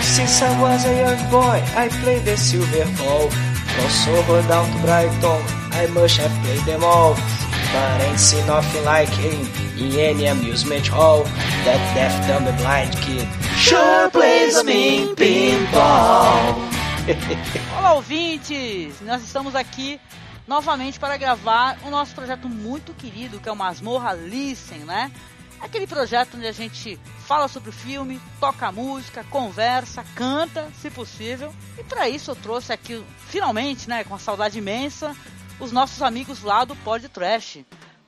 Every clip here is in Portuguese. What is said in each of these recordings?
Since I was a young boy, I played the silver ball. Down to Brighton, I must have played them all. But ain't seen nothing like him in any amusement hall. That deaf, dumb, and blind kid sure plays mean pinball. Olá, ouvintes! Nós estamos aqui novamente para gravar o nosso projeto muito querido, que é o Masmorra Listen, né? Aquele projeto onde a gente fala sobre o filme, toca música, conversa, canta, se possível. E para isso eu trouxe aqui, finalmente, né, com uma saudade imensa, os nossos amigos lá do Pod Trash.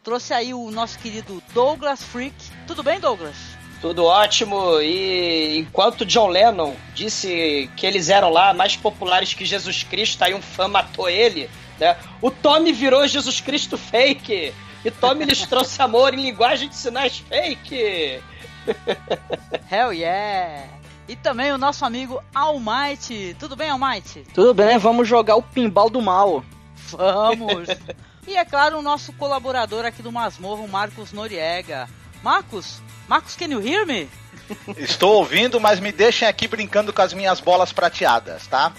Trouxe aí o nosso querido Douglas Freak. Tudo bem, Douglas? Tudo ótimo. E enquanto John Lennon disse que eles eram lá mais populares que Jesus Cristo, aí um fã matou ele, né? O Tommy virou Jesus Cristo fake. E Tommy lhes trouxe amor em linguagem de sinais fake. Hell yeah! E também o nosso amigo Almighty. Tudo bem, Almighty? Tudo bem, vamos jogar o pinball do mal. Vamos! e é claro, o nosso colaborador aqui do Masmorro, Marcos Noriega. Marcos? Marcos, can you hear me? Estou ouvindo, mas me deixem aqui brincando com as minhas bolas prateadas, tá?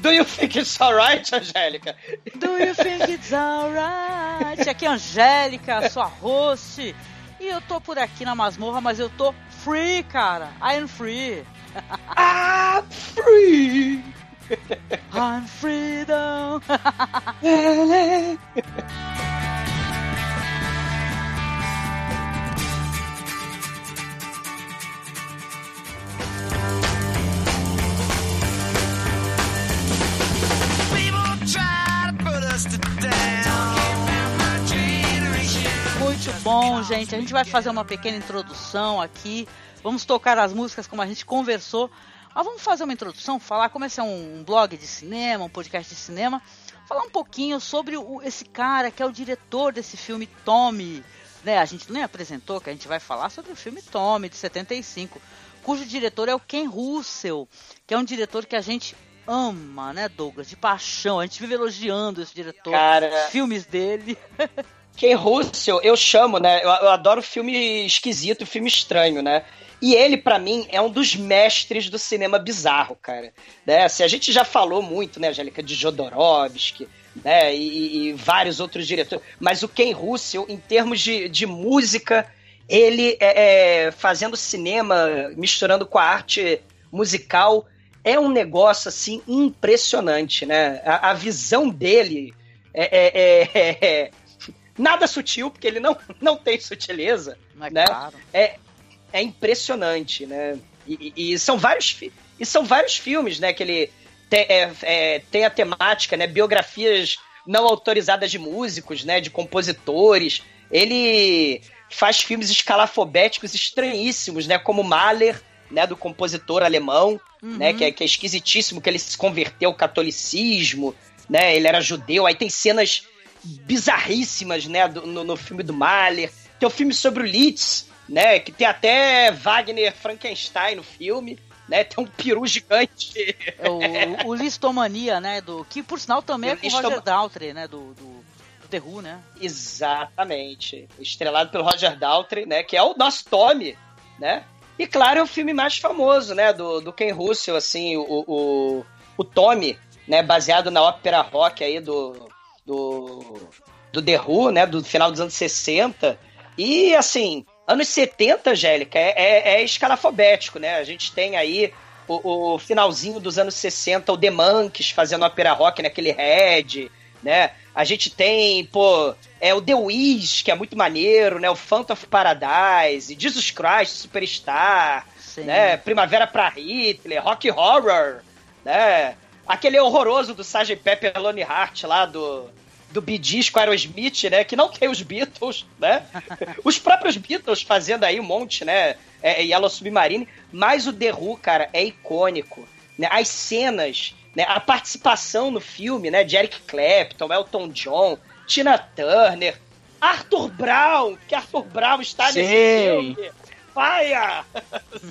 Do you think it's alright, Angélica? Do you think it's alright? Aqui é a Angélica, sua host. E eu tô por aqui na masmorra, mas eu tô free, cara. I am free. I'm free! I'm freedom. Muito bom, gente. A gente vai fazer uma pequena introdução aqui. Vamos tocar as músicas como a gente conversou. Mas vamos fazer uma introdução, falar como esse é um blog de cinema, um podcast de cinema. Falar um pouquinho sobre o, esse cara que é o diretor desse filme Tommy. Né? A gente nem apresentou que a gente vai falar sobre o filme Tommy, de 75, cujo diretor é o Ken Russell, que é um diretor que a gente ama, né, Douglas? De paixão. A gente vive elogiando esse diretor, Cara. filmes dele. Ken Russell, eu chamo, né? Eu, eu adoro filme esquisito, filme estranho, né? E ele, pra mim, é um dos mestres do cinema bizarro, cara. Né? Assim, a gente já falou muito, né, Angélica, de Jodorowsky, né, e, e vários outros diretores. Mas o Ken Russell, em termos de, de música, ele é, é, fazendo cinema, misturando com a arte musical, é um negócio, assim, impressionante, né? A, a visão dele é, é, é, é nada sutil, porque ele não, não tem sutileza, é né? claro. É, é impressionante, né? E, e- e são vários e são vários filmes, né? Que ele te- é- é, tem a temática, né? Biografias não autorizadas de músicos, né? De compositores. Ele faz filmes escalafobéticos estranhíssimos, né? Como Mahler, né? Do compositor alemão, né? Que é, que é esquisitíssimo que ele se converteu ao catolicismo, né? Ele era judeu. Aí tem cenas bizarríssimas, né? do- no, no filme do Mahler. Tem o filme sobre o Liszt, né? Que tem até Wagner Frankenstein no filme, né? Tem um peru gigante. É o, o Listomania, né? Do, que por sinal também é com o Listom- Roger Daltrey, né? Do, do, do The Who, né? Exatamente. Estrelado pelo Roger Daltrey, né? Que é o nosso Tommy, né? E claro, é o filme mais famoso, né? Do, do Ken Russell, assim, o, o, o Tommy, né? Baseado na ópera rock aí do, do, do The Who, né? Do final dos anos 60. E, assim, anos 70, Angélica, é, é, é escalafobético, né? A gente tem aí o, o finalzinho dos anos 60, o The Monkeys fazendo ópera rock, né? Aquele Red, né? A gente tem, pô, é o The Wiz, que é muito maneiro, né? O Phantom of Paradise, Jesus Christ Superstar, Sim. né? Primavera pra Hitler, Rock Horror, né? Aquele horroroso do Sgt. Pepper Lonely Heart lá do do com Aerosmith, né? Que não tem os Beatles, né? os próprios Beatles fazendo aí um monte, né? É, Yellow Submarine. Mas o The Who, cara, é icônico. Né? As cenas, né? a participação no filme, né? De Eric Clapton, Elton John, Tina Turner, Arthur Brown, que Arthur Brown está nesse Sim. filme. Faia!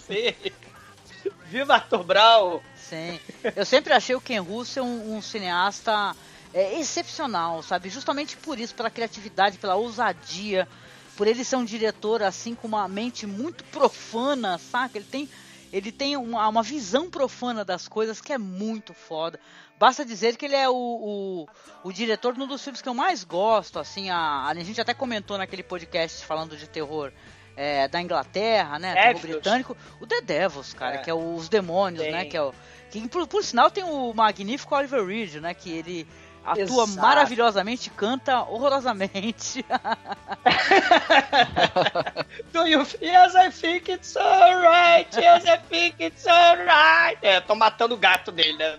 Sim. Viva Arthur Brown! Sim. Eu sempre achei o Ken Russell um, um cineasta é, excepcional, sabe? Justamente por isso, pela criatividade, pela ousadia, por ele ser um diretor assim com uma mente muito profana, saca? Ele tem ele tem uma, uma visão profana das coisas que é muito foda. Basta dizer que ele é o, o, o diretor de um dos filmes que eu mais gosto, assim, a, a gente até comentou naquele podcast falando de terror é, da Inglaterra, né? Terror britânico. O The Devils, cara, é. que é os demônios, né? Que é o. Que, por, por sinal tem o magnífico Oliver Reed, né? Que ele atua Exato. maravilhosamente, canta horrorosamente. Do you Yes, I think it's alright. Yes, I think it's alright. É, tô matando o gato dele, né?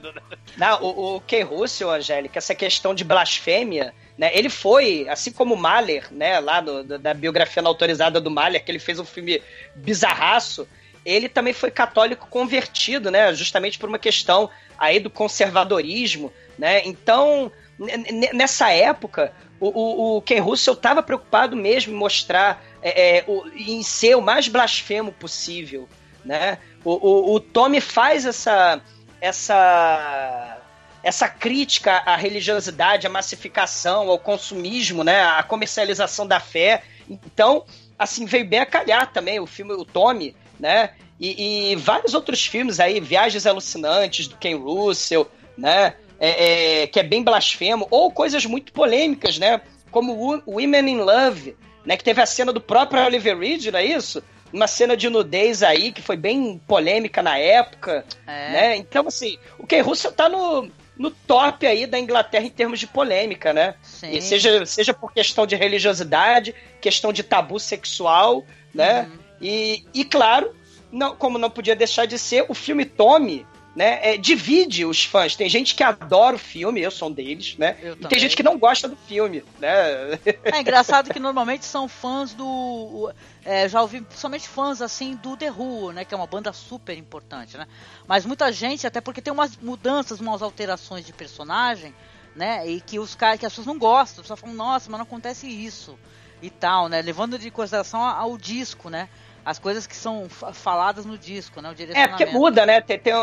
Não, o, o Ken Russell, Angélica, essa questão de blasfêmia, né? Ele foi, assim como o Mahler, né? Lá no, da biografia não autorizada do Mahler, que ele fez um filme bizarraço, ele também foi católico convertido, né? Justamente por uma questão aí do conservadorismo, né? Então, nessa época, o, o, o Ken Russell estava preocupado mesmo em mostrar, é, é, o, em ser o mais blasfemo possível, né? O, o, o Tommy faz essa, essa, essa crítica à religiosidade, à massificação, ao consumismo, né? À comercialização da fé. Então, assim, veio bem a calhar também o filme, o Tommy, né? E, e vários outros filmes aí, Viagens Alucinantes, do Ken Russell, né? é, é, que é bem blasfemo, ou coisas muito polêmicas, né? Como Women in Love, né? Que teve a cena do próprio Oliver Reed, não é isso? Uma cena de nudez aí que foi bem polêmica na época, é. né? Então, assim, o Ken Russell tá no, no top aí da Inglaterra em termos de polêmica, né? Sim. E seja, seja por questão de religiosidade, questão de tabu sexual, né? Uhum. E, e claro, não, como não podia deixar de ser, o filme Tommy né, é, divide os fãs. Tem gente que adora o filme, eu sou um deles, né? Eu e também. tem gente que não gosta do filme, né? É engraçado que normalmente são fãs do. É, já ouvi somente fãs assim do The Who, né? Que é uma banda super importante, né? Mas muita gente, até porque tem umas mudanças, umas alterações de personagem, né? E que os caras, que as pessoas não gostam, só falam, nossa, mas não acontece isso e tal, né? Levando de consideração ao disco, né? As coisas que são faladas no disco, né? O é, porque muda, né? Tem, tem,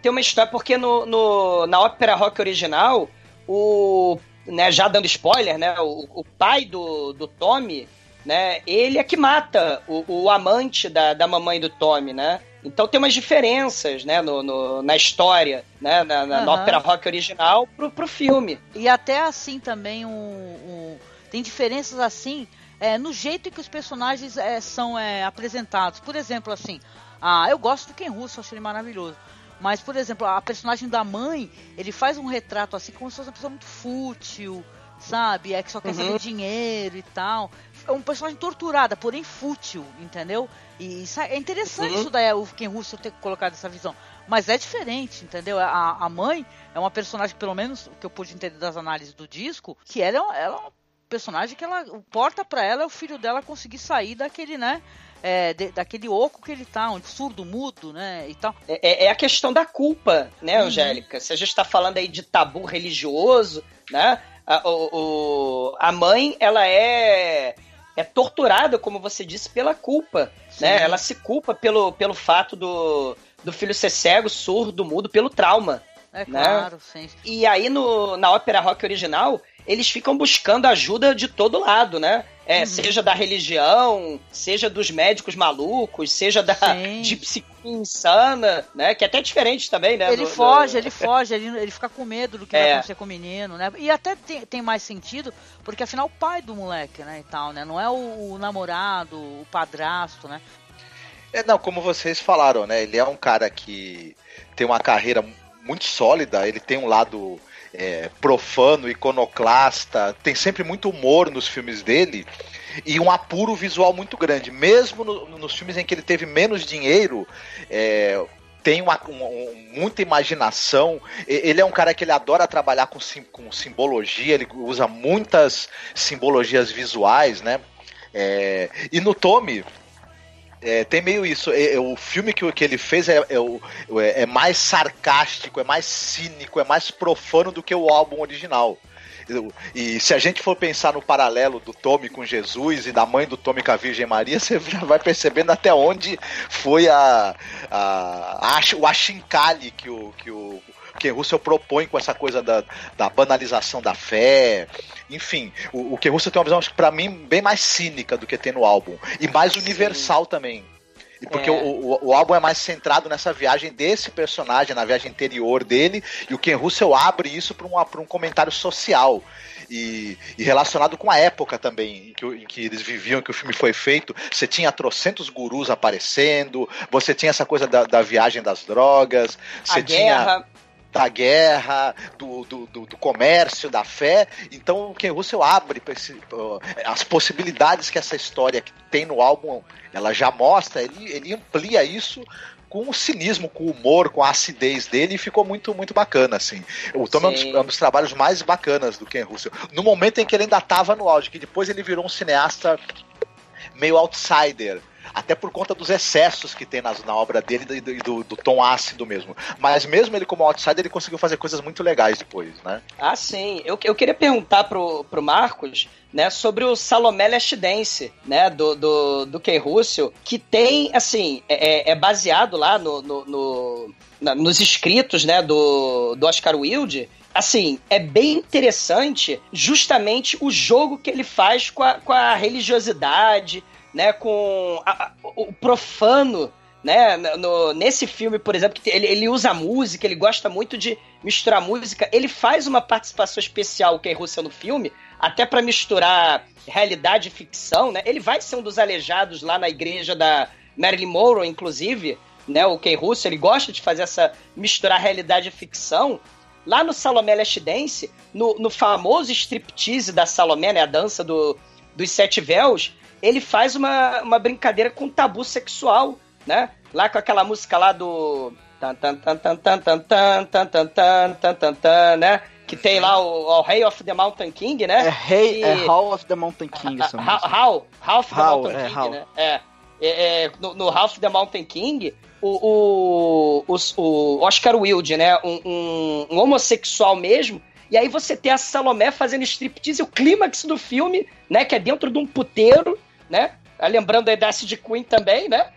tem uma história, porque no, no, na ópera rock original, o. Né, já dando spoiler, né? O, o pai do, do Tommy, né? Ele é que mata o, o amante da, da mamãe do Tommy, né? Então tem umas diferenças, né, no, no na história, né, na, na, uhum. na, ópera rock original pro, pro filme. E até assim também um, um tem diferenças assim é, no jeito que os personagens é, são é, apresentados. Por exemplo, assim, ah, eu gosto do Ken Russo, acho ele maravilhoso. Mas, por exemplo, a personagem da mãe, ele faz um retrato assim como se fosse uma pessoa muito fútil, sabe? É que só quer uhum. saber dinheiro e tal. É um personagem torturada, porém fútil, entendeu? E é interessante uhum. isso daí, o Ken Russo ter colocado essa visão. Mas é diferente, entendeu? A, a mãe é uma personagem, pelo menos o que eu pude entender das análises do disco, que ela, ela é uma personagem que ela. O porta para ela é o filho dela conseguir sair daquele, né? é, de, daquele oco que ele tá, onde surdo, mudo, né, e tal. É, é a questão da culpa, né, uhum. Angélica? Se a gente está falando aí de tabu religioso, né, a, o, a mãe, ela é é torturada, como você disse, pela culpa, Sim. né? Ela se culpa pelo, pelo fato do, do filho ser cego, surdo, mudo, pelo trauma. É né? claro, sim. E aí no, na ópera rock original, eles ficam buscando ajuda de todo lado, né? É, uhum. Seja da religião, seja dos médicos malucos, seja da de psicologia insana, né? Que é até diferente também, né? Ele do, foge, do... ele foge, ele, ele fica com medo do que é. vai acontecer com o menino, né? E até tem, tem mais sentido, porque afinal o pai do moleque, né, e tal, né? Não é o, o namorado, o padrasto, né? É, não, como vocês falaram, né? Ele é um cara que tem uma carreira muito sólida, ele tem um lado é, profano, iconoclasta, tem sempre muito humor nos filmes dele e um apuro visual muito grande. Mesmo no, nos filmes em que ele teve menos dinheiro, é, tem uma, muita imaginação. Ele é um cara que ele adora trabalhar com, sim, com simbologia, ele usa muitas simbologias visuais, né? É, e no Tommy, é, tem meio isso. É, é, o filme que, que ele fez é, é, é, mais sarcástico, é mais cínico, é mais profano do que o álbum original. E se a gente for pensar no paralelo do Tommy com Jesus e da mãe do Tommy com a Virgem Maria, você já vai percebendo até onde foi a, a, a o achincalhe que o, que o que Russell propõe com essa coisa da, da banalização da fé. Enfim, o, o que Russell tem uma visão, acho que pra mim, bem mais cínica do que tem no álbum. E mais universal também. Porque é. o, o, o, álbum é mais centrado nessa viagem desse personagem, na viagem interior dele, e o Ken Russell abre isso para um, um comentário social. E, e, relacionado com a época também em que, em que, eles viviam, que o filme foi feito. Você tinha trocentos gurus aparecendo, você tinha essa coisa da, da viagem das drogas, você a tinha. Da guerra, do, do, do, do, comércio, da fé. Então o Ken Russell abre esse, as possibilidades que essa história tem no álbum, ela já mostra, ele, ele amplia isso com o cinismo, com o humor, com a acidez dele e ficou muito, muito bacana, assim. O Tom é um, dos, é um dos, trabalhos mais bacanas do Ken Russell. No momento em que ele ainda estava no auge, que depois ele virou um cineasta meio outsider até por conta dos excessos que tem nas, na obra dele e do, do, do, tom ácido mesmo. Mas mesmo ele como outsider, ele conseguiu fazer coisas muito legais depois, né? Ah, sim. Eu, eu queria perguntar pro, pro Marcos, né, sobre o Salomé Last Dance, né, do, do, do Ken Russell, que tem, assim, é, é, é baseado lá no, no, no na, nos escritos, né, do, do Oscar Wilde, assim, é bem interessante justamente o jogo que ele faz com a, com a religiosidade, né, com a, a, o profano, né, no, nesse filme, por exemplo, que ele, ele usa música, ele gosta muito de misturar música, ele faz uma participação especial, o Ken Russell, no filme, até para misturar realidade e ficção, né, ele vai ser um dos aleijados lá na igreja da Marilyn Monroe, inclusive, né, o Ken Russell, ele gosta de fazer essa, misturar realidade e ficção, lá no Salomé Last Dance, no, no famoso striptease da Salomé, né, a dança do, dos sete véus, ele faz uma, uma brincadeira com tabu sexual, né? Lá com aquela música lá do. né? Que tem lá o, o Rei of the Mountain King, né? É Rei, e... é Hall of the Mountain King. How, Hall, How of the Hall, Mountain é, King, Hall. né? É. É, é, no, Hall of the Mountain King, o, o, o, o Oscar Wilde, né? Um, um, um, homossexual mesmo. E aí você tem a Salomé fazendo striptease, o clímax do filme, né? Que é dentro de um puteiro, né? Ah, lembrando aí da Acid Queen também, né?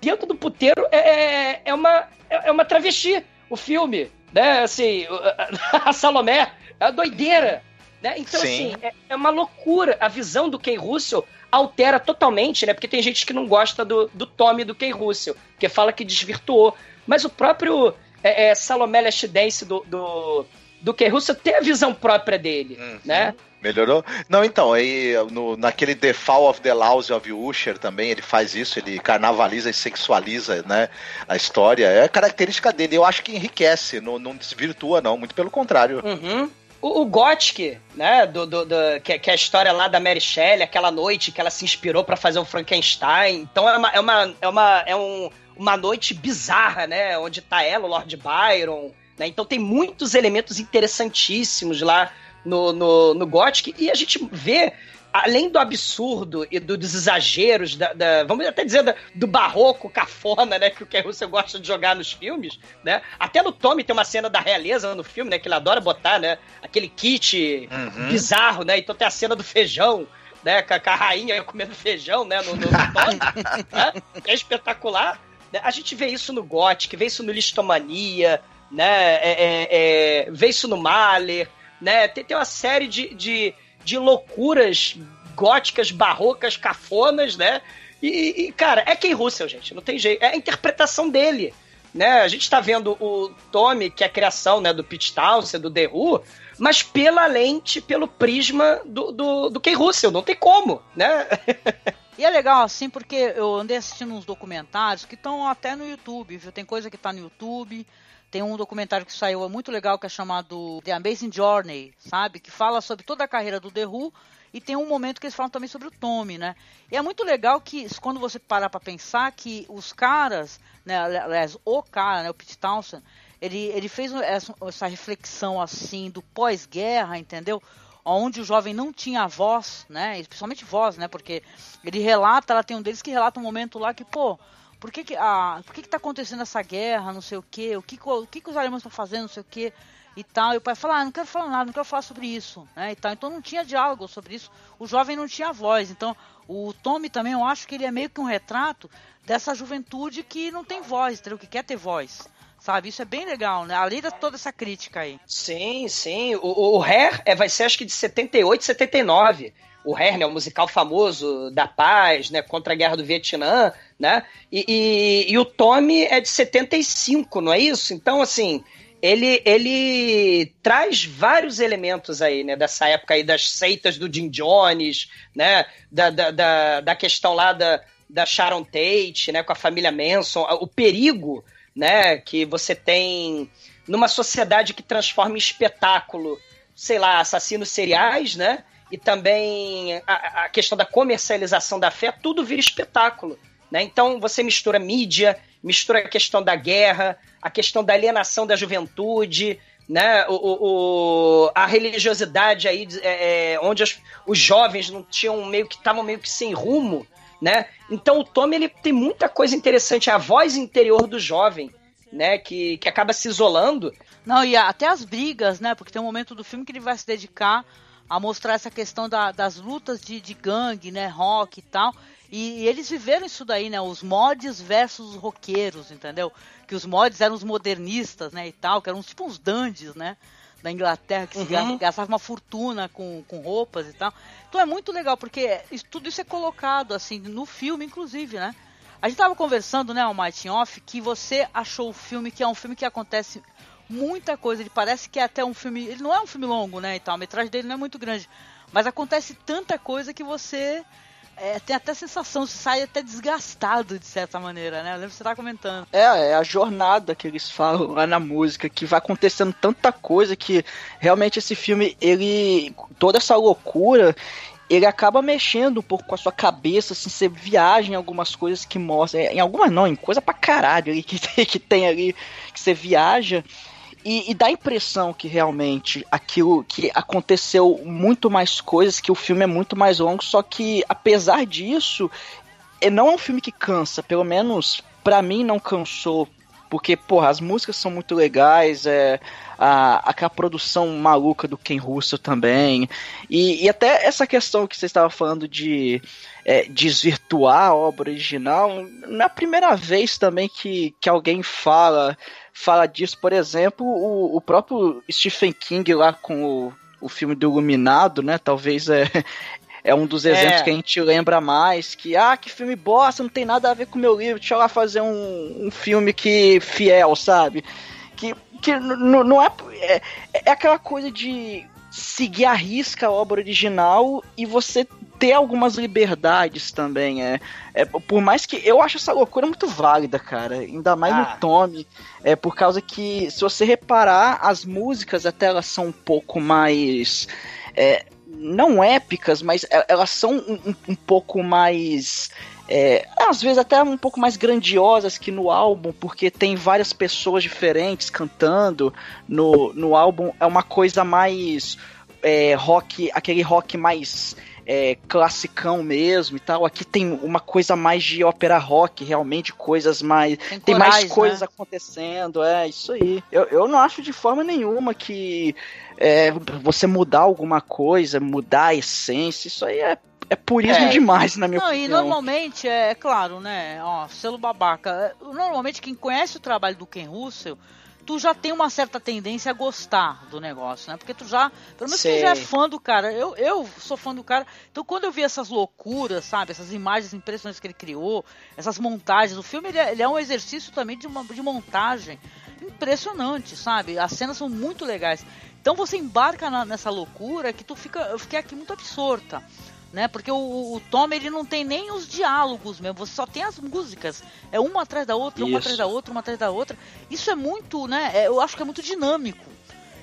Dentro do puteiro é, é, é, uma, é, é uma travesti o filme, né? Assim, a Salomé é uma doideira, né? Então, Sim. assim, é, é, uma loucura. A visão do Ken Russell altera totalmente, né? Porque tem gente que não gosta do, do Tommy do Ken Russell, que fala que desvirtuou. Mas o próprio é, é, Salomé Last Dance do, do, do Ken Russell tem a visão própria dele, uhum. né? Melhorou? Não, então, aí no, naquele The Fall of the Louse of Usher também ele faz isso, ele carnavaliza e sexualiza, né, a história. É a característica dele, eu acho que enriquece, não, não desvirtua não, muito pelo contrário. Uhum. O, o Gothic, né, do, do, do que, que, é a história lá da Mary Shelley, aquela noite que ela se inspirou para fazer o Frankenstein. Então é uma, é uma, é uma, é um, uma noite bizarra, né, onde tá ela, o Lord Byron, né, então tem muitos elementos interessantíssimos lá no, no, no Gothic, e a gente vê além do absurdo e dos exageros, da, da, vamos até dizer da, do barroco cafona, né, que o Ken Russell gosta de jogar nos filmes, né? Até no Tommy tem uma cena da realeza no filme, né, que ele adora botar, né, aquele kit uhum. bizarro, né? Então tem a cena do feijão, né, com a, com a rainha comendo feijão, né, no, no, no Tommy, né? É espetacular. Né? A gente vê isso no Gothic, vê isso no Listomania, né? É, é, é, vê isso no Mahler, né? Tem, tem uma série de, de, de loucuras góticas, barrocas, cafonas, né? E, e, cara, é Ken Russell, gente, não tem jeito. É a interpretação dele, né? A gente tá vendo o Tommy, que é a criação né, do Pete Townsend, do The Who, mas pela lente, pelo prisma do, do, do Ken Russell, não tem como, né? E é legal assim porque eu andei assistindo uns documentários que estão até no YouTube, viu? Tem coisa que tá no YouTube, tem um documentário que saiu é muito legal que é chamado The Amazing Journey, sabe? Que fala sobre toda a carreira do The Who e tem um momento que eles falam também sobre o Tommy, né? E é muito legal que quando você parar para pensar que os caras, né, aliás, o cara, né, o Pete Townsend, ele, ele fez essa, essa reflexão assim do pós-guerra, entendeu? Onde o jovem não tinha voz, né? Especialmente voz, né? Porque ele relata, ela tem um deles que relata um momento lá que, pô, por que que, ah, por que que tá acontecendo essa guerra, não sei o que, o que, o que, que os alemães estão fazendo, não sei o que, e tal. E o pai fala, ah, não quero falar nada, não quero falar sobre isso, né, e tal. Então não tinha diálogo sobre isso, o jovem não tinha voz. Então o Tommy também, eu acho que ele é meio que um retrato dessa juventude que não tem voz, entendeu? Que quer ter voz sabe? Isso é bem legal, né? Além de toda essa crítica aí. Sim, sim. O, o Hair é, vai ser acho que de 78, 79. O Hair, né, o musical famoso da paz, né, contra a guerra do Vietnã, né? E, e, e, o Tommy é de 75, não é isso? Então, assim, ele, ele traz vários elementos aí, né, dessa época aí das seitas do Jim Jones, né, da, da, da, da questão lá da, da Sharon Tate, né, com a família Manson, o perigo, né, que você tem numa sociedade que transforma em espetáculo, sei lá, assassinos seriais, né, e também a, a questão da comercialização da fé, tudo vira espetáculo. Né? Então você mistura mídia, mistura a questão da guerra, a questão da alienação da juventude, né? o, o a religiosidade aí, é, é, onde as, os jovens não tinham meio que estavam meio que sem rumo. Né? Então o Tommy ele tem muita coisa interessante, a voz interior do jovem, né? que, que acaba se isolando. Não, e até as brigas, né? Porque tem um momento do filme que ele vai se dedicar a mostrar essa questão da, das lutas de, de gangue, né, rock e tal. E, e, eles viveram isso daí, né, os mods versus os roqueiros, entendeu? Que os mods eram os modernistas, né, e tal, que eram tipo uns dandies, né, da Inglaterra, que uhum. se gastavam uma fortuna com, com roupas e tal. Então é muito legal, porque isso, tudo isso é colocado, assim, no filme, inclusive, né. A gente tava conversando, né, o Mighty Off, que você achou o filme que é um filme que acontece muita coisa. Ele parece que é até um filme. Ele não é um filme longo, né? E tal. A metragem dele não é muito grande. Mas acontece tanta coisa que você é, tem até a sensação, você sai até desgastado de certa maneira, né? Eu lembro que você tava comentando. É, é a jornada que eles falam lá na música, que vai acontecendo tanta coisa que realmente esse filme, ele. toda essa loucura. Ele acaba mexendo um pouco com a sua cabeça, assim, você viaja em algumas coisas que mostram. Em algumas não, em coisa pra caralho ali que, que tem ali, que você viaja. E, e, dá a impressão que realmente aquilo que aconteceu muito mais coisas, que o filme é muito mais longo, só que apesar disso, é, não é um filme que cansa, pelo menos para mim não cansou. Porque, porra, as músicas são muito legais, é, a, aquela produção maluca do Ken Russell também. E, e até essa questão que você estava falando de é, desvirtuar a obra original, não é a primeira vez também que, que alguém fala fala disso, por exemplo, o, o próprio Stephen King lá com o, o filme do Iluminado, né? Talvez é, é um dos exemplos é. que a gente lembra mais, que, ah, que filme bosta, não tem nada a ver com o meu livro, deixa eu lá fazer um, um filme que fiel, sabe? Que, que não é, é, é aquela coisa de seguir a risca a obra original e você ter algumas liberdades também. É, é por mais que eu acho essa loucura muito válida, cara. Ainda mais ah. no Tommy. É por causa que, se você reparar, as músicas até elas são um pouco mais. É, não épicas, mas elas são um, um pouco mais. É, às vezes até um pouco mais grandiosas que no álbum, porque tem várias pessoas diferentes cantando no, no álbum. É uma coisa mais é, rock, aquele rock mais é, classicão mesmo e tal. Aqui tem uma coisa mais de ópera rock, realmente, coisas mais. Tem, tem mais né? coisas acontecendo, é isso aí. Eu, eu não acho de forma nenhuma que é, você mudar alguma coisa, mudar a essência, isso aí é é purismo é. demais, na minha não, opinião. E normalmente, é, é, claro, né? Ó, selo babaca. Normalmente, quem conhece o trabalho do Ken Russell tu já tem uma certa tendência a gostar do negócio, né? Porque tu já, pelo menos Sei. tu já é fã do cara. Eu, eu sou fã do cara. Então quando eu vi essas loucuras, sabe? Essas imagens impressionantes que ele criou, essas montagens. O filme ele é, ele é um exercício também de, uma, de montagem impressionante, sabe? As cenas são muito legais. Então você embarca na, nessa loucura que tu fica. Eu fiquei aqui muito absorta né? Porque o, o Tom ele não tem nem os diálogos mesmo, você só tem as músicas. É uma atrás da outra, Isso. uma atrás da outra, uma atrás da outra. Isso é muito, né? É, eu acho que é muito dinâmico.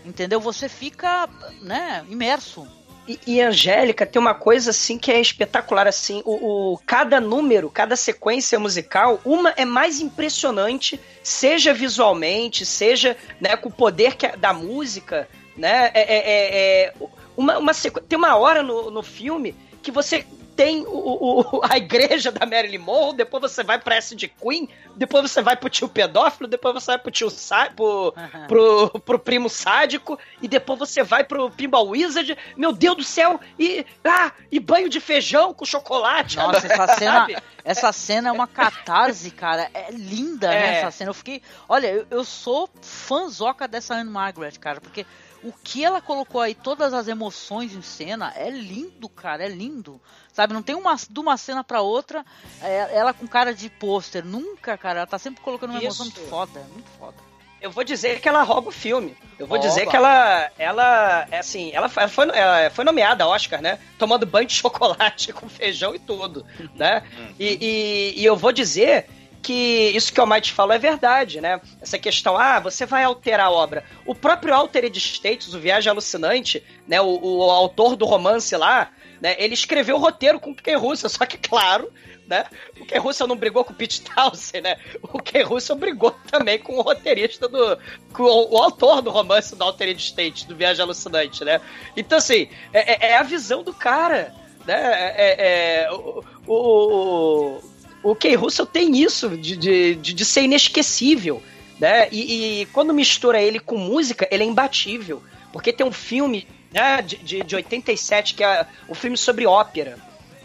Entendeu? Você fica, né, imerso. E, e Angélica tem uma coisa assim que é espetacular assim, o, o, cada número, cada sequência musical, uma é mais impressionante, seja visualmente, seja né, com o poder que, da música, né? É, é, é, é uma, uma tem uma hora no, no filme que você tem o, o, a igreja da Marilyn Monroe, depois você vai pra de Queen, depois você vai pro tio pedófilo, depois você vai pro tio pro, uhum. pro, pro, primo sádico, e depois você vai pro Pinball Wizard. Meu Deus do céu! E, ah, e banho de feijão com chocolate. Nossa, essa cena, essa cena é uma catarse, cara. É linda, né, é. né? Essa cena. Eu fiquei. Olha, eu, eu sou fãzoca dessa Anne Margaret, cara, porque o que ela colocou aí, todas as emoções em cena, é lindo, cara, é lindo. Sabe, não tem uma de uma cena para outra, é, ela com cara de pôster, nunca, cara, ela tá sempre colocando uma emoção muito foda, muito foda. Eu vou dizer que ela rouba o filme. Eu vou rouba. dizer que ela, ela, é assim, ela, foi, ela foi nomeada a Oscar, né? Tomando banho de chocolate com feijão e tudo, né? Hum. E, e, e eu vou dizer que isso que o Almighty falou é verdade, né? Essa questão, ah, você vai alterar a obra. O próprio Altered States, o Viagem Alucinante, né? O, o autor do romance lá, né? Ele escreveu o roteiro com o Ken Russell, só que, claro, né? O Ken Russell não brigou com o Pete Townsend, né? O Ken Russell brigou também com o roteirista do... com o, o autor do romance do Altered States, do Viagem Alucinante, né? Então, assim, é, é, é a visão do cara, né? É, é, é o, o, o Ken Russell tem isso de, de, de, de ser inesquecível, né? E, e, quando mistura ele com música, ele é imbatível. Porque tem um filme né, de, de, de 87 que é o um filme sobre ópera,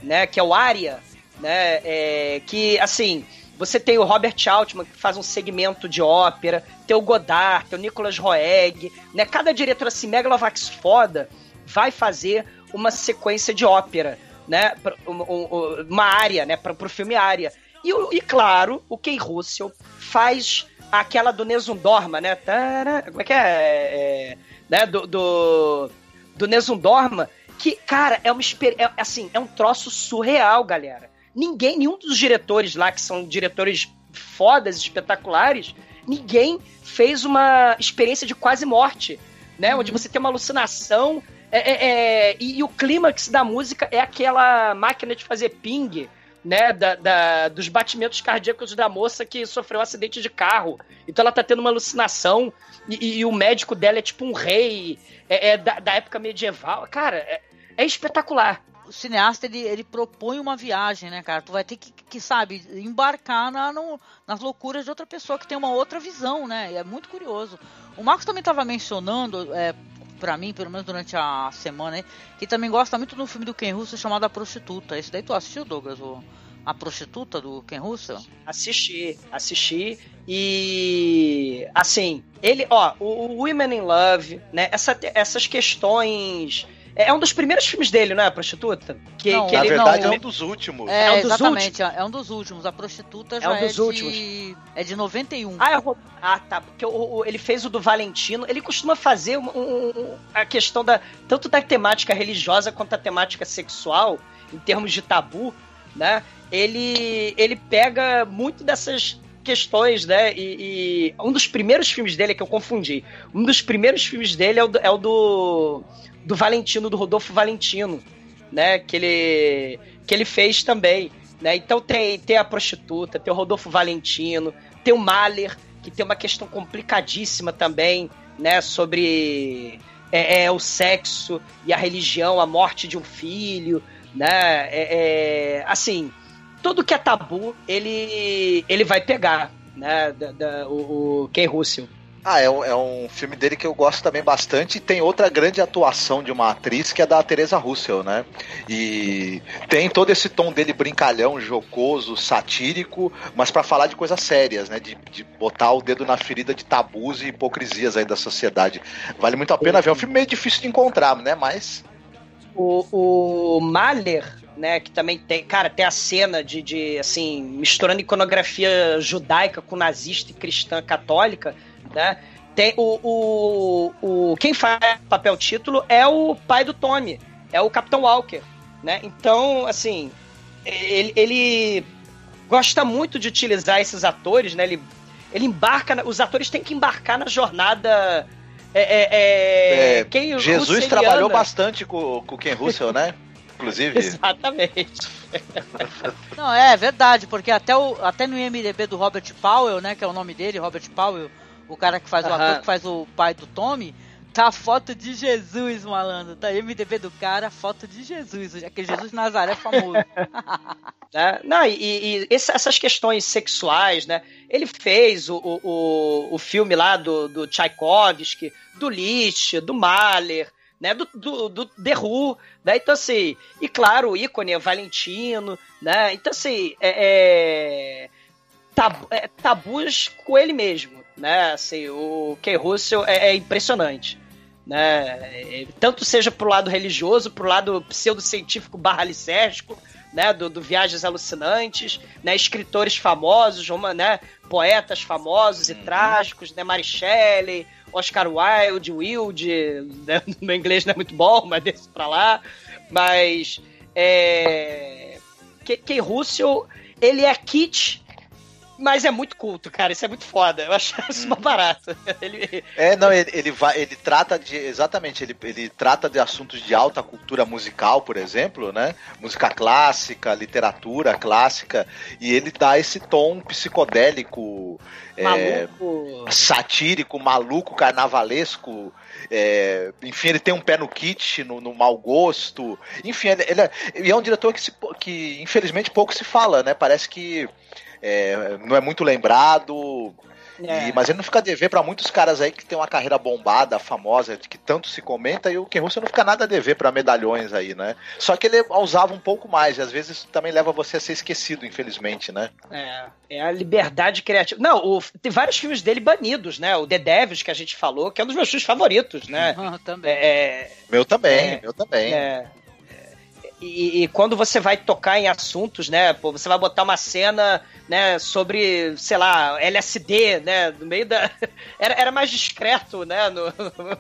né? Que é o Aria, né? É, que, assim, você tem o Robert Altman, que faz um segmento de ópera, tem o Godard, tem o Nicolas Roeg, né? Cada diretor assim, megalovax foda, vai fazer uma sequência de ópera né, uma área, né, para o filme área. E, e, claro, o Ken Russell faz aquela do Nesundorma, né? Como é que é? é né? Do, do, do Nesundorma, que, cara, é uma é, assim, é um troço surreal, galera. Ninguém, nenhum dos diretores lá, que são diretores fodas, espetaculares, ninguém fez uma experiência de quase morte, né? Uhum. Onde você tem uma alucinação é, é, é, e, e, o clímax da música é aquela máquina de fazer ping, né? Da, da, dos batimentos cardíacos da moça que sofreu um acidente de carro. Então ela tá tendo uma alucinação e, e o médico dela é tipo um rei é, é da, da, época medieval. Cara, é, é espetacular o cineasta ele, ele propõe uma viagem, né, cara? Tu vai ter que, que sabe, embarcar na, no, nas loucuras de outra pessoa que tem uma outra visão, né? E é muito curioso. O Marcos também estava mencionando, é, para mim, pelo menos durante a semana, aí, que também gosta muito do filme do Ken Russell chamado A Prostituta. Esse daí tu assistiu, Douglas? O, a Prostituta do Ken Russell? Assisti, assisti. E assim, ele, ó, o Women in Love, né? Essa, essas questões é, é um dos primeiros filmes dele, não é? A Prostituta? Que, não, que na ele, verdade não, é um dos últimos. É, é um dos exatamente, últimos. é um dos últimos. A Prostituta é já é, um dos é últimos. de... É de 91. Ah, é, ah tá. Porque o, o, ele fez o do Valentino. Ele costuma fazer um, um, a questão da tanto da temática religiosa quanto da temática sexual, em termos de tabu, né? Ele, ele pega muito dessas questões, né? E, e, um dos primeiros filmes dele é que eu confundi. Um dos primeiros filmes dele é o do, é o do do Valentino, do Rodolfo Valentino, né? Que ele, que ele fez também. Né? Então tem, tem a prostituta, tem o Rodolfo Valentino, tem o Mahler, que tem uma questão complicadíssima também, né? Sobre é, é, o sexo e a religião, a morte de um filho, né? É, é, assim, tudo que é tabu, ele, ele vai pegar, né? Da, da, o, o Ken Russell. Ah, é um, é um filme dele que eu gosto também bastante. E tem outra grande atuação de uma atriz que é da Teresa Russell, né? E tem todo esse tom dele brincalhão, jocoso, satírico, mas para falar de coisas sérias, né? De, de, botar o dedo na ferida de tabus e hipocrisias aí da sociedade. Vale muito a pena ver. É um filme meio difícil de encontrar, né? Mas. O, o Mahler, né, que também tem, cara, tem a cena de, de assim, misturando iconografia judaica com nazista e cristã católica, né? Tem o, o, o quem faz papel título é o pai do Tommy, é o Capitão Walker, né? Então, assim, ele, ele gosta muito de utilizar esses atores, né? Ele, ele embarca, os atores têm que embarcar na jornada é, é, é, é quem Jesus trabalhou bastante com, com o Ken Russell, né? Inclusive. Exatamente. Não, é verdade, porque até, o, até no IMDB do Robert Powell, né, que é o nome dele, Robert Powell, o cara que faz o ator que faz o pai do Tommy, tá a foto de Jesus, malandro. Tá MDB do cara, foto de Jesus, já que Jesus Nazaré é famoso. é, não, e, e, essas questões sexuais, né? Ele fez o, o, o filme lá do, do Tchaikovsky, do Liszt, do Mahler, né? Do, do, do The Who, né? Então, assim, e claro, o ícone é Valentino, né? Então, assim, é, é, tabu, é tabus com ele mesmo né? Assim, o Ken Russell é, é impressionante. né? Tanto seja pro lado religioso, pro lado pseudocientífico barra licérgico, né, do, do, Viagens Alucinantes, né, escritores famosos, uma, né, poetas famosos e uhum. trágicos, né, Mary Shelley, Oscar Wilde, Wilde, né, meu inglês não é muito bom, mas desse pra lá, mas é, Ken Russell, ele é kit mas é muito culto, cara. Isso é muito foda. Eu acho isso uma barata. Ele... É, não, ele, ele, vai, ele trata de. Exatamente, ele, ele trata de assuntos de alta cultura musical, por exemplo, né? Música clássica, literatura clássica. E ele dá esse tom psicodélico, é, satírico, maluco, carnavalesco. É, enfim, ele tem um pé no kit, no, no mau gosto. Enfim, ele, ele é, e é um diretor que, se, que infelizmente pouco se fala, né? Parece que é, não é muito lembrado. É. E, mas ele não fica a dever para muitos caras aí que tem uma carreira bombada, famosa, que tanto se comenta, e o Ken Russell não fica nada a dever para medalhões aí, né? Só que ele usava um pouco mais, e às vezes isso também leva você a ser esquecido, infelizmente, né? É, é a liberdade criativa. Não, o, tem vários filmes dele banidos, né? O The Devils, que a gente falou, que é um dos meus filmes favoritos, né? Uhum, também. É, meu também, é, meu também. É, e, e, quando você vai tocar em assuntos, né? Pô, você vai botar uma cena, né, sobre, sei lá, LSD, né? No meio da. Era, era mais discreto, né? No,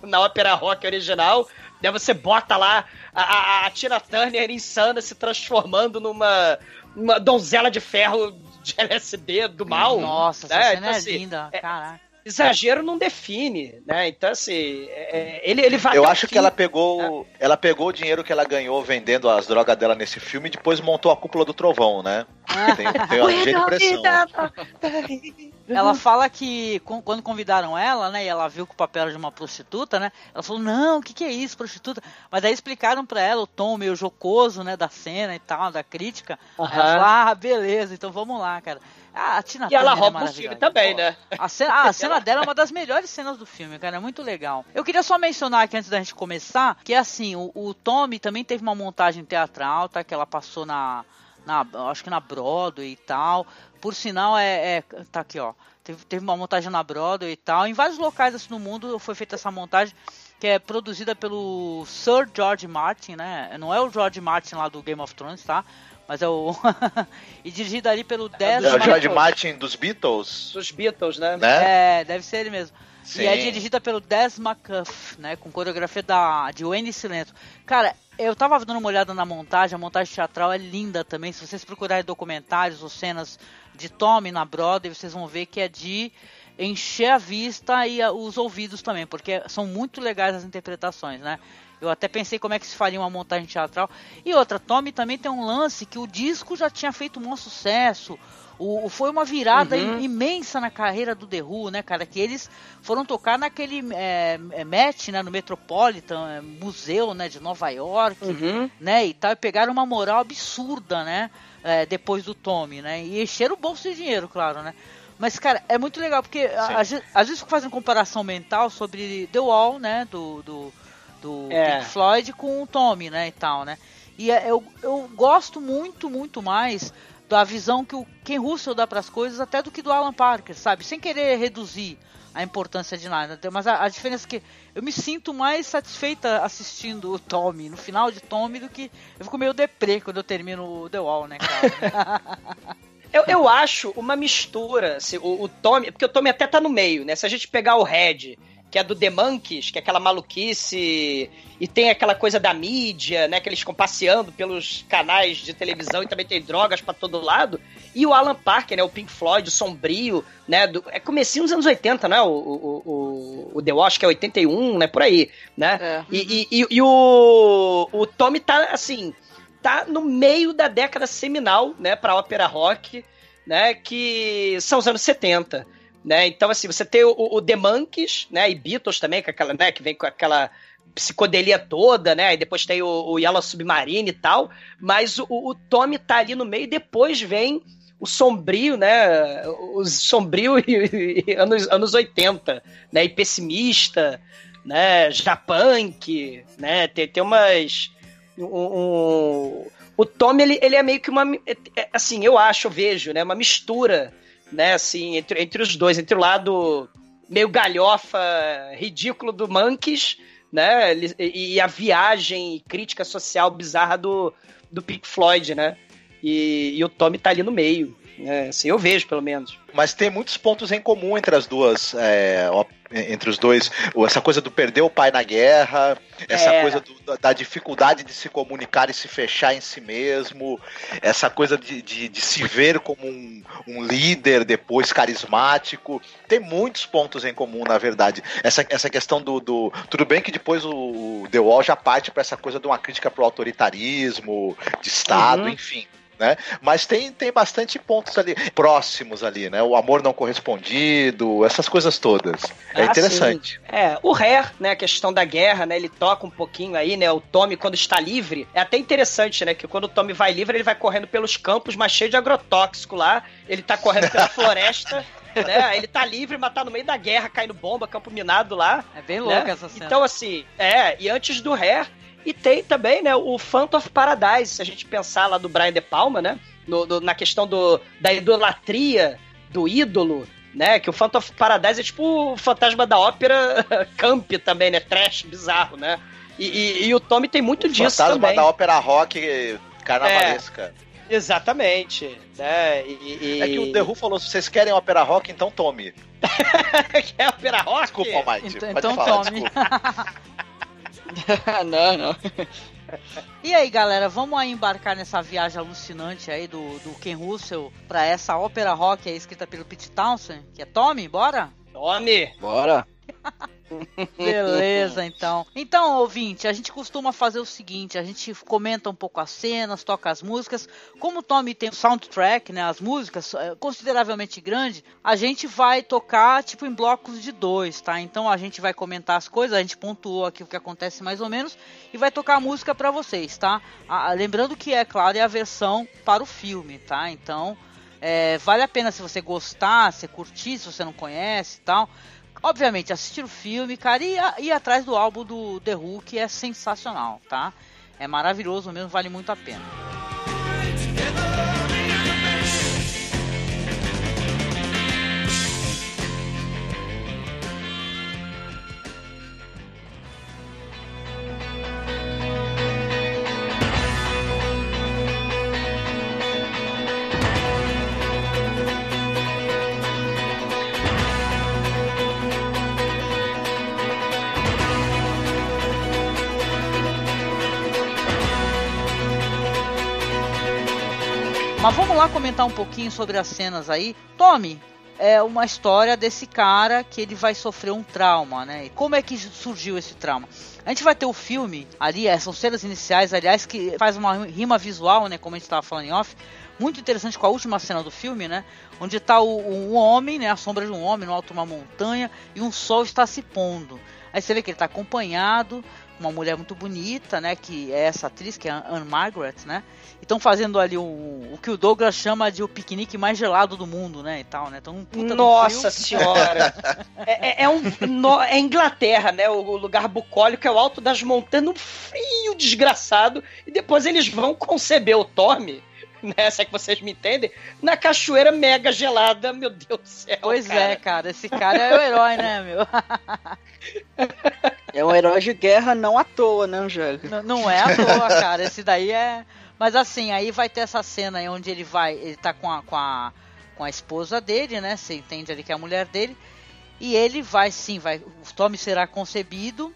na ópera rock original. Né, você bota lá a, a, a Tina Turner insana se transformando numa uma donzela de ferro de LSD do mal. Nossa, né? essa cena então, é assim, linda, é, caraca exagero não define, né? Então, assim, é, ele, ele vai. Eu acho que ela pegou. Né? Ela pegou o dinheiro que ela ganhou vendendo as drogas dela nesse filme e depois montou a cúpula do trovão, né? Tem, tem uma impressão. Ela fala que quando convidaram ela, né, e ela viu que o papel era de uma prostituta, né? Ela falou: "Não, o que, que é isso, prostituta?". Mas aí explicaram para ela o tom meio jocoso, né, da cena e tal, da crítica. Uhum. Ela falou: "Ah, beleza, então vamos lá, cara". Ah, a Tina e ela é rouba é o filme também, né? A cena, ah, a cena dela é uma das melhores cenas do filme, cara. É muito legal. Eu queria só mencionar aqui antes da gente começar que assim, o, o Tommy também teve uma montagem teatral, tá? Que ela passou na. na acho que na Broadway e tal. Por sinal, é. é tá aqui, ó. Teve, teve uma montagem na Broadway e tal. Em vários locais assim, no mundo foi feita essa montagem que é produzida pelo Sir George Martin, né? Não é o George Martin lá do Game of Thrones, tá? Mas é o. e dirigido ali pelo Des. É o George Martin dos Beatles. Dos Beatles, né? né? É, deve ser ele mesmo. Sim. E é dirigida pelo Des McCuff, né? Com coreografia da, de Wayne Silento. Cara, eu tava dando uma olhada na montagem, a montagem teatral é linda também. Se vocês procurarem documentários ou cenas de Tommy na Broadway, vocês vão ver que é de encher a vista e os ouvidos também, porque são muito legais as interpretações, né? Eu até pensei como é que se faria uma montagem teatral. E outra, Tommy também tem um lance que o disco já tinha feito um bom sucesso. O, foi uma virada uhum. imensa na carreira do The Who, né, cara? Que eles foram tocar naquele é, é match, né, no Metropolitan é, Museu, né, de Nova York, uhum. né, e tal. E pegaram uma moral absurda, né, é, depois do Tommy, né? E encheram o bolso de dinheiro, claro, né? Mas, cara, é muito legal, porque às vezes fazem comparação mental sobre The Wall, né, do, do do é. Pink Floyd com o Tommy, né, e tal, né? E é, eu, eu gosto muito, muito mais da visão que o Ken Russell dá para as coisas até do que do Alan Parker, sabe? Sem querer reduzir a importância de nada. Mas a, a, diferença é que eu me sinto mais satisfeita assistindo o Tommy, no final de Tommy, do que. Eu fico meio deprê quando eu termino o The Wall, né, cara? eu, eu acho uma mistura. Assim, o, o Tommy. Porque o Tommy até tá no meio, né? Se a gente pegar o Red que é do The Monkeys, que é aquela maluquice, e tem aquela coisa da mídia, né, que eles ficam passeando pelos canais de televisão e também tem drogas para todo lado, e o Alan Parker, né, o Pink Floyd, o sombrio, né, do, é comecinho dos anos 80, né, o, o, o, o The Wash, que é 81, né, por aí, né, é. e, e, e, o, o Tommy tá, assim, tá no meio da década seminal, né, pra ópera rock, né, que são os anos 70, né? Então, assim, você tem o, o The Monkeys, né? E Beatles também, com aquela, né? Que vem com aquela psicodelia toda, né? E depois tem o, o Yellow Submarine e tal. Mas o, o Tommy tá ali no meio e depois vem o sombrio, né? O sombrio e, e, anos, anos 80, né? E pessimista, né? Japunk, né? Tem, tem umas. Um, um, o Tommy, ele, ele é meio que uma. É, é, assim, eu acho, eu vejo, né? Uma mistura né, assim, entre, entre os dois, entre o lado meio galhofa, ridículo do Monkeys, né? E, e a viagem e crítica social bizarra do, do Pink Floyd, né? E, e o Tommy tá ali no meio. É, assim, eu vejo, pelo menos. Mas tem muitos pontos em comum entre as duas, é, entre os dois. Essa coisa do perder o pai na guerra, essa é. coisa do, da dificuldade de se comunicar e se fechar em si mesmo, essa coisa de, de, de se ver como um, um, líder depois carismático. Tem muitos pontos em comum, na verdade. Essa, essa questão do, do. Tudo bem que depois o, o The Wall já parte para essa coisa de uma crítica pro autoritarismo, de Estado, uhum. enfim né? Mas tem, tem bastante pontos ali próximos ali, né? O amor não correspondido, essas coisas todas. É ah, interessante. Sim. É, o Rare, né, a questão da guerra, né, ele toca um pouquinho aí, né, o Tommy quando está livre, é até interessante, né, que quando o Tommy vai livre, ele vai correndo pelos campos, mas cheio de agrotóxico lá, ele tá correndo pela floresta, né? Ele tá livre, mas tá no meio da guerra, caindo bomba, campo minado lá. É bem louco né? essa cena. Então, assim, é, e antes do Rare, e tem também, né, o Phantom of Paradise, se a gente pensar lá do Brian De Palma, né? No, do, na questão do, da idolatria do ídolo, né? Que o Phantom of Paradise é tipo o fantasma da ópera camp também, né? Trash, bizarro, né? E, e, e o Tommy tem muito o disso fantasma também. da ópera rock carnavalesca. É, exatamente. Né? E, e... É que o The Who falou, se vocês querem ópera rock, então tome. Quer ópera rock? Desculpa, Mike. Então, então falar, tome. não, não. E aí, galera, vamos aí embarcar nessa viagem alucinante aí do, do Ken Russell pra essa ópera rock aí escrita pelo Pete Townsend, que é Tommy, bora? Tommy! Bora! Beleza, então. Então, ouvinte, a gente costuma fazer o seguinte: a gente comenta um pouco as cenas, toca as músicas. Como o Tommy tem o soundtrack, né, as músicas é, consideravelmente grande, a gente vai tocar tipo em blocos de dois, tá? Então a gente vai comentar as coisas, a gente pontuou aqui o que acontece mais ou menos e vai tocar a música para vocês, tá? Lembrando que é claro é a versão para o filme, tá? Então é, vale a pena se você gostar, se curtir, se você não conhece tal obviamente, assistir o filme, cara, e ir atrás do álbum do The Who, que é sensacional, tá? É maravilhoso mesmo, vale muito a pena. Mas vamos lá comentar um pouquinho sobre as cenas aí. Tommy, é uma história desse cara que ele vai sofrer um trauma, né? E como é que surgiu esse trauma? A gente vai ter o filme ali, é, são cenas iniciais, aliás, que faz uma rima visual, né? Como a gente estava falando em off, muito interessante com a última cena do filme, né? Onde está um homem, né? A sombra de um homem no alto de uma montanha e um sol está se pondo. Aí você vê que ele está acompanhado, uma mulher muito bonita, né? Que é essa atriz, que é a Anne Margaret, né? estão fazendo ali o, o que o Douglas chama de o piquenique mais gelado do mundo, né? E tal, né? Então, um puta Nossa senhora! é, é, é, um, no, é Inglaterra, né? O lugar bucólico é o alto das montanhas, um frio desgraçado. E depois eles vão conceber o Tommy né? Se é que vocês me entendem, na cachoeira mega gelada, meu Deus do céu. Pois cara. é, cara, esse cara é o herói, né, meu? É um herói de guerra não à toa, né, Angélica? Não, não é à toa, cara. Esse daí é. Mas assim, aí vai ter essa cena aí onde ele vai. Ele tá com a, com a, com a esposa dele, né? Você entende ali que é a mulher dele. E ele vai sim, vai. O Tommy será concebido.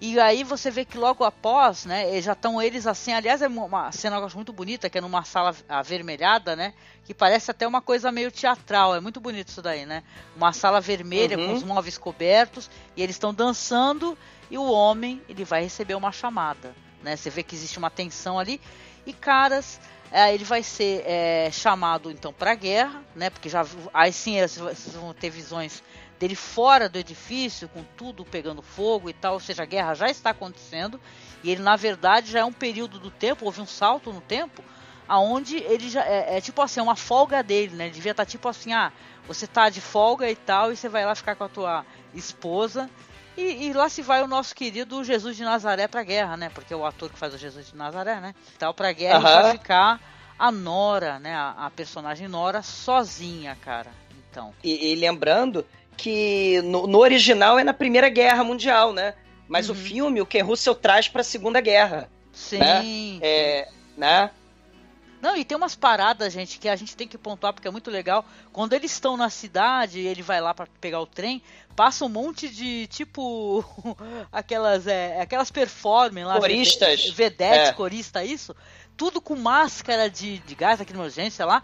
E aí você vê que logo após, né, já estão eles assim, aliás é uma cena eu muito bonita, que é numa sala avermelhada, né, que parece até uma coisa meio teatral, é muito bonito isso daí, né, uma sala vermelha uhum. com os móveis cobertos, e eles estão dançando, e o homem, ele vai receber uma chamada, né, você vê que existe uma tensão ali, e caras, é, ele vai ser é, chamado então para a guerra, né? Porque já aí sim vocês vão ter visões dele fora do edifício, com tudo pegando fogo e tal, ou seja, a guerra já está acontecendo e ele na verdade já é um período do tempo, houve um salto no tempo, aonde ele já é, é tipo assim, uma folga dele, né? Ele devia estar tá tipo assim, ah, você tá de folga e tal, e você vai lá ficar com a tua esposa e, e, lá se vai o nosso querido Jesus de Nazaré pra guerra, né? Porque é o ator que faz o Jesus de Nazaré, né? Então pra guerra uhum. vai ficar a Nora, né? A, a, personagem Nora sozinha, cara. Então. E, e lembrando que no, no, original é na Primeira Guerra Mundial, né? mas uhum. o filme, o Ken Russell traz pra Segunda Guerra. Sim. Né? É, né? Não, e tem umas paradas, gente, que a gente tem que pontuar porque é muito legal. Quando eles estão na cidade, ele vai lá para pegar o trem, passa um monte de tipo aquelas é, aquelas performances lá, coristas, vedetes, é. corista isso, tudo com máscara de, de gás, sei lá.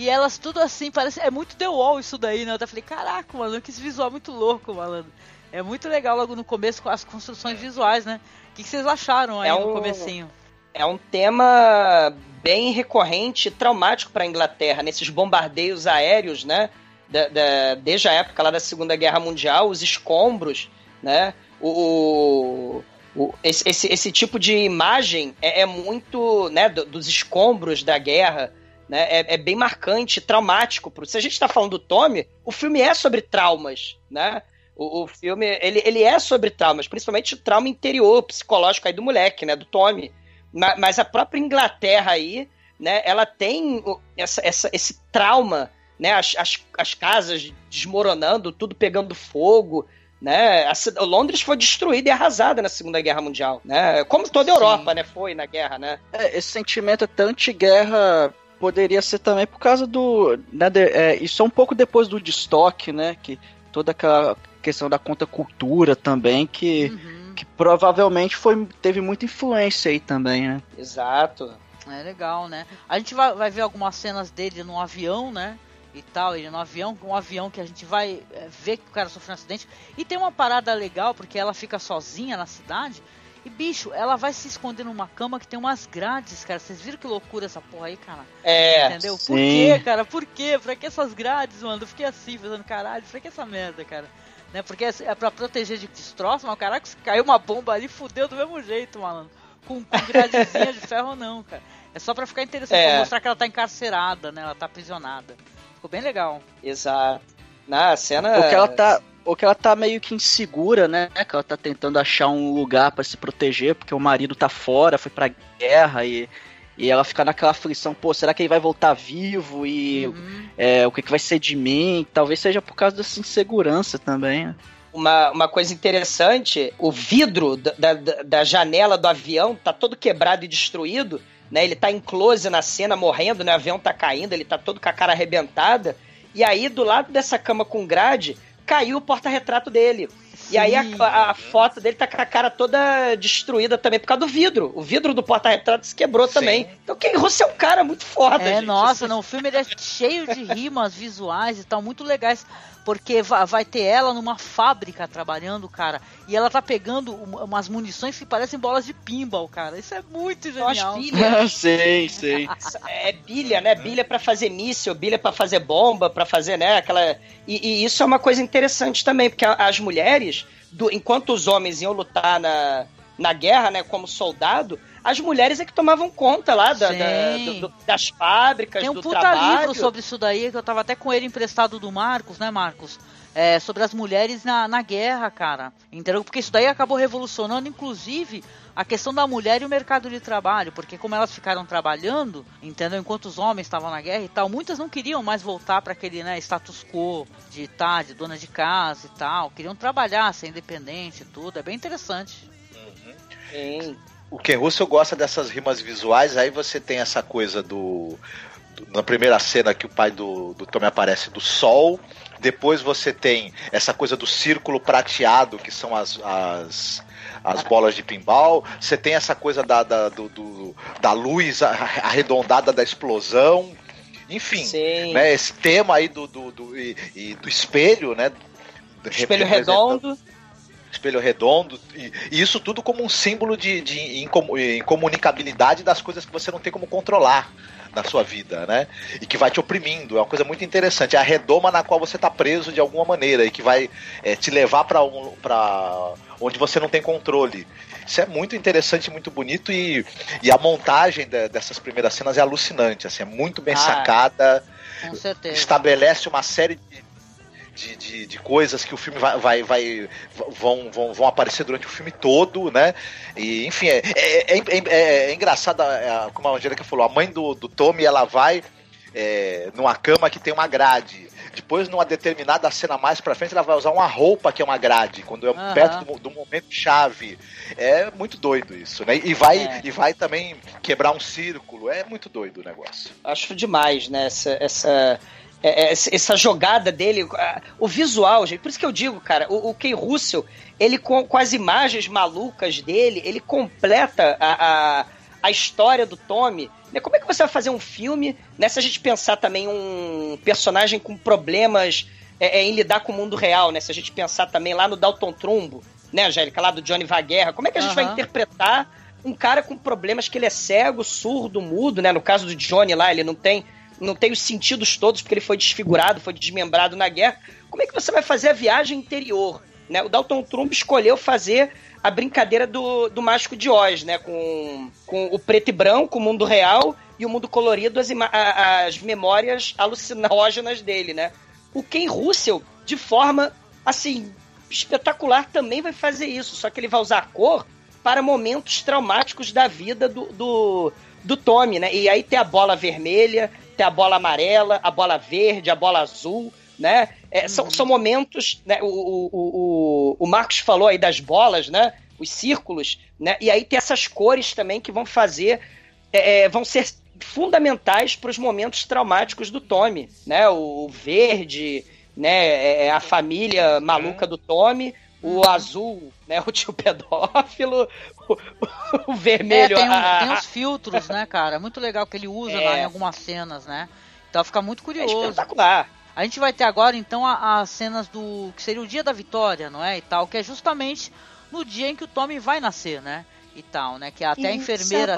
E elas tudo assim, parece. É muito The Wall isso daí, né? Eu até falei, caraca, mano, que esse visual muito louco, malandro. É muito legal logo no começo com as construções visuais, né? O que, que vocês acharam aí é um, no comecinho? É um tema bem recorrente, traumático para a Inglaterra, nesses bombardeios aéreos, né? Da, da, desde a época lá da Segunda Guerra Mundial, os escombros, né? O, o esse, esse, esse, tipo de imagem é, é muito, né? dos escombros da guerra, né? É, é, bem marcante, traumático. Se a gente está falando do Tommy, o filme é sobre traumas, né? O, o, filme, ele, ele é sobre traumas, principalmente o trauma interior, psicológico aí do moleque, né? Do Tommy. Mas a própria Inglaterra aí, né? Ela tem essa, essa, esse trauma, né? As, as, as casas desmoronando, tudo pegando fogo, né? A, Londres foi destruída e arrasada na Segunda Guerra Mundial, né? Como toda a Europa, né? Foi na guerra, né? É, esse sentimento até anti-guerra poderia ser também por causa do. Né, de, é, isso é um pouco depois do destoque, né? Que toda aquela questão da contracultura também, que, uhum. que provavelmente foi, teve muita influência aí também, né? Exato. É legal, né? A gente vai, vai ver algumas cenas dele no avião, né? E tal, ele no avião, um avião que a gente vai é, ver que o cara sofreu um acidente. E tem uma parada legal, porque ela fica sozinha na cidade. E, bicho, ela vai se esconder numa cama que tem umas grades, cara. Vocês viram que loucura essa porra aí, cara? É. Entendeu? Sim. Por quê, cara? Por quê? Pra que essas grades, mano? Eu fiquei assim, pensando, caralho, pra que essa merda, cara? Né? Porque é, é pra proteger de destroço, mas caraca, se caiu uma bomba ali, fudeu do mesmo jeito, mano. Com, com gradezinha de ferro não, cara. É só pra ficar interessante, é. pra mostrar que ela tá encarcerada, né? Ela tá aprisionada. Ficou bem legal. Exato. Na cena. Porque ela tá ou que ela tá meio que insegura, né? Que ela tá tentando achar um lugar para se proteger, porque o marido tá fora, foi pra guerra e, e ela fica naquela aflição, pô, será que ele vai voltar vivo? E uhum. é, o que, que vai ser de mim? Talvez seja por causa dessa insegurança também. Né? Uma, uma coisa interessante, o vidro da, da, da janela do avião tá todo quebrado e destruído, né? Ele tá em close na cena, morrendo, né? O avião tá caindo, ele tá todo com a cara arrebentada. E aí, do lado dessa cama com grade, caiu o porta-retrato dele. Sim. E aí a, a, foto dele tá com a cara toda destruída também por causa do vidro. O vidro do porta-retrato se quebrou Sim. também. Então Ken Russell é um cara muito foda, É, gente. nossa, não, o filme é cheio de rimas visuais e tal, muito legais. Porque vai ter ela numa fábrica trabalhando, cara. E ela tá pegando umas munições que parecem bolas de pinball, cara. Isso é muito genial. Bilha. sei, sei. É bilha, né? Bilha para fazer míssil, bilha para fazer bomba, para fazer, né? Aquela. E, e, isso é uma coisa interessante também, porque as mulheres, do, enquanto os homens iam lutar na, na guerra, né, como soldado, as mulheres é que tomavam conta lá da, da, do, das fábricas, Tem um do puta trabalho. livro sobre isso daí, que eu tava até com ele emprestado do Marcos, né, Marcos? É, sobre as mulheres na, na guerra, cara. Entendeu? Porque isso daí acabou revolucionando, inclusive, a questão da mulher e o mercado de trabalho. Porque como elas ficaram trabalhando, entendeu? Enquanto os homens estavam na guerra e tal, muitas não queriam mais voltar para aquele né, status quo de tá, de dona de casa e tal. Queriam trabalhar, ser independente e tudo. É bem interessante. Uhum. Sim o Ken Russell gosta dessas rimas visuais, aí você tem essa coisa do, do. na primeira cena que o pai do, do Tommy aparece do sol. Depois você tem essa coisa do círculo prateado, que são as, as, as bolas de pinball. Você tem essa coisa da, da, do, do, da luz arredondada da explosão. Enfim, né, esse tema aí do, do, do, e, e do espelho, né? Espelho redondo espelho redondo, e, e, isso tudo como um símbolo de, de incomunicabilidade das coisas que você não tem como controlar na sua vida, né? E que vai te oprimindo. É uma coisa muito interessante. É a redoma na qual você está preso de alguma maneira e que vai é, te levar para um, pra onde você não tem controle. Isso é muito interessante, muito bonito e, e a montagem de, dessas primeiras cenas é alucinante. Assim, é muito bem ah, sacada. Com certeza. Estabelece uma série de de, de, de, coisas que o filme vai, vai, vai vão, vão, vão aparecer durante o filme todo, né? E, enfim, é, é, é, é engraçado, como a Angélica falou, a mãe do, do Tommy, ela vai é, numa cama que tem uma grade. depois numa determinada cena mais pra frente ela vai usar uma roupa que é uma grade, quando é Aham. perto do, do momento chave. É muito doido isso, né? E vai, É. e vai também quebrar um círculo. É muito doido o negócio. Acho demais, né? Essa, essa, é, é, essa jogada dele, o visual, gente. Por isso que eu digo, cara, o, o Ken Russell, ele com, com as imagens malucas dele, ele completa a, a, a história do Tommy. Né? Como é que você vai fazer um filme, né? Se a gente pensar também um personagem com problemas é, é, em lidar com o mundo real, né? Se a gente pensar também lá no Dalton Trumbo, né, Angélica, lá do Johnny Vaguerra, como é que a gente vai Aham. interpretar um cara com problemas que ele é cego, surdo, mudo, né? No caso do Johnny lá, ele não tem, não tem os sentidos todos porque ele foi desfigurado, foi desmembrado na guerra. Como é que você vai fazer a viagem interior? Né? O Dalton Trumbo escolheu fazer a brincadeira do, do Mágico de Oz, né? Com, com o preto e branco, o mundo real, e o mundo colorido, as, as memórias alucinógenas dele, né? O Ken Russell, de forma, assim, espetacular, também vai fazer isso, só que ele vai usar a cor para momentos traumáticos da vida do, do, do Tommy, né? E aí tem a bola vermelha, tem a bola amarela, a bola verde, a bola azul, né? É, são, são momentos, né? O, o, o, o Marcos falou aí das bolas, né? Os círculos, né? E aí tem essas cores também que vão fazer, é, é, vão ser fundamentais para os momentos traumáticos do Tommy, né? O, o verde, né? É, é a família maluca do Tommy, o azul, né? O tio pedófilo, o, o É, vermelho, tem, um- a- tem uns filtros, né, cara? Muito legal que ele usa É. lá em algumas cenas, né? Então fica muito é curioso. espetacular. A gente vai ter agora então as cenas do que seria o dia da vitória, não é? E tal, que é justamente no dia em que o Tommy vai nascer, né? E tal, né? Que até a enfermeira.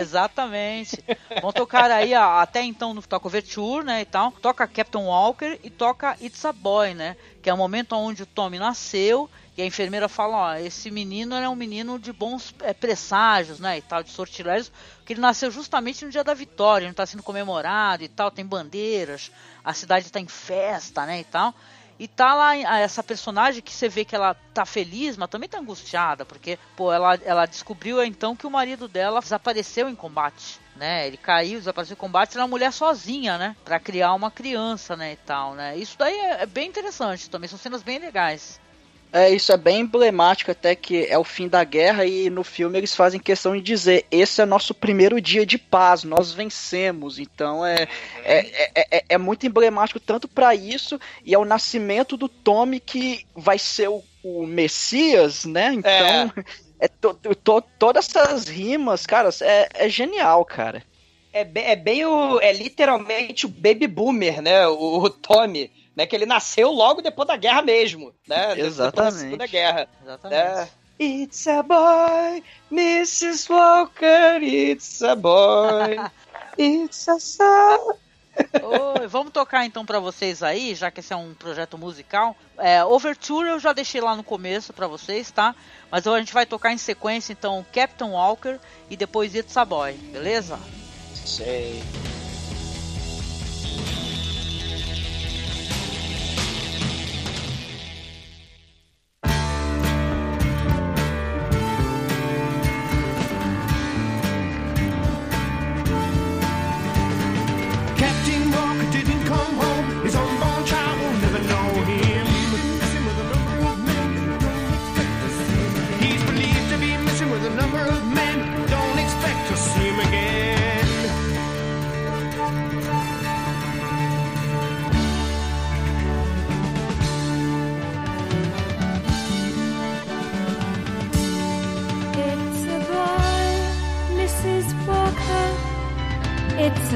Exatamente. Vão tocar aí a- até então no toca Overture, né? E tal. Toca Captain Walker e toca It's a Boy, né? Que é o momento onde o Tommy nasceu. E a enfermeira fala, ó, esse menino é um menino de bons é, presságios, né? E tal, de sortilégios. Que ele nasceu justamente no dia da vitória, ele está sendo comemorado e tal, tem bandeiras, a cidade está em festa, né? E tal. E tá lá essa personagem que você vê que ela tá feliz, mas também tá angustiada, porque, pô, ela, ela descobriu então que o marido dela desapareceu em combate, né? Ele caiu, desapareceu em combate, era uma mulher sozinha, né? Pra criar uma criança, né? E tal, né? Isso daí é, é bem interessante também, são cenas bem legais. É, isso é bem emblemático até que é o fim da guerra e no filme eles fazem questão de dizer esse é nosso primeiro dia de paz, nós vencemos. Então é, é, é, é, é muito emblemático tanto para isso e é o nascimento do Tommy que vai ser o, o Messias, né? Então é. to- to- todas essas rimas, cara, é, é genial, cara. É bem, é bem o. É literalmente o baby boomer, né? O, o Tommy, né? Que ele nasceu logo depois da guerra mesmo, né? Depois da Exatamente. Guerra. Exatamente. né? It's a boy, Mrs. Walker, it's a boy, it's a son. Oi, vamos tocar então pra vocês aí, já que esse é um projeto musical. É, Overture eu já deixei lá no começo pra vocês, tá? Mas a gente vai tocar em sequência então Captain Walker e depois It's a Boy, beleza? Sei.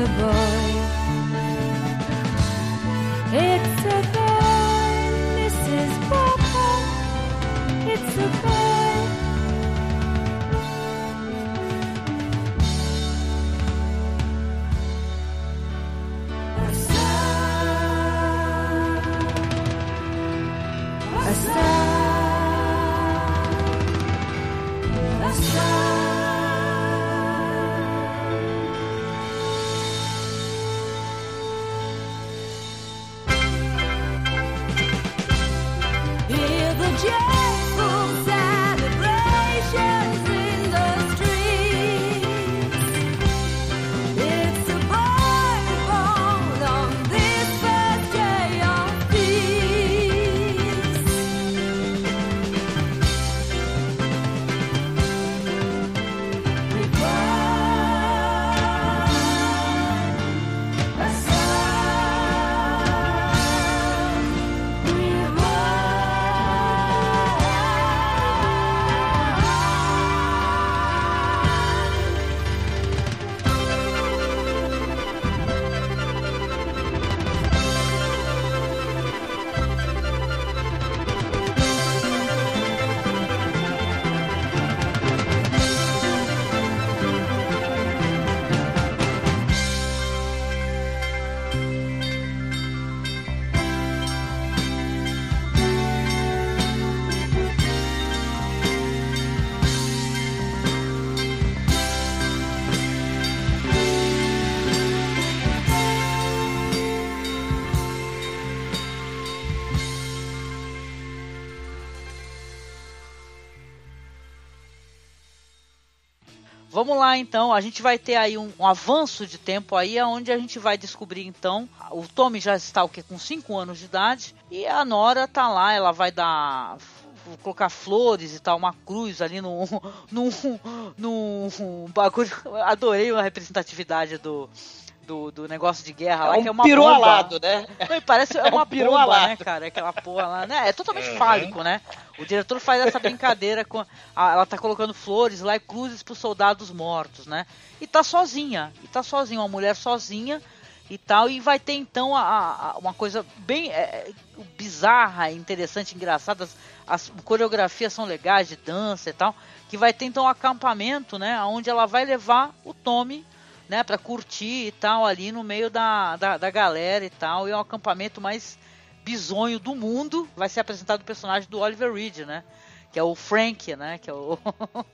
Boy. Vamos lá então, a gente vai ter aí um, um avanço de tempo aí, onde a gente vai descobrir então, o Tommy já está o quê? Com 5 anos de idade, e a Nora tá lá, ela vai dar colocar flores e tal, uma cruz ali no num, num bagulho. Adorei a representatividade do, do, do negócio de guerra É lá, um que é uma piru bomba. alado, né? Não, e parece é um uma peru bomba, alado. né, cara? Aquela porra lá, né? É totalmente Uhum. fálico, né? O diretor faz essa brincadeira com. a- ela tá colocando flores lá e cruzes pros soldados mortos, né? E tá sozinha. E tá sozinha, uma mulher sozinha e tal. E vai ter então a, a- a- uma coisa bem é, bizarra, interessante, engraçada. As, as coreografias são legais de dança e tal. Que vai ter então um acampamento, né? Onde ela vai levar o Tommy né, para curtir e tal ali no meio da, da, da galera e tal. E é o acampamento mais bizonho do mundo. Vai ser apresentado o personagem do Oliver Reed, né? Que é o Frank, né? Que é o.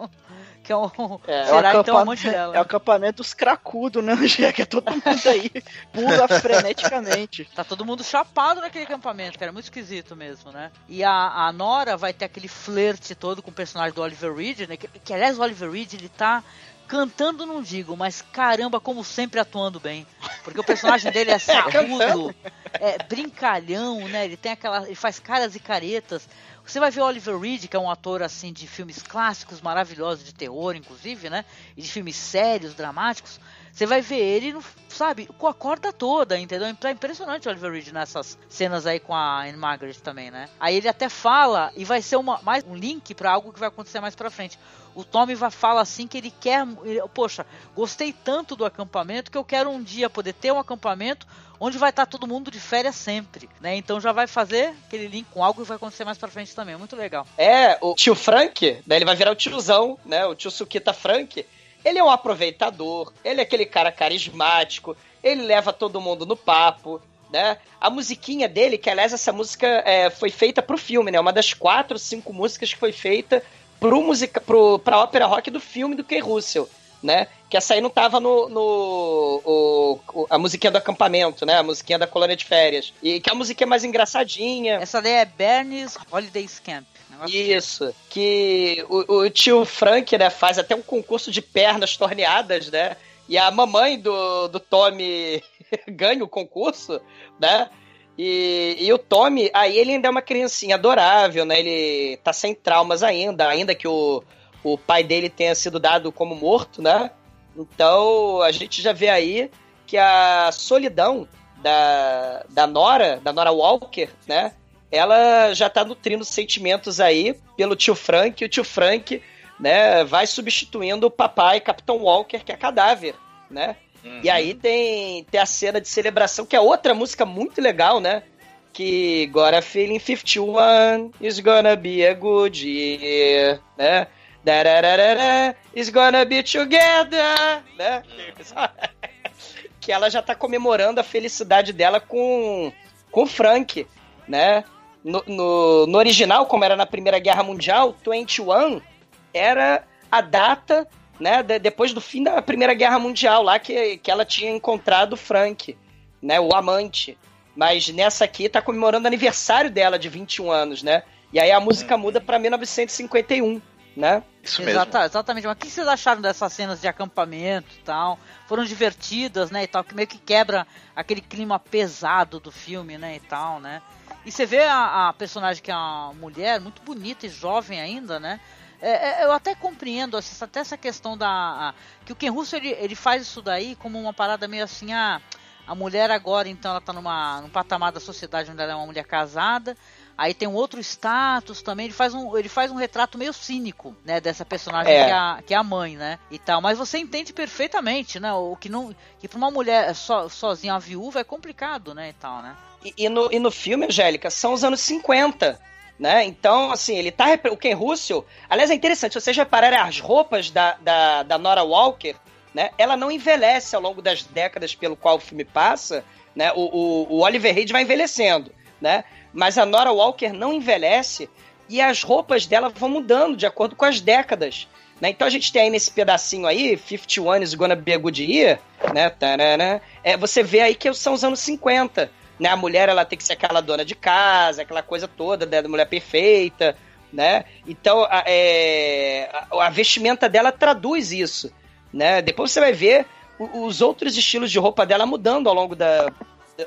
que é o. É, será é o então amante acampamento, dela. é o acampamento dos cracudos, né, Angé? Que é todo mundo aí pula freneticamente. Tá todo mundo chapado naquele acampamento, cara. É muito esquisito mesmo, né? E a, a Nora vai ter aquele flerte todo com o personagem do Oliver Reed, né? Que, que aliás, o Oliver Reed, ele tá cantando, não digo, mas caramba, como sempre atuando bem. Porque o personagem dele é sarrudo, é brincalhão, né? Ele tem aquela. Ele faz caras e caretas. Você vai ver o Oliver Reed, que é um ator assim de filmes clássicos, maravilhosos, de terror, inclusive, né? E de filmes sérios, dramáticos. Você vai ver ele, sabe, com a corda toda, entendeu? É impressionante o Oliver Reed nessas cenas aí com a Anne Margaret também, né? Aí ele até fala, e vai ser uma, mais um link pra algo que vai acontecer mais pra frente. O Tommy vai fala assim que ele quer, ele- poxa, gostei tanto do acampamento que eu quero um dia poder ter um acampamento onde vai estar todo mundo de férias sempre, né? Então já vai fazer aquele link com algo que vai acontecer mais pra frente também, muito legal. É, o tio Frank, né? Ele vai virar o tiozão, né? O tio Sukita Frank. Ele é um aproveitador, ele é aquele cara carismático, ele leva todo mundo no papo, né? A musiquinha dele, que aliás essa música é, foi feita pro filme, né? Uma das quatro, cinco músicas que foi feita pro musica, pro, pra ópera rock do filme do Ken Russell, né? Que essa aí não tava no, no o- o- a musiquinha do acampamento, né? A musiquinha da colônia de férias. E que é a musiquinha mais engraçadinha. Essa daí é Bernie's Holidays Camp. Isso, que o, o tio Frank, né, faz até um concurso de pernas torneadas, né? E a mamãe do, do Tommy ganha o concurso, né? E, e o Tommy, aí ele ainda é uma criancinha adorável, né? Ele tá sem traumas ainda, ainda que o, o pai dele tenha sido dado como morto, né? Então a gente já vê aí que a solidão da, da Nora, da Nora Walker, né? Ela já tá nutrindo sentimentos aí pelo tio Frank, e o tio Frank, né, vai substituindo o papai Capitão Walker, que é cadáver, né? Uhum. E aí tem, tem a cena de celebração, que é outra música muito legal, né? Que agora feeling 51 is gonna be a good year, né? Darararara, is gonna be together, né? que ela já tá comemorando a felicidade dela com, com o Frank, né? No, no, no original, como era na Primeira Guerra Mundial, 21 era a data, né, de- depois do fim da Primeira Guerra Mundial, lá que, que ela tinha encontrado o Frank, né, o amante. Mas nessa aqui tá comemorando o aniversário dela de 21 anos, né? E aí a música muda pra 1951, né? Isso mesmo. Exata- exatamente. Mas o que vocês acharam dessas cenas de acampamento e tal? Foram divertidas, né, e tal, que meio que quebra aquele clima pesado do filme, né, e tal, né? E você vê a, a personagem que é uma mulher muito bonita e jovem ainda, né? É, é, eu até compreendo essa- até essa questão da a- que o Ken Russo ele, ele faz isso daí como uma parada meio assim, ah, a mulher agora então ela tá numa num patamar da sociedade onde ela é uma mulher casada, aí tem um outro status também, ele faz um ele faz um retrato meio cínico, né, dessa personagem É. que, é a, que é a mãe, né, e tal, mas você entende perfeitamente, né, o que não que para uma mulher so, sozinha, uma viúva é complicado, né, e tal, né? E, e no, e no filme, Angélica, são os anos 50, né? Então, assim, ele tá... O Ken Russell... Aliás, é interessante, se vocês repararem as roupas da, da, da Nora Walker, né? Ela não envelhece ao longo das décadas pelo qual o filme passa, né? O, o, o Oliver Reed vai envelhecendo, né? Mas a Nora Walker não envelhece e as roupas dela vão mudando de acordo com as décadas. Né? Então a gente tem aí nesse pedacinho aí, 51 is gonna be a good year, né? É, você vê aí que são os anos 50. Né? A mulher ela tem que ser aquela dona de casa, aquela coisa toda né? da mulher perfeita, né? Então a, é, a, a vestimenta dela traduz isso. né? Depois você vai ver os outros estilos de roupa dela mudando ao longo da-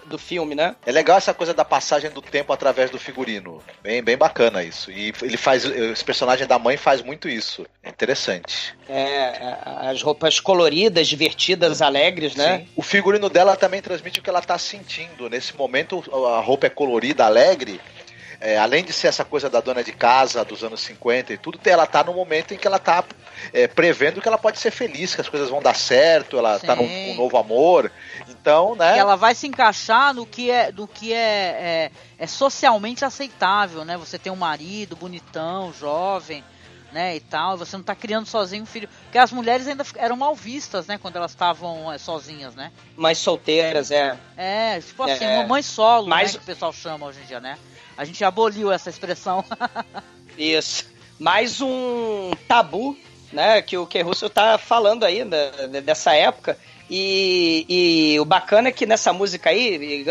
do filme, né? É legal essa coisa da passagem do tempo através do figurino. Bem, bem bacana isso. E ele faz. Esse personagem da mãe faz muito isso. É interessante. É, é, as roupas coloridas, divertidas, alegres, né? Sim. O figurino dela também transmite o que ela tá sentindo. Nesse momento, a roupa é colorida, alegre. É, além de ser essa coisa da dona de casa dos anos 50 e tudo, ela tá no momento em que ela tá é, prevendo que ela pode ser feliz, que as coisas vão dar certo, ela tá num Sim. um novo amor. Então, né? Que ela vai se encaixar no que é, do que é, é, é socialmente aceitável, né? Você tem um marido bonitão, jovem, né, e tal, você não tá criando sozinho um filho. Porque as mulheres ainda eram mal vistas, né, quando elas estavam é, sozinhas, né? Mais solteiras, é. É, tipo assim, É. uma mãe solo, Mas- né, que o pessoal chama hoje em dia, né? A gente aboliu essa expressão. Isso. Mais um tabu, né, que o Ken Russell tá falando aí né, dessa época. E, e o bacana é que nessa música aí,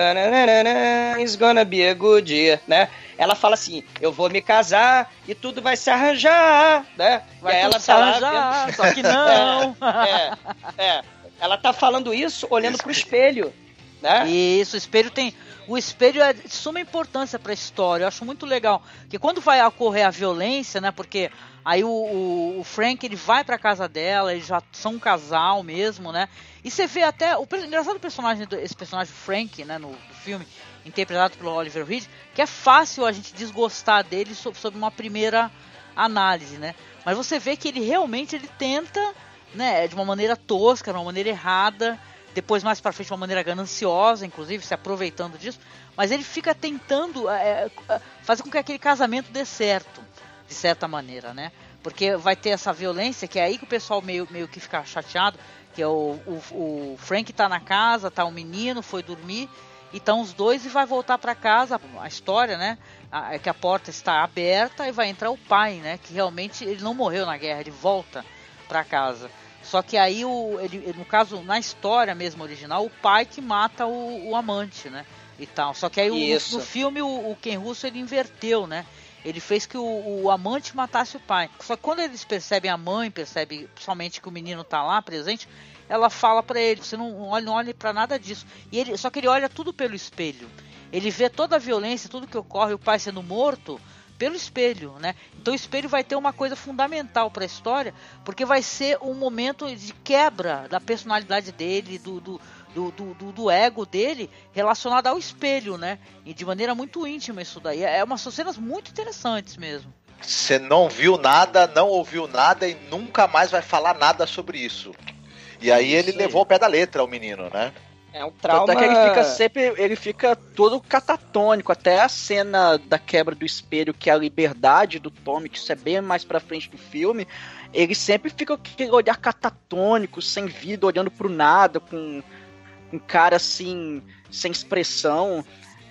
it's gonna be a good year, né? Ela fala assim, eu vou me casar e tudo vai se arranjar, né? Vai e ela tudo tá arranjar, vendo- só que não. É, é. Ela tá falando isso olhando pro espelho, né? Isso, o espelho tem. O espelho é de suma importância para a história. Eu acho muito legal. Que quando vai ocorrer a violência, né? Porque aí o, o- o Frank ele vai para casa dela, eles já são um casal mesmo, né? E você vê até. O engraçado personagem, esse personagem Frank, né? No, no filme, interpretado pelo Oliver Reed, que é fácil a gente desgostar dele sob, sob uma primeira análise, né? Mas você vê que ele realmente ele tenta, né? De uma maneira tosca, de uma maneira errada depois mais pra frente de uma maneira gananciosa, inclusive se aproveitando disso, mas ele fica tentando é, é, fazer com que aquele casamento dê certo, de certa maneira, né? Porque vai ter essa violência, que é aí que o pessoal meio, meio que fica chateado, que é o, o, o Frank tá na casa, tá um menino, foi dormir, e estão os dois e vai voltar para casa, a história, né? É que a porta está aberta e vai entrar o pai, né? Que realmente ele não morreu na guerra, ele volta para casa. Só que aí, o, ele, no caso, na história mesmo original, o pai que mata o, o amante, né? E tal. Só que aí o- no, filme o, o Ken Russo ele inverteu, né? Ele fez que o, o amante matasse o pai. Só que quando eles percebem a mãe, percebe principalmente que o menino tá lá presente, ela fala pra ele, você não olhe, não olhe para nada disso. E ele, só que ele olha tudo pelo espelho. Ele vê toda a violência, tudo que ocorre, o pai sendo morto pelo espelho, né? Então o espelho vai ter uma coisa fundamental para a história, porque vai ser um momento de quebra da personalidade dele, do, do, do, do, do- ego dele relacionado ao espelho, né? E de maneira muito íntima isso daí. É umas são cenas muito interessantes mesmo. Você não viu nada, não ouviu nada e nunca mais vai falar nada sobre isso. E aí ele Isso aí. levou o pé da letra, o menino, né? É um trauma. é que ele fica sempre, ele fica todo catatônico, até a cena da quebra do espelho, que é a liberdade do Tommy, que isso é bem mais pra frente do filme, ele sempre fica com aquele olhar catatônico, sem vida, olhando pro nada, com um cara assim, sem expressão.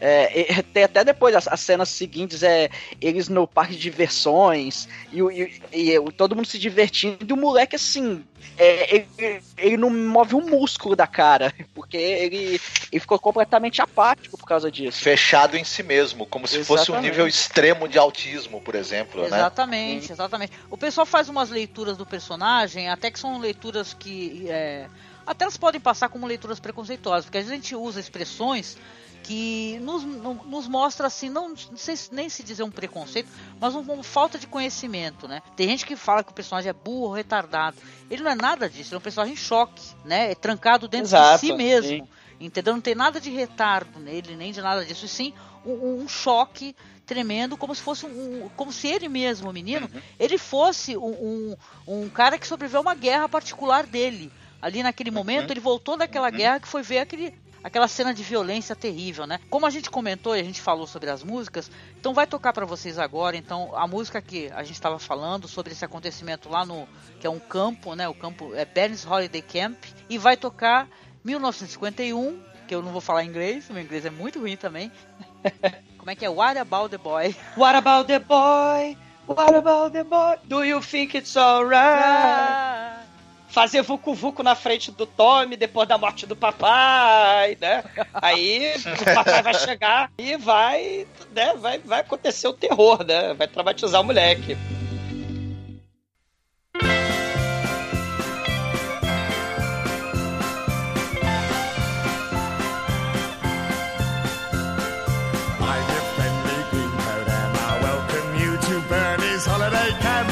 É, e- tem até depois as, as cenas seguintes é eles no parque de diversões e, o- e- e o- todo mundo se divertindo e o moleque assim é, ele, ele não move um músculo da cara porque ele, ele ficou completamente apático por causa disso. Fechado em si mesmo, como se fosse um Exatamente. nível extremo de autismo, por exemplo, né? Exatamente, exatamente. O pessoal faz umas leituras do personagem, até que são leituras que. é, até elas podem passar como leituras preconceituosas, porque às vezes a gente usa expressões que nos, no- nos mostra assim, não, não sei se- nem se dizer um preconceito, mas um- uma falta de conhecimento, né? Tem gente que fala que o personagem é burro, retardado. Ele não é nada disso, ele é um personagem em choque, né? É trancado dentro Exato, de si mesmo. sim. Entendeu? Não tem nada de retardo nele, nem de nada disso, e sim um, um choque tremendo, como se fosse um. como se ele mesmo, o menino, ele fosse um, um, um cara que sobreviveu a uma guerra particular dele. Ali naquele momento, ele voltou daquela guerra que foi ver aquele. Aquela cena de violência terrível, né? Como a gente comentou e a gente falou sobre as músicas, então vai tocar pra vocês agora. Então a música que a gente estava falando sobre esse acontecimento lá no que é um campo, né? O campo é Burns Holiday Camp e vai tocar 1951, que eu não vou falar inglês, meu inglês é muito ruim também. Como é que é? What About the Boy? What about the boy? What about the boy? Do you think it's alright? fazer vucu-vucu na frente do Tommy depois da morte do papai, né? Aí o papai vai chegar e vai, né? Vai, vai acontecer o terror, né? Vai traumatizar o moleque. Holiday cabin.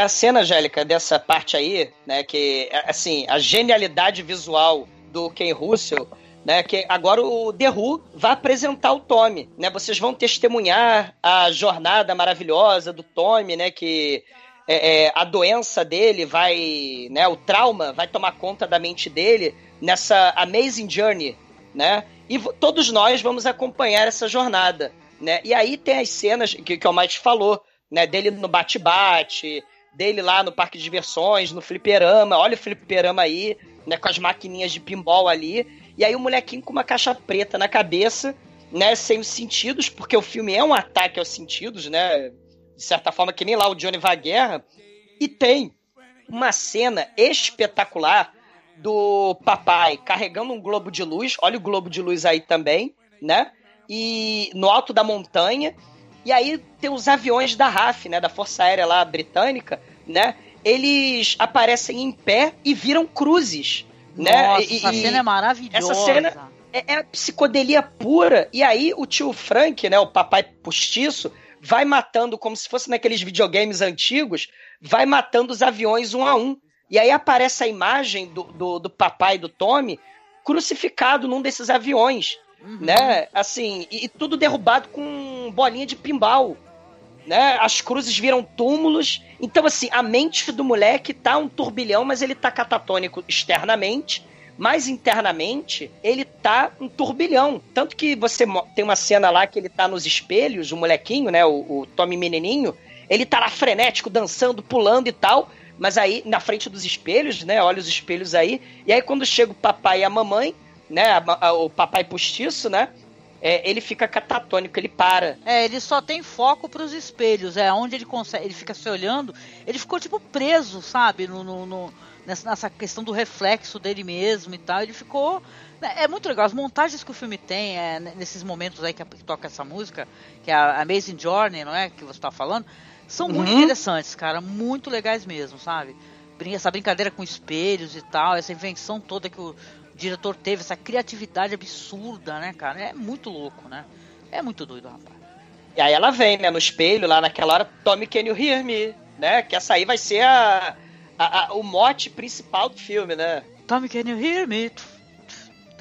A cena, Angélica, dessa parte aí, né, que, assim, a genialidade visual do Ken Russell, né, que agora o The Who vai apresentar o Tommy, né, vocês vão testemunhar a jornada maravilhosa do Tommy, né, que é, é, a doença dele vai, né, o trauma vai tomar conta da mente dele nessa amazing journey, né, e todos nós vamos acompanhar essa jornada, né, e aí tem as cenas que, que o Mike falou, né, dele no bate-bate, dele lá no parque de diversões, no fliperama. Olha o fliperama aí, né? Com as maquininhas de pinball ali. E aí o molequinho com uma caixa preta na cabeça, né? Sem os sentidos, porque o filme é um ataque aos sentidos, né? De certa forma, que nem lá o Johnny vai à guerra. E tem uma cena espetacular do papai carregando um globo de luz. Olha o globo de luz aí também, né? E no alto da montanha. E aí tem os aviões da RAF, né, da Força Aérea lá britânica, né? Eles aparecem em pé e viram cruzes, né? Nossa, E- essa e- cena é maravilhosa. essa cena- é, é a psicodelia pura. E aí o tio Frank, né, o papai postiço, vai matando como se fosse naqueles videogames antigos, vai matando os aviões um a um. E aí aparece a imagem do, do, do papai do Tommy crucificado num desses aviões, Uhum. né? Assim, e, e tudo derrubado com bolinha de pinball. Né? As cruzes viram túmulos. Então, assim, a mente do moleque tá um turbilhão, mas ele tá catatônico externamente. Mas internamente, ele tá um turbilhão. Tanto que você tem uma cena lá que ele tá nos espelhos, o molequinho, né? O, o Tommy Menininho. Ele tá lá frenético, dançando, pulando e tal. Mas aí, na frente dos espelhos, né? Olha os espelhos aí. E aí, quando chega o papai e a mamãe, né? a a- o papai postiço, né? é, ele fica catatônico, ele para. É, ele só tem foco pros espelhos, é onde ele consegue, ele fica se olhando, ele ficou tipo preso, sabe, no, no- no- nessa, nessa questão do reflexo dele mesmo e tal, ele ficou, né, é muito legal, as montagens que o filme tem, é, nesses momentos aí que, que toca essa música, que é a Amazing Journey, não é, que você tá falando, são muito Uhum. interessantes, cara, muito legais mesmo, sabe, essa brincadeira com espelhos e tal, essa invenção toda que o diretor teve, essa criatividade absurda, né, cara, é muito louco, né, é muito doido, rapaz. E aí ela vem, né, no espelho, lá naquela hora, Tommy, can you hear me? Né? Que essa aí vai ser a, a- a- o mote principal do filme, né? Tommy, can you hear me?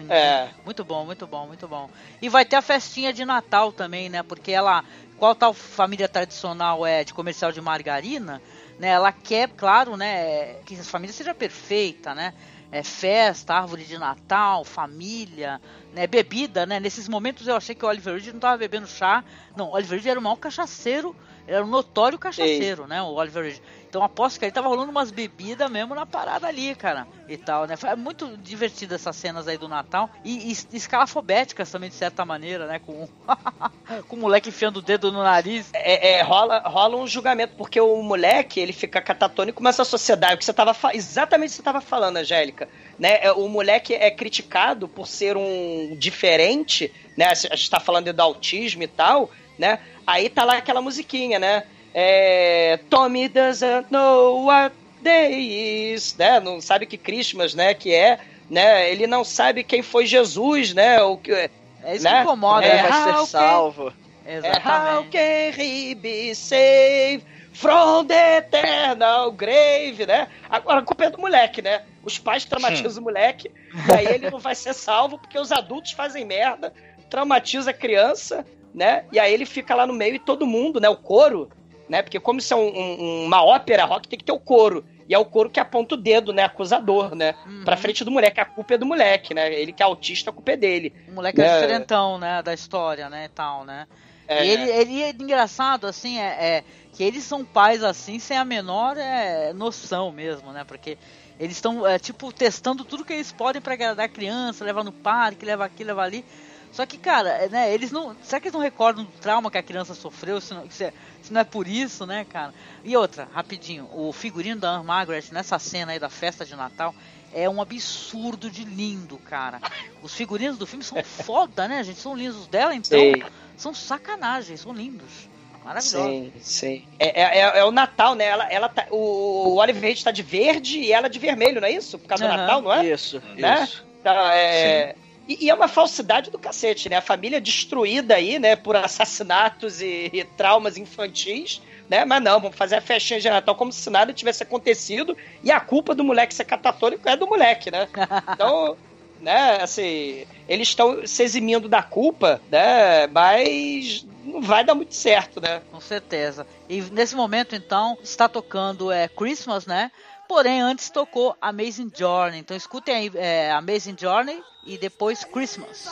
É. Muito bom, muito bom, muito bom. E vai ter a festinha de Natal também, né? Porque ela, qual tal família tradicional é de comercial de margarina, né? Ela quer, claro, né, que a família seja perfeita, né? É festa, árvore de Natal, família, né? Bebida, né? Nesses momentos eu achei que o Oliver Reed não tava bebendo chá. Não, o Oliver Reed era o maior cachaceiro, era um notório cachaceiro, né? O Oliver Reed. Então aposto que ele tava rolando umas bebidas mesmo na parada ali, cara. E tal, né? Foi muito divertido essas cenas aí do Natal. E, e escalafobéticas também, de certa maneira, né? Com, com o moleque enfiando o dedo no nariz. É, é, rola, rola um julgamento, porque o moleque, ele fica catatônico, mas a sociedade, o que você tava exatamente o que você tava falando, Angélica, né? É, O moleque é criticado por ser um diferente, né? A gente tá falando do autismo e tal, né? Aí tá lá aquela musiquinha, né? É, Tommy doesn't know what day is, né? Não sabe que Christmas, né? Que é, né? Ele não sabe quem foi Jesus, né? O que É isso Né? que incomoda, É, né? vai how ser can- salvo. é, How Exatamente. can he be saved from the eternal grave, né? Agora a culpa é do moleque, né? Os pais traumatizam o moleque, e aí ele não vai ser salvo porque os adultos fazem merda, traumatiza a criança, né? E aí ele fica lá no meio e todo mundo, né? O coro, né? Porque como isso é um- um- uma ópera rock, tem que ter o coro. E é o coro que aponta o dedo, né? Acusador, né? Uhum. Pra frente do moleque. A culpa é do moleque, né? Ele que é autista, a culpa é dele. O moleque é, É. diferentão, né? Da história, né? E tal, né? É, E ele, ele é engraçado, assim, é, é que eles são pais assim sem a menor é, noção mesmo, né? Porque eles estão, é, tipo, testando tudo que eles podem pra agradar a criança, levar no parque, levar aqui, levar ali. Só que, cara, é, né, eles não. Será que eles não recordam do trauma que a criança sofreu? Se não, se é- se não é por isso, né, cara? E outra, rapidinho, o figurino da Anne Margaret nessa cena aí da festa de Natal é um absurdo de lindo, cara. Os figurinos do filme são foda, né, gente? São lindos. Os dela, então, Sim. são sacanagem, são lindos. Maravilhosos. Sim, sim. É, é, é- é o Natal, né? Ela, ela tá, o, o Oliver Reed tá de verde e ela de vermelho, não é isso? Por causa do Aham. Natal, não é? Isso, Né? isso. Tá, é... E, e é uma falsidade do cacete, né? A família destruída aí, né? Por assassinatos e, e traumas infantis, né? Mas não, vamos fazer a festinha de Natal como se nada tivesse acontecido e a culpa do moleque ser catatônico é do moleque, né? Então, né? Assim, eles estão se eximindo da culpa, né? Mas não vai dar muito certo, né? Com certeza. E nesse momento, então, está tocando é, Christmas, né? Porém, antes tocou Amazing Journey. Então escutem aí é, Amazing Journey e depois Christmas.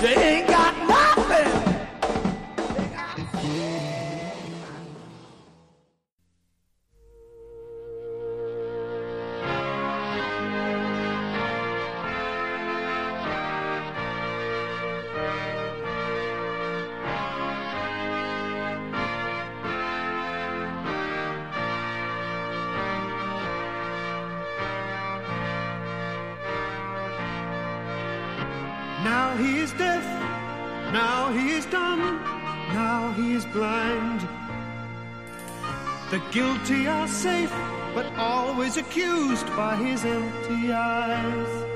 They ain't got nothing. Safe, but always accused by his empty eyes.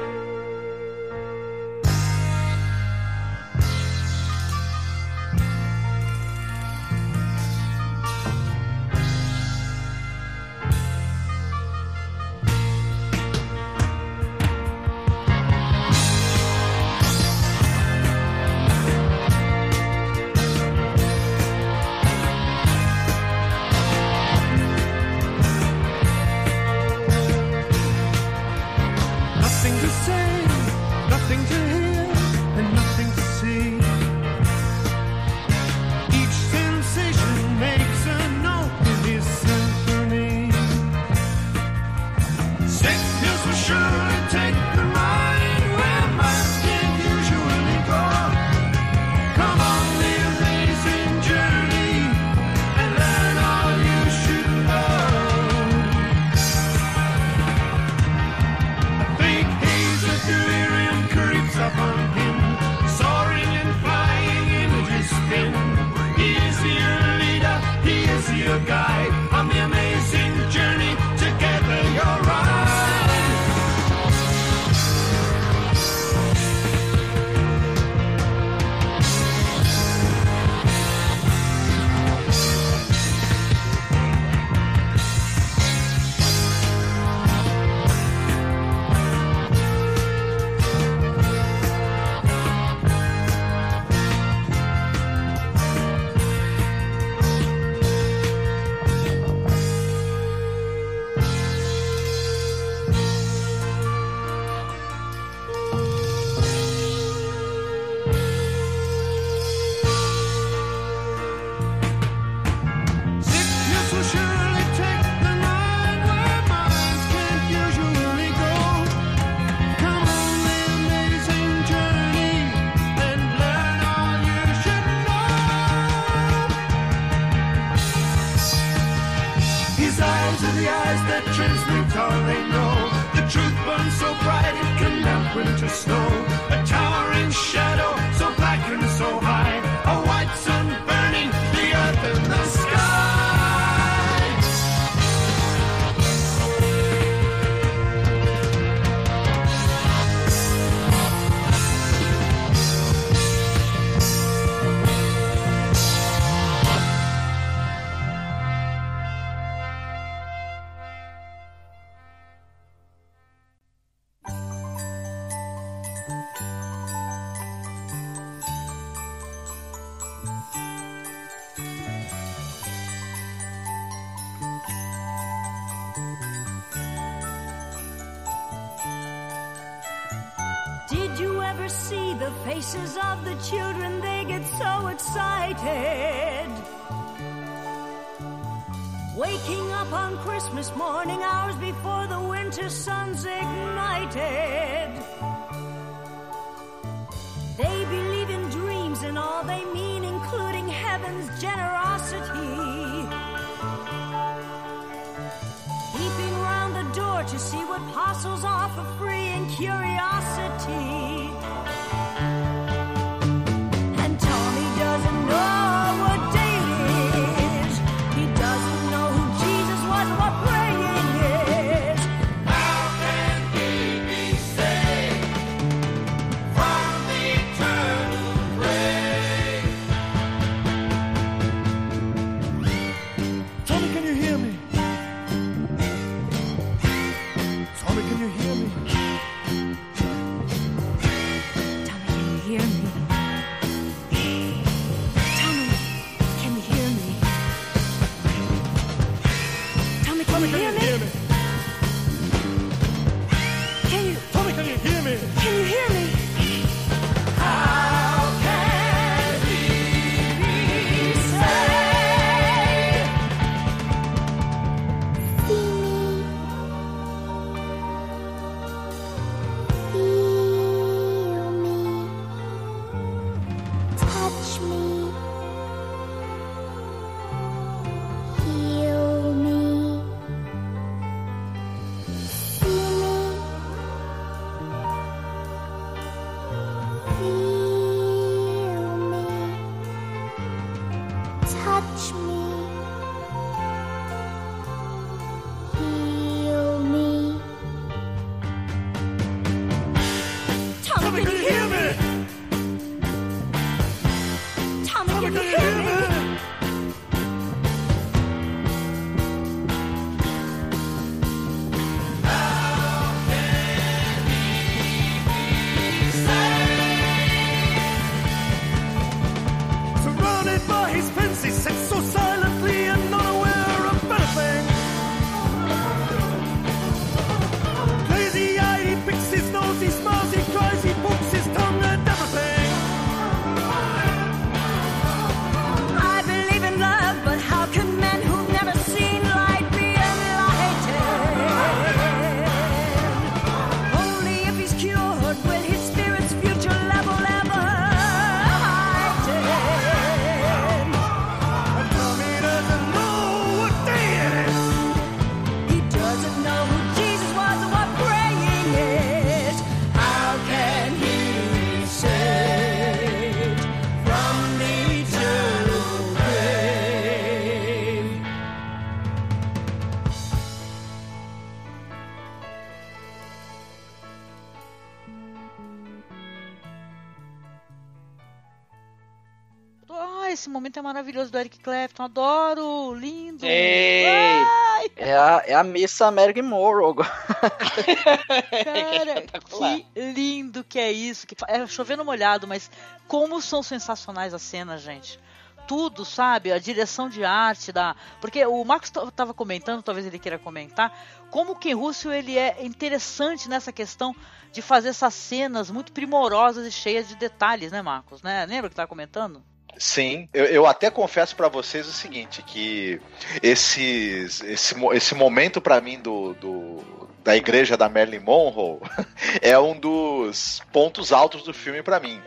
Christmas morning, é maravilhoso do Eric Clapton. Adoro! Lindo! Ei! Ai, É a, é a missa Mary Morrow. cara, Espetacular. que lindo que é isso. Que, é chovendo molhado, mas como são sensacionais as cenas, gente. Tudo, sabe? A direção de arte da. Porque o Marcos t- tava comentando, talvez ele queira comentar, como o Ken Russell ele é interessante nessa questão de fazer essas cenas muito primorosas e cheias de detalhes, né, Marcos? Né? Lembra que tava comentando? Sim, eu, eu até confesso pra vocês o seguinte, que esse, mo- esse momento pra mim do, do- da igreja da Marilyn Monroe é um dos pontos altos do filme pra mim.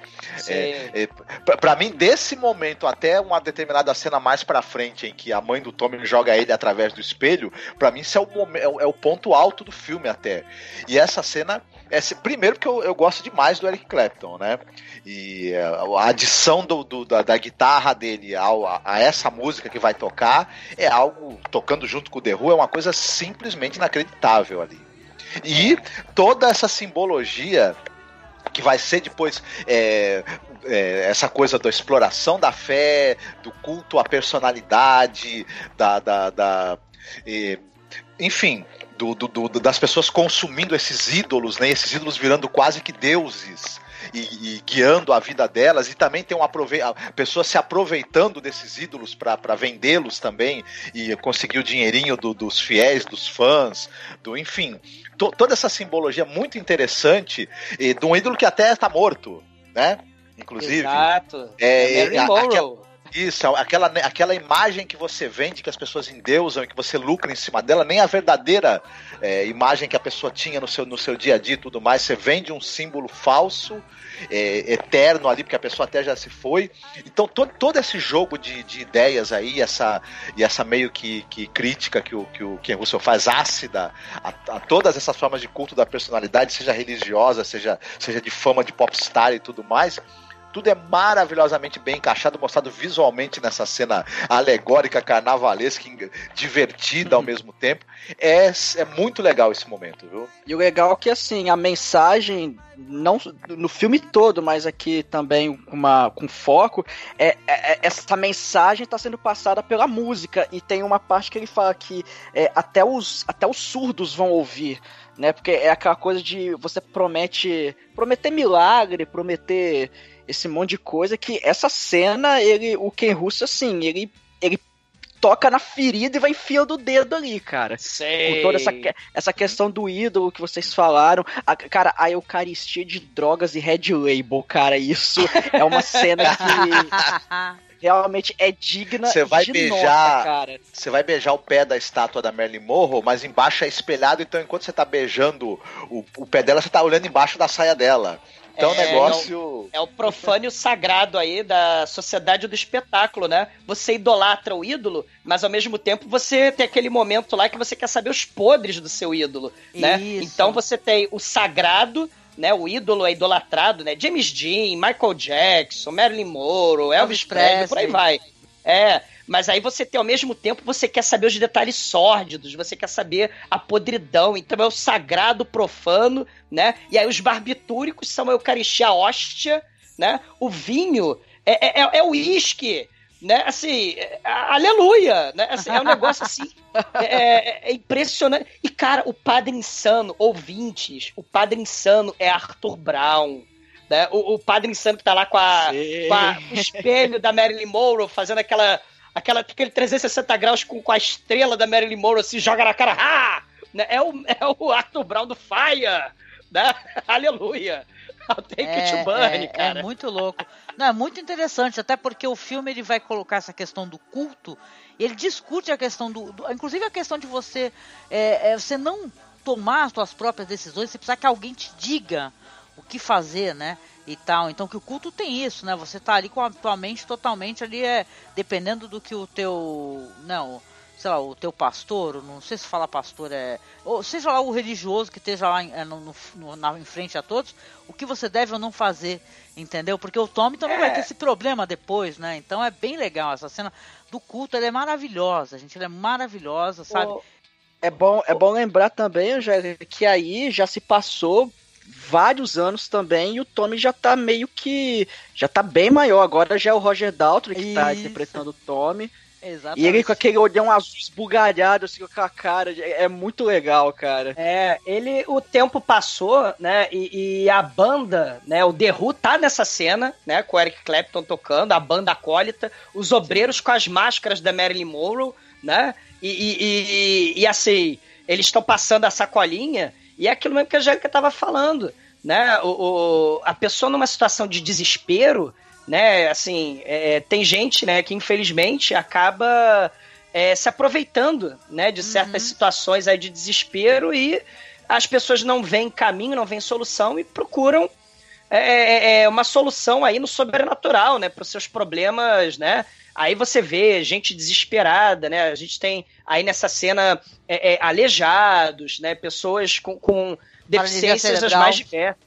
É, pra, pra mim, desse momento até uma determinada cena mais pra frente, em que a mãe do Tommy joga ele através do espelho, pra mim isso é o, é o- é o ponto alto do filme até. E essa cena, é, se- primeiro porque eu, eu gosto demais do Eric Clapton, né? E é, a adição do, do- da, da guitarra dele ao, a, a essa música que vai tocar é algo, tocando junto com o The Who, é uma coisa simplesmente inacreditável ali. E toda essa simbologia que vai ser depois é, é, essa coisa da exploração da fé, do culto à personalidade, da. da, da eh, enfim, do, do- do- das pessoas consumindo esses ídolos, né? Esses ídolos virando quase que deuses. E, e guiando a vida delas, e também tem um aprove a pessoa se aproveitando desses ídolos para vendê-los também, e conseguir o dinheirinho do- dos fiéis, dos fãs, do enfim, to- toda essa simbologia muito interessante e de um ídolo que até está morto, né? Inclusive. Exato. É, é, Monroe. Isso, aquela, aquela imagem que você vende, que as pessoas endeusam e que você lucra em cima dela, nem a verdadeira é, imagem que a pessoa tinha no seu, no seu dia a dia e tudo mais. Você vende um símbolo falso, é, eterno ali, porque a pessoa até já se foi. Então, todo, todo esse jogo de, de ideias aí, essa, e essa meio que, que crítica que o, que o Ken Russell faz, ácida, a, a todas essas formas de culto da personalidade, seja religiosa, seja, seja de fama de popstar e tudo mais. Tudo é maravilhosamente bem encaixado, mostrado visualmente nessa cena alegórica, carnavalesca, divertida ao mesmo tempo. É, é muito legal esse momento, viu? E o legal é que, assim, a mensagem, não no filme todo, mas aqui também com uma, com foco, é, é- é- essa mensagem está sendo passada pela música. E tem uma parte que ele fala que é, até, os, até os surdos vão ouvir. Né? Porque é aquela coisa de você promete prometer milagre, prometer esse monte de coisa que essa cena, ele, o Ken Russo, assim, ele, ele toca na ferida e vai enfiando o dedo ali, cara Sei. com toda essa, essa questão do ídolo que vocês falaram. A- cara, a eucaristia de drogas e Red Label, cara, isso é uma cena que realmente é digna Você vai de beijar- nota, cara. Você vai beijar o pé da estátua da Marilyn Monroe, mas embaixo é espelhado, então enquanto você tá beijando o, o pé dela, você tá olhando embaixo da saia dela. Então o É, negócio. É o profânio sagrado aí da sociedade do espetáculo, né? Você idolatra o ídolo, mas ao mesmo tempo você tem aquele momento lá que você quer saber os podres do seu ídolo, né? Isso. Então você tem o sagrado, né? O ídolo é idolatrado, né? James Dean, Michael Jackson, Marilyn Monroe, Elvis Elvis Presley, por aí vai. É, mas aí você tem ao mesmo tempo, você quer saber os detalhes sórdidos, você quer saber a podridão. Então é o sagrado profano, né? E aí os barbitúricos são a eucaristia a hóstia, né? O vinho é, é, é o uísque, né? Assim, é- aleluia, né? Assim, é um negócio assim, é, é impressionante. E cara, o Padre Insano, ouvintes, o Padre Insano é Arthur Brown. Né? O, o Padre Insano que tá lá com a, com a- o espelho da Marilyn Monroe, fazendo aquela, aquela, aquele 360 graus com, com a estrela da Marilyn Monroe, se joga na cara, ah! É, o, é o Arthur Brown do Fire, né? Aleluia! Take it to burn, é, cara. é muito louco. Não, é muito interessante, até porque o filme ele vai colocar essa questão do culto, ele discute a questão do. do- inclusive a questão de você. é, é, você não tomar as suas próprias decisões, você precisa que alguém te diga o que fazer, né? E tal. Então que o culto tem isso, né? Você tá ali com a tua mente totalmente ali, é, dependendo do que o teu. Não, sei lá, o teu pastor, não sei se fala pastor, é. Ou seja lá o religioso que esteja lá em, é, no, no- na, em frente a todos, o que você deve ou não fazer, entendeu? Porque o Tommy também É. vai ter esse problema depois, né? Então é bem legal essa cena do culto, ela é maravilhosa, gente, ela é maravilhosa, sabe? É bom, é bom lembrar também, Angélica, que aí já se passou vários anos também e o Tommy já tá meio que. Já tá bem maior. Agora já é o Roger Daltrey que tá Isso. interpretando o Tommy. Exatamente. E ele com aquele olhão azul esbugalhado, assim, com a cara. É é muito legal, cara. É, ele, o tempo passou, né, e, e a banda, né, o The Who tá nessa cena, né, com o Eric Clapton tocando, a banda acólita, os obreiros com as máscaras da Marilyn Monroe, né, e, e, e- e, assim, eles estão passando a sacolinha, e é aquilo mesmo que a Angélica tava falando, né, o, o- a pessoa numa situação de desespero, né, assim, é, tem gente, né, que infelizmente acaba é, se aproveitando, né, de certas situações aí de desespero e as pessoas não veem caminho, não veem solução e procuram é, é, é, uma solução aí no sobrenatural, né, para os seus problemas, né. Aí você vê gente desesperada, né? A gente tem aí nessa cena é, é, aleijados, né? Pessoas com, com deficiências cerebral. mais diversas.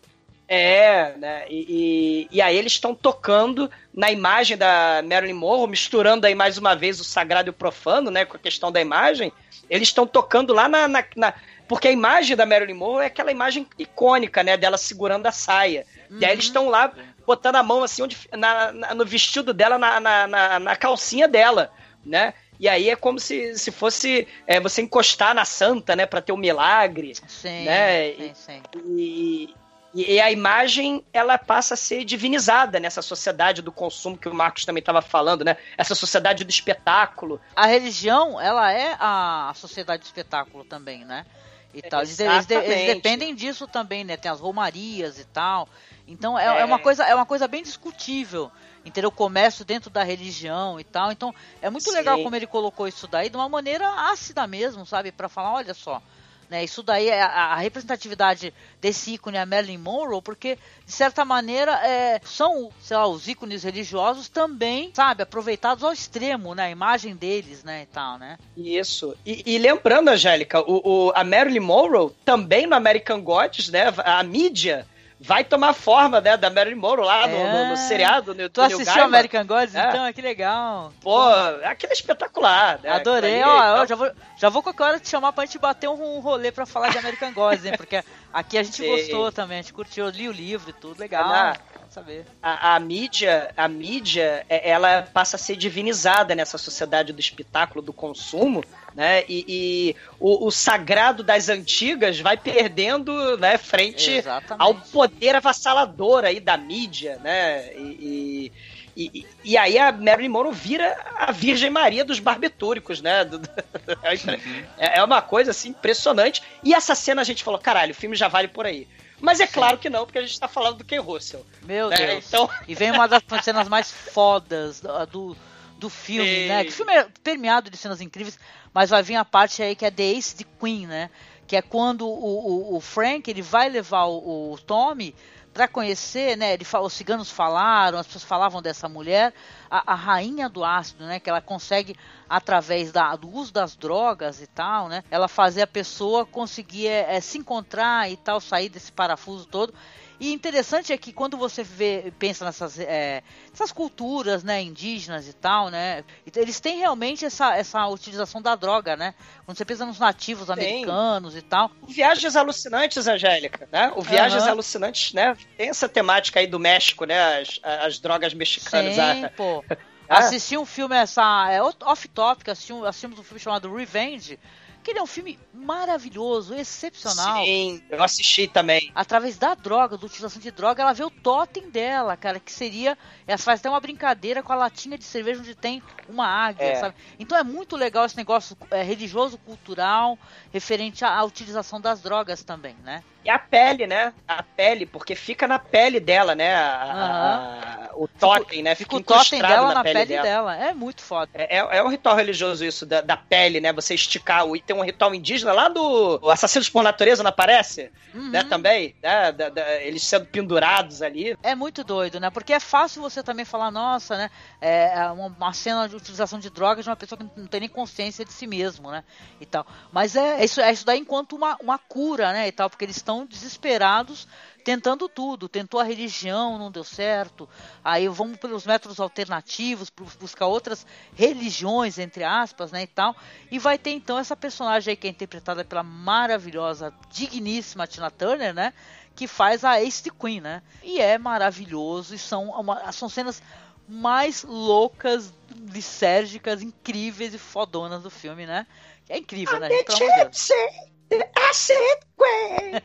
É, né? E, e, e aí eles estão tocando na imagem da Marilyn Monroe, misturando aí mais uma vez o sagrado e o profano, né? Com a questão da imagem. Eles estão tocando lá na, na- na- Porque a imagem da Marilyn Monroe é aquela imagem icônica, né? Dela segurando a saia. E aí eles estão lá botando a mão assim onde, na- na- no vestido dela, na, na, na- calcinha dela, né? E aí é como se, se fosse é, você encostar na santa, né? Pra ter o milagre. Sim, né, sim, sim. E, e- e a imagem ela passa a ser divinizada nessa sociedade do consumo que o Marcos também estava falando, né? Essa sociedade do espetáculo. A religião, ela é a, sociedade do espetáculo também, né? E tal. Eles, eles eles dependem disso também, né? Tem as romarias e tal. Então é, É. é uma coisa é uma coisa bem discutível. Entendeu? O comércio dentro da religião e tal. Então, é muito Sim. legal como ele colocou isso daí de uma maneira ácida mesmo, sabe? Pra falar, olha só, né? Isso daí é a, a representatividade desse ícone, a Marilyn Monroe, porque, de certa maneira, é, são, sei lá, os ícones religiosos também, sabe? Aproveitados ao extremo, né? A imagem deles, né? E tal, né? Isso. E, e lembrando, Angélica, o, o- a Marilyn Monroe, também no American Gods, né? A mídia vai tomar forma, né, da Marilyn Monroe lá no, no- no É. seriado. No, Tu assistiu Gaiman. American Gods? É. Então, que legal. Pô, aquilo é espetacular, né? Adorei, ó, eu já vou, já vou qualquer hora te chamar pra gente bater um, rolê pra falar de American Gods, hein? Porque aqui a gente Sim. gostou também, a gente curtiu, li o livro e tudo, legal. Quero saber. a, a mídia, a mídia, é- ela passa a ser divinizada nessa sociedade do espetáculo, do consumo, né? E, e o, o sagrado das antigas vai perdendo, né, frente Exatamente. ao poder avassalador aí da mídia, né? E, e, e- e aí a Marilyn Monroe vira a Virgem Maria dos barbitúricos, né? Do- é é uma coisa assim impressionante. E essa cena a gente falou, caralho, o filme já vale por aí. Mas é claro que não, porque a gente tá falando do Ken Russell. Meu né? Deus. Então, E vem uma das cenas mais fodas do, do, filme, Sim. né? Que o filme é permeado de cenas incríveis, mas vai vir a parte aí que é The Ace de Queen, né? Que é quando o, o, o Frank ele vai levar o, o Tommy pra conhecer, né? Ele fala, os ciganos falaram, as pessoas falavam dessa mulher, a, a rainha do ácido, né? Que ela consegue através da, do uso das drogas e tal, né? Ela fazer a pessoa conseguir é, é, se encontrar e tal, sair desse parafuso todo. E interessante é que quando você vê, pensa nessas, é, essas culturas, né, indígenas e tal, né, eles têm realmente essa, essa utilização da droga, né? Quando você pensa nos nativos americanos e tal, Viagens Alucinantes, Angélica, né? O Viagens Aham. Alucinantes, né? Tem essa temática aí do México, né? As, as drogas mexicanas. Sim, ah, pô. Ah. Assisti um filme, essa. É off-topic, assisti assistimos um filme chamado Revenge, que ele é um filme maravilhoso, excepcional. Sim, eu assisti também. Através da droga, da utilização de droga, ela vê o totem dela, cara, que seria. Ela faz até uma brincadeira com a latinha de cerveja onde tem uma águia, É. sabe? Então é muito legal esse negócio é, religioso, cultural, referente à, à utilização das drogas também, né? E a pele, né? A pele, porque fica na pele dela, né? A- a- o totem, né? Fica Fica, o totem dela na, na pele, dela. dela. É muito foda. É, é um ritual religioso isso, da, da pele, né? Você esticar. o- E tem um ritual indígena lá do Assassinos por Natureza, não aparece? Uhum. Né, também? Né? Da- da- eles sendo pendurados ali. É muito doido, né? Porque é fácil você também falar, nossa, né? É é uma, cena de utilização de drogas de uma pessoa que não tem nem consciência de si mesmo, né? E tal. Mas é isso, é isso daí enquanto uma, uma cura, né? E tal, porque eles estão desesperados tentando tudo. Tentou a religião, não deu certo. Aí vamos pelos métodos alternativos, buscar outras religiões, entre aspas, né? E tal. E vai ter então essa personagem aí que é interpretada pela maravilhosa, digníssima Tina Turner, né? que faz a Ace de Queen, né? E é maravilhoso e são, uma- são cenas mais loucas, lisérgicas, incríveis e fodonas do filme, né? É incrível, né? gente? Pelo amor de Deus.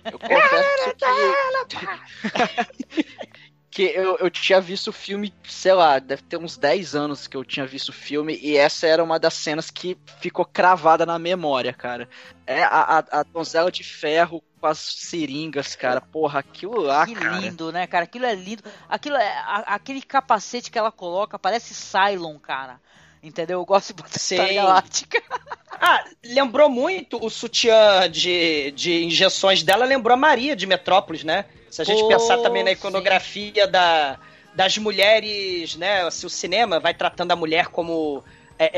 Eu confesso que. que eu, eu tinha visto o filme, sei lá, deve ter uns 10 anos que eu tinha visto o filme, e essa era uma das cenas que ficou cravada na memória, cara. É a, a, a donzela de ferro com as seringas, cara. Porra, aquilo lá, que cara. lindo, né, cara? Aquilo é lindo. Aquilo é, a- aquele capacete que ela coloca parece Cylon, cara. Entendeu? Eu gosto de. Battlestar Galáctica. Ah, lembrou muito o sutiã de, de injeções dela, lembrou a Maria de Metrópolis, né? Se a gente pensar também na sim. iconografia da, das mulheres, né? Se o cinema vai tratando a mulher como é,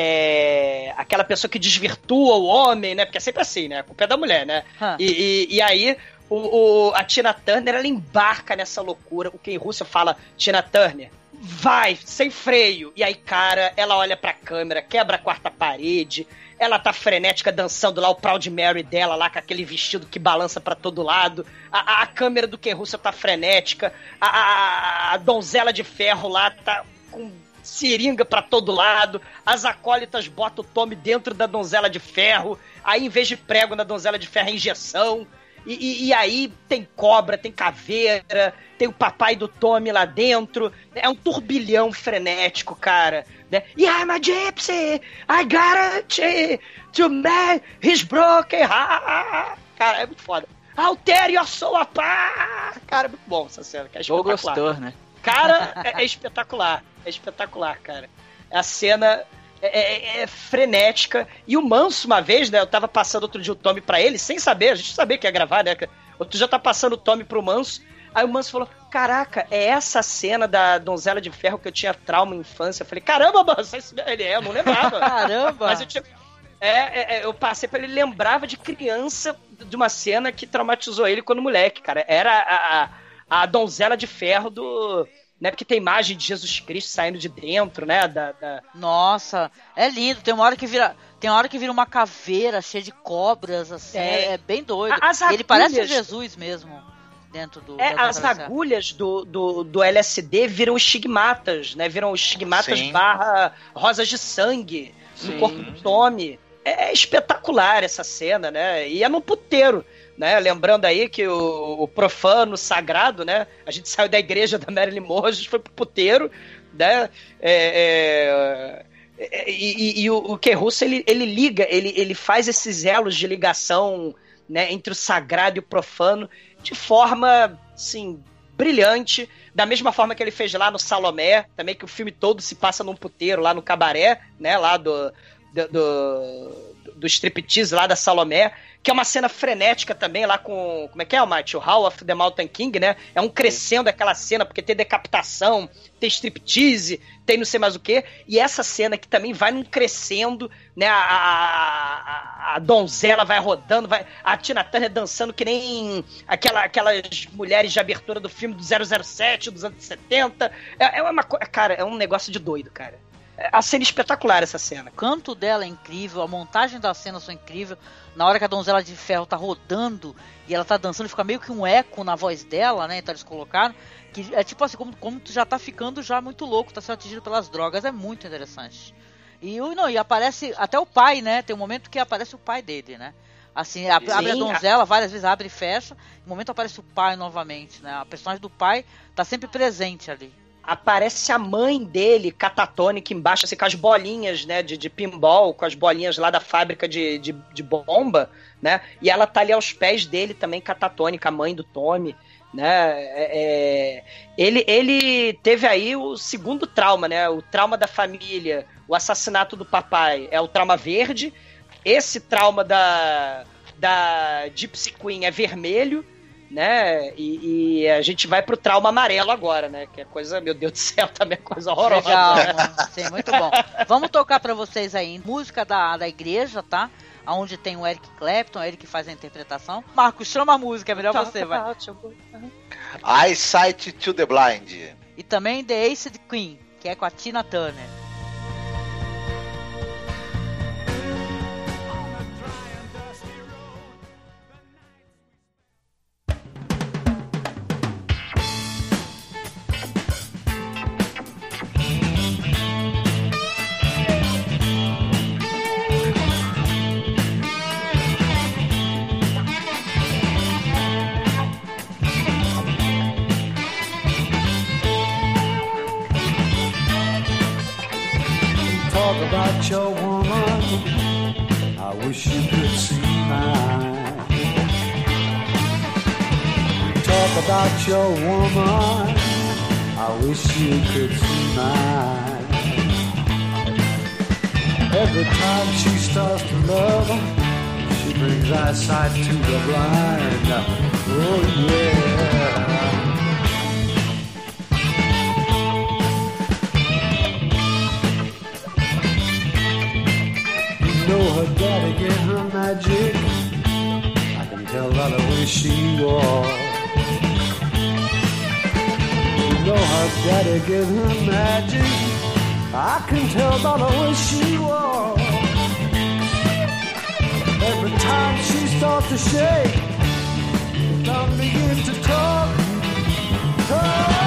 é, aquela pessoa que desvirtua o homem, né? Porque é sempre assim, né? A culpa é da mulher, né? E, e, e aí o, o- a Tina Turner, ela embarca nessa loucura. O Ken Russell fala, Tina Turner, vai, sem freio. E aí, cara, ela olha pra câmera, quebra a quarta parede. Ela tá frenética dançando lá o Proud Mary dela, lá com aquele vestido que balança pra todo lado. A, a- a câmera do Ken Russell tá frenética. A, a- a donzela de ferro lá tá com seringa pra todo lado. As acólitas botam o Tommy dentro da donzela de ferro. Aí, em vez de prego na donzela de ferro, é injeção. E, e- e aí tem cobra, tem caveira, tem o papai do Tommy lá dentro. É um turbilhão frenético, cara. Né? E I'm a gypsy! I got it! To man, he's broken! Cara, é muito foda. Altere a sua pá! Cara, muito bom essa cena, cara. É espetacular. gostou, né? Cara, é, é espetacular. É espetacular, cara. A cena é, é- é frenética. E o Manso, uma vez, né? Eu tava passando outro dia o Tommy pra ele, sem saber, a gente sabia que ia gravar, né? Outro dia tá passando o Tommy pro Manso. Aí o Manso falou: Caraca, é essa cena da Donzela de Ferro que eu tinha trauma em infância. Eu falei: Caramba, Manso, isso- ele é, eu não lembrava. Caramba! Mas eu tinha. É, é, é, eu passei pra ele lembrava de criança de uma cena que traumatizou ele quando moleque, cara. Era a, a, a donzela de ferro do. Né, porque tem imagem de Jesus Cristo saindo de dentro, né? Da, da- Nossa, é lindo. Tem uma hora que vira, tem uma hora que vira uma caveira cheia de cobras, assim. É. É, é bem doido. As Ele parece agulhas- Jesus mesmo dentro do. É, as agulhas do, do, do LSD viram estigmatas, né? Viram estigmatas Sim. barra rosas de sangue no Sim. corpo do Tommy. É, é espetacular essa cena, né? E é num puteiro, né? Lembrando aí que o, o profano sagrado, né? A gente saiu da igreja da Marilyn Monroe, a gente foi pro puteiro, né? É, é, é, e, e- e o, o Ken Russo, ele, ele liga, ele, ele faz esses elos de ligação né, entre o sagrado e o profano de forma, assim, brilhante, da mesma forma que ele fez lá no Salomé, também que o filme todo se passa num puteiro, lá no cabaré, né, lá do, do, do, do striptease lá da Salomé, que é uma cena frenética também lá com, como é que é, Mate? O Hall of the Mountain King, né? É um crescendo aquela cena, porque tem decapitação, tem striptease, tem não sei mais o que, e essa cena que também vai num crescendo, né? A, a, a- donzela vai rodando, vai, a Tina Turner dançando que nem aquela, aquelas mulheres de abertura do filme do 007, dos anos 70. É, é uma coisa, cara, é um negócio de doido, cara. É a cena espetacular essa cena. O canto dela é incrível, a montagem da cena são incrível. Na hora que a donzela de ferro tá rodando e ela tá dançando, fica meio que um eco na voz dela, né? Então eles colocaram. Que é tipo assim, como, como tu já tá ficando já muito louco, tá sendo atingido pelas drogas, é muito interessante. E, não, e aparece até o pai, né? Tem um momento que aparece o pai dele, né? Assim, ab- abre a Sim, donzela, várias vezes abre e fecha. No momento aparece o pai novamente, né? A personagem do pai tá sempre presente ali. Aparece a mãe dele, catatônica, embaixo, assim, com as bolinhas, né, de, de pinball, com as bolinhas lá da fábrica de, de, de bomba, né, e ela tá ali aos pés dele também, catatônica, a mãe do Tommy, né, é- é- ele, ele teve aí o segundo trauma, né, o trauma da família, o assassinato do papai é o trauma verde, esse trauma da, da Gypsy Queen é vermelho, né? E, e a gente vai pro trauma amarelo agora, né? Que é coisa, meu Deus do céu, também é coisa horrorosa. Legal. Sim, muito bom. Vamos tocar pra vocês aí música da, da igreja, tá? Onde tem o Eric Clapton, ele que faz a interpretação. Marcos, chama a música, é melhor você, vai. Eyesight to the Blind. E também The Acid Queen, que é com a Tina Turner. Eyesight to the blind. Oh yeah. You know her daddy get her magic. I can tell by the way she walks. You know her daddy get her magic. I can tell by the way she walks. Every time she starts to shake, I begin to talk. Talk, talk,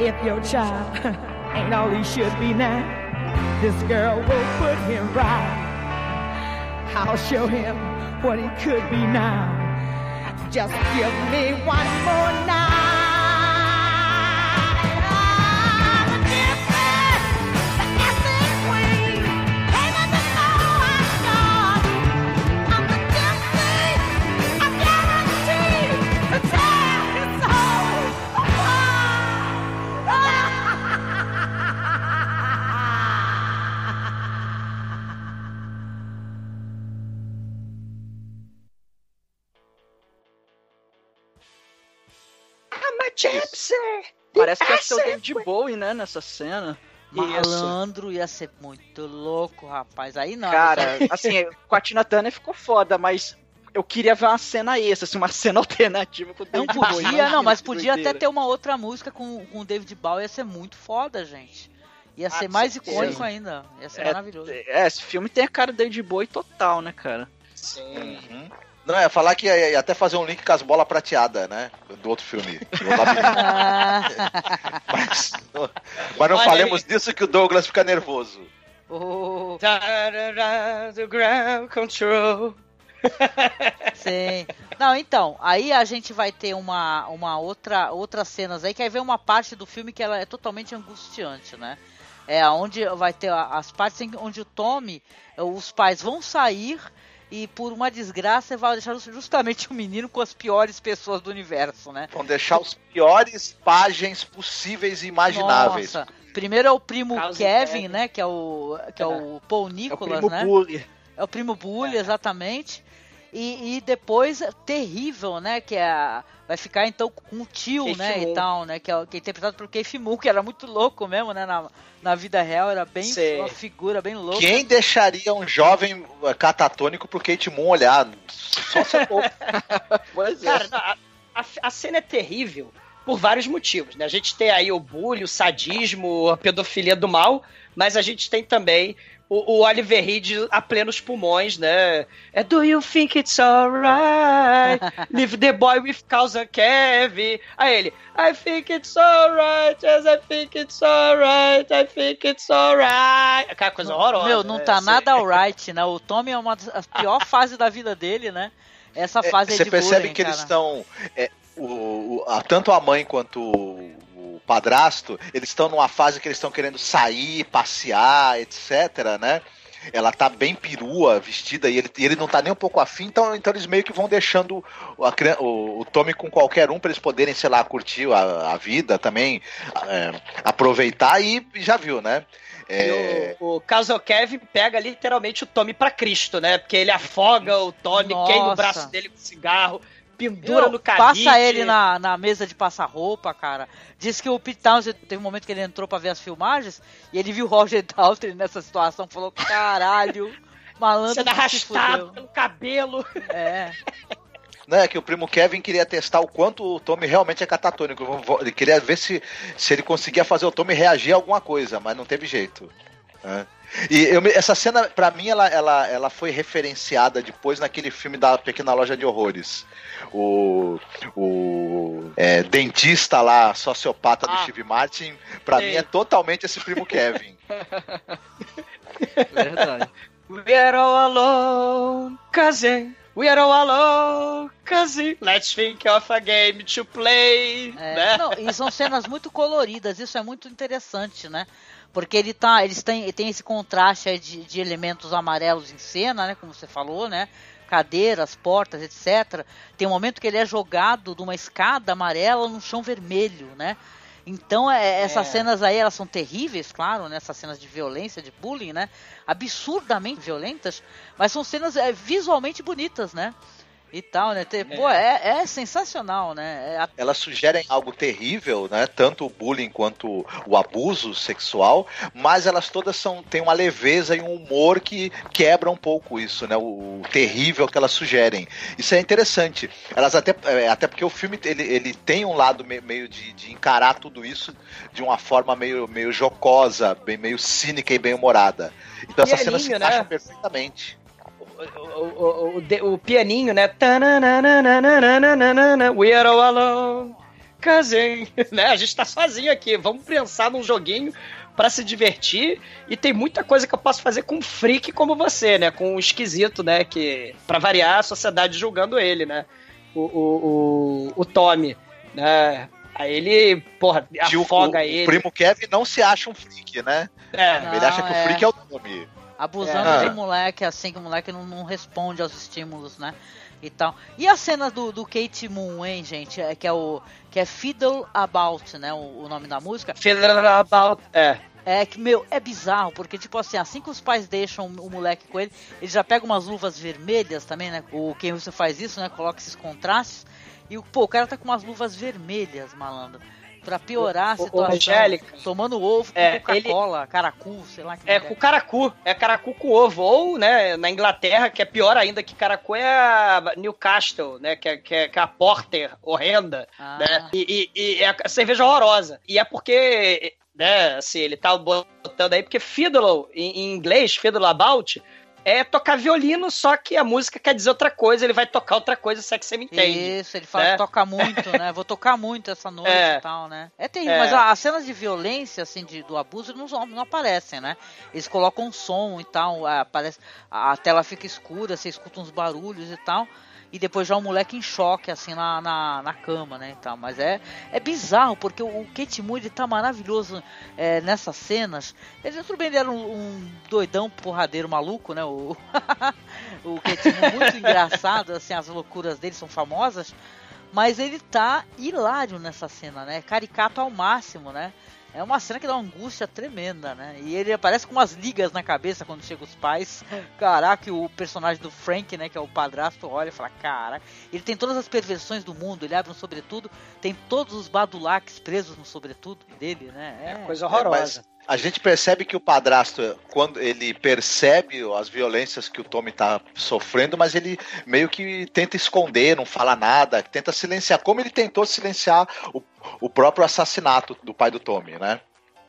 if your child ain't all he should be now, this girl will put him right. I'll show him what he could be now. Just give me one more night. Ser o David Bowie, né, nessa cena. Malandro ia ser muito louco, rapaz. Aí não. Cara, assim, com a Tina Turner ficou foda, mas eu queria ver uma cena extra, assim, uma cena alternativa com o Não David Bowie. podia, Imagina não, mas podia até ter uma outra música com, com o David Bowie, ia ser muito foda, gente. Ia Ah, ser mais certeza. icônico ainda. Ia ser É, maravilhoso. É, esse filme tem a cara do David Bowie total, né, cara? Sim. Uhum. Não, é falar que ia, ia até fazer um link com as bolas prateadas, né? Do outro filme. do mas mas não Olha falemos disso que o Douglas fica nervoso. Oh, do ground control. sim. Não, então, aí a gente vai ter uma, uma outra outras cenas aí, que aí vem uma parte do filme que ela é totalmente angustiante, né? É onde vai ter as partes em onde o Tommy, os pais vão sair e por uma desgraça vai deixar justamente o menino com as piores pessoas do universo, né? Vão deixar os piores pagens possíveis e imagináveis. Nossa. Primeiro é o primo Kevin, Kevin. né? Que é o, que é o Paul É o Nicholas, primo né? Bully. É o primo Bully, exatamente. E, e depois, terrível, né? Que é a- vai ficar então com o tio, Keith né? E tal, né? Que é, que é interpretado pelo Keith Moon, que era muito louco mesmo, né? Na, na vida real, era bem Sim. uma figura bem louca. Quem deixaria um jovem eh, catatônico pro Kate Moon olhar? Só se. Pois é. Cara, a, a- a cena é terrível por vários motivos, né? A gente tem aí o bullying, o sadismo, a pedofilia do mal, mas a gente tem também o, o Oliver Reed a plenos pulmões, né? É Do you think it's alright? Leave the boy with causa Kevin. Aí ele, I think it's alright, yes, I think it's alright, I think it's alright. Aquela coisa horrorosa. Meu, não né? tá nada alright, né? O Tommy é uma das pior fase da vida dele, né? Essa fase aí Você de percebe bullying, que eles cara. estão. é, o, o- a- tanto a mãe quanto o padrasto, eles estão numa fase que eles estão querendo sair, passear, etc, né? Ela tá bem perua, vestida, e ele, e ele não tá nem um pouco afim, então, então eles meio que vão deixando o, a o, o Tommy com qualquer um pra eles poderem, sei lá, curtir a, a vida também, é, aproveitar e já viu, né? É, E o, o Casal Kevin pega literalmente o Tommy pra Cristo, né? Porque ele afoga o Tommy, Nossa. queima o braço dele com cigarro, pendura Meu, no cabide. Passa ele na, na mesa de passar roupa, cara. Diz que o Pete Townsend teve um momento que ele entrou pra ver as filmagens e ele viu o Roger Daltrey nessa situação falou: caralho, malandro. sendo arrastado fudeu." pelo cabelo. É. né, que o primo Kevin queria testar o quanto o Tommy realmente é catatônico. Ele queria ver se, se ele conseguia fazer o Tommy reagir a alguma coisa, mas não teve jeito. né. E eu essa cena, pra mim, ela, ela, ela foi referenciada depois naquele filme da Pequena Loja de Horrores. O, o é, dentista lá, sociopata do Ah. Steve Martin, pra Sei. mim é totalmente esse primo Kevin. Verdade. We are all alone, cousin. We are all alone, cousin. Let's think of a game to play. É, né? não, e são cenas muito coloridas, isso é muito interessante, né? Porque ele tá, eles têm, tem esse contraste de, de elementos amarelos em cena, né? Como você falou, né? Cadeiras, portas, etc. Tem um momento que ele é jogado de uma escada amarela no chão vermelho, né? Então, é, essas É. cenas aí, elas são terríveis, claro, né? Essas cenas de violência, de bullying, né? Absurdamente violentas, mas são cenas é, visualmente bonitas, né? E tal, né? Pô, é, é sensacional, né? É a- elas sugerem algo terrível, né? Tanto o bullying quanto o abuso sexual, mas elas todas são têm uma leveza e um humor que quebra um pouco isso, né? O, o terrível que elas sugerem. Isso é interessante. Elas até, é, até porque o filme ele, ele tem um lado me- meio de, de encarar tudo isso de uma forma meio, meio jocosa, bem, meio cínica e bem humorada. Então essas cenas se Pianinho, né? encaixam perfeitamente. O, o, o, o, de- o pianinho, né? We are all alone. Cousin. Né? A gente tá sozinho aqui. Vamos pensar num joguinho pra se divertir. E tem muita coisa que eu posso fazer com um freak como você, né? Com um esquisito, né? Que, pra variar, a sociedade julgando ele, né? O, o, o, o Tommy, né? Aí ele, porra, afoga o, ele. O primo Kevin não se acha um freak, né? É, Não, Ele acha que é. o freak é o Tommy. Abusando É. de moleque, assim, que o moleque não, não responde aos estímulos, né? E tal. E a cena do, do Kate Moon, hein, gente? É, que é o. Que é Fiddle About, né? O, o nome da música. Fiddle about. É. É que, meu, é bizarro, porque, tipo assim, assim que os pais deixam o moleque com ele, ele já pega umas luvas vermelhas também, né? O Ken Russell faz isso, né? Coloca esses contrastes. E, o- pô, o cara tá com umas luvas vermelhas, malandro. Pra piorar a situação. Angélica. tomando ovo com É, Coca-Cola, caracu, sei lá que É merda com caracu, é caracu com ovo. Ou, né, na Inglaterra, que é pior ainda que caracu, é a Newcastle, né, que é, que é, que é a Porter horrenda, Ah. né, e, e- e é a cerveja horrorosa. E é porque, né, assim, ele tá botando aí, porque fiddle, em, em inglês, fiddle about, é tocar violino, só que a música quer dizer outra coisa, ele vai tocar outra coisa, se é que você me entende. Isso, ele fala né? que toca muito, né? Vou tocar muito essa noite É. e tal, né? É terrível, É. mas as cenas de violência, assim, de, do abuso não, não aparecem, né? Eles colocam som e tal, a- aparece, a tela fica escura, você escuta uns barulhos e tal. E depois já o moleque em choque, assim, na, na, na cama, né, tal. Mas é, é bizarro, porque o, o Kate ele tá maravilhoso é, nessas cenas. Ele, tudo bem, ele era um, um doidão, porradeiro, maluco, né, o, o Kate muito engraçado, assim, as loucuras dele são famosas. Mas ele tá hilário nessa cena, né? Caricato ao máximo, né? É uma cena que dá uma angústia tremenda, né? E ele aparece com umas ligas na cabeça quando chega os pais. Caraca, e o personagem do Frank, né? Que é o padrasto, olha e fala: Caraca, ele tem todas as perversões do mundo. Ele abre um sobretudo, tem todos os badulaques presos no sobretudo dele, né? É, Coisa É, mas horrorosa. a gente percebe que o padrasto, quando ele percebe as violências que o Tommy tá sofrendo, mas ele meio que tenta esconder, não fala nada, tenta silenciar, como ele tentou silenciar o, o próprio assassinato do pai do Tommy, né?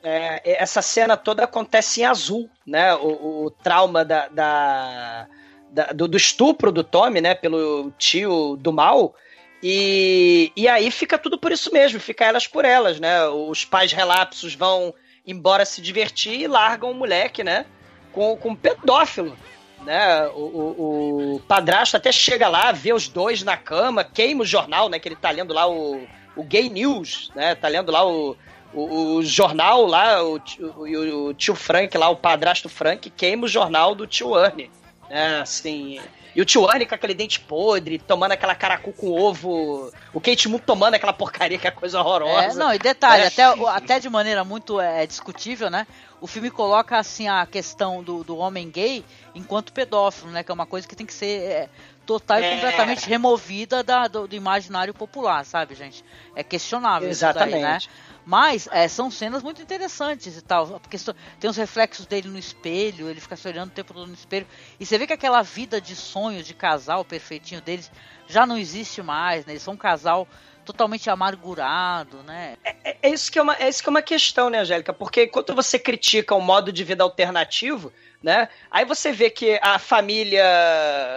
É, essa cena toda acontece em azul, né? O, o trauma da, da- da- do, do estupro do Tommy, né? Pelo tio do mal. E, e aí fica tudo por isso mesmo, fica elas por elas, né? Os pais relapsos vão embora se divertir e largam o moleque, né? Com, com um pedófilo. Né? O, o, o padrasto até chega lá, vê os dois na cama, queima o jornal, né? Que ele tá lendo lá o, o Gay News, né? Tá lendo lá o, o, o jornal lá, o, tio- o, o tio Frank lá, o padrasto Frank, queima o jornal do tio Ernie. Né? Assim. E o tio Ernie com aquele dente podre, tomando aquela caracu com ovo. O Kate Moon tomando aquela porcaria que é coisa horrorosa. É, não, e detalhe, É. até, até de maneira muito é, discutível, né? O filme coloca assim a questão do, do homem gay enquanto pedófilo, né? Que é uma coisa que tem que ser é, total e É. completamente removida da, do, do imaginário popular, sabe, gente? É questionável isso daí, né? Exatamente. Mas é, são cenas muito interessantes e tal. Porque tem os reflexos dele no espelho, ele fica se olhando o tempo todo no espelho. E você vê que aquela vida de sonho de casal perfeitinho deles já não existe mais, né? Eles são um casal totalmente amargurado, né? É, é isso que é, uma, é isso que é uma questão, né, Angélica? Porque enquanto você critica um modo de vida alternativo, né? Aí você vê que a família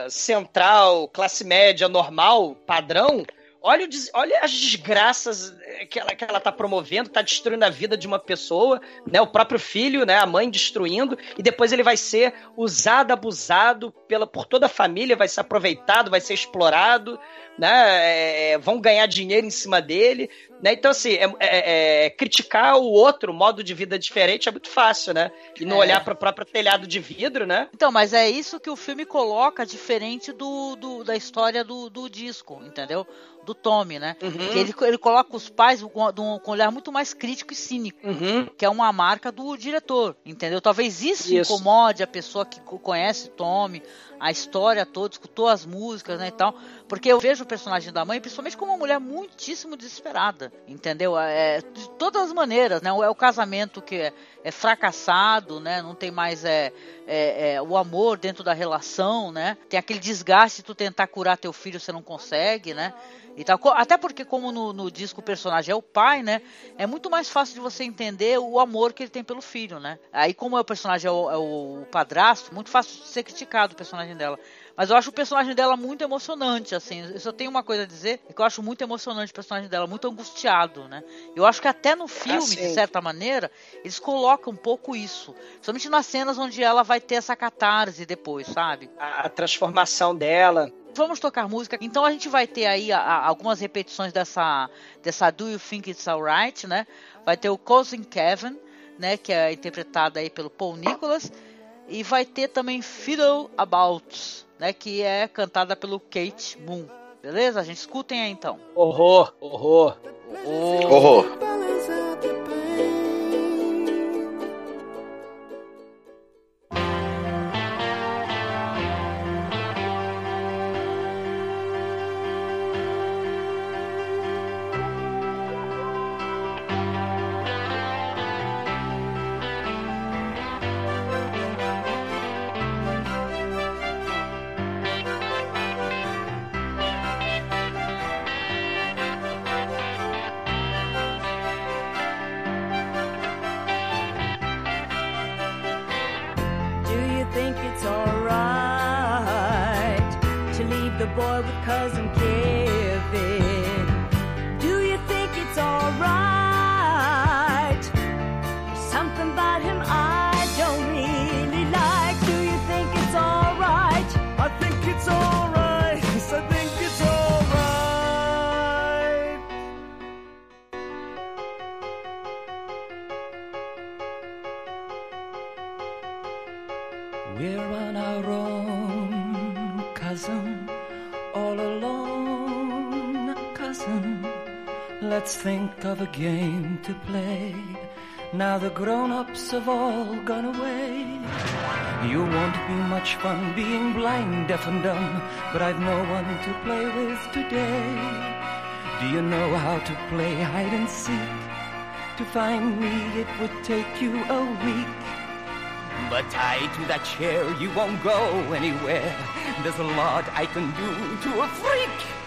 central, classe média, normal, padrão, olha, des- olha as desgraças eh, que ela, que ela tá promovendo, tá destruindo a vida de uma pessoa, né? O próprio filho, né? A mãe destruindo, e depois ele vai ser usado, abusado pela, por toda a família, vai ser aproveitado, vai ser explorado, né? É, vão ganhar dinheiro em cima dele, né? Então, assim, é, é- é- criticar o outro modo de vida diferente é muito fácil, né? E não É. olhar para o próprio telhado de vidro, né? Então, mas é isso que o filme coloca diferente do, do- da história do, do disco, entendeu? Do Tommy, né? Uhum. Ele, ele coloca os pais com, um- com um olhar muito mais crítico e cínico. Uhum. Que é uma marca do diretor, entendeu? Talvez isso, Isso. incomode a pessoa que co- conhece Tommy, a história toda, escutou as músicas, né, e tal. Porque eu vejo o personagem da mãe, principalmente como uma mulher muitíssimo desesperada, entendeu? É, de todas as maneiras, né? É o casamento que é, é fracassado, né? Não tem mais é, é, é, o amor dentro da relação, né? Tem aquele desgaste de tu tentar curar teu filho, você não consegue, né? E tal. Até porque, como no, no disco o personagem é o pai, né? É muito mais fácil de você entender o amor que ele tem pelo filho, né? Aí, como é o personagem é o, é o padrasto, muito fácil de ser criticado o personagem dela. Mas eu acho o personagem dela muito emocionante, assim. Eu só tenho uma coisa a dizer, é que eu acho muito emocionante o personagem dela, muito angustiado, né? Eu acho que até no filme, de certa maneira, eles colocam um pouco isso. Somente nas cenas onde ela vai ter essa catarse depois, sabe? A, a transformação dela. Vamos tocar música. Então a gente vai ter aí a- a- algumas repetições dessa, dessa Do You Think It's Alright, né? Vai ter o Cousin Kevin, né? Que é interpretada aí pelo Paul Nicholas. E vai ter também Fiddle About, né? Que é cantada pelo Kate Moon. Beleza? A gente escutem aí então. Horror, horror. O... Horror. Game to play. Now the grown-ups have all gone away. You won't be much fun being blind, deaf and dumb, but I've no one to play with today. Do you know how to play hide and seek? To find me it would take you a week. But tied to that chair, you won't go anywhere. There's a lot I can do to a freak.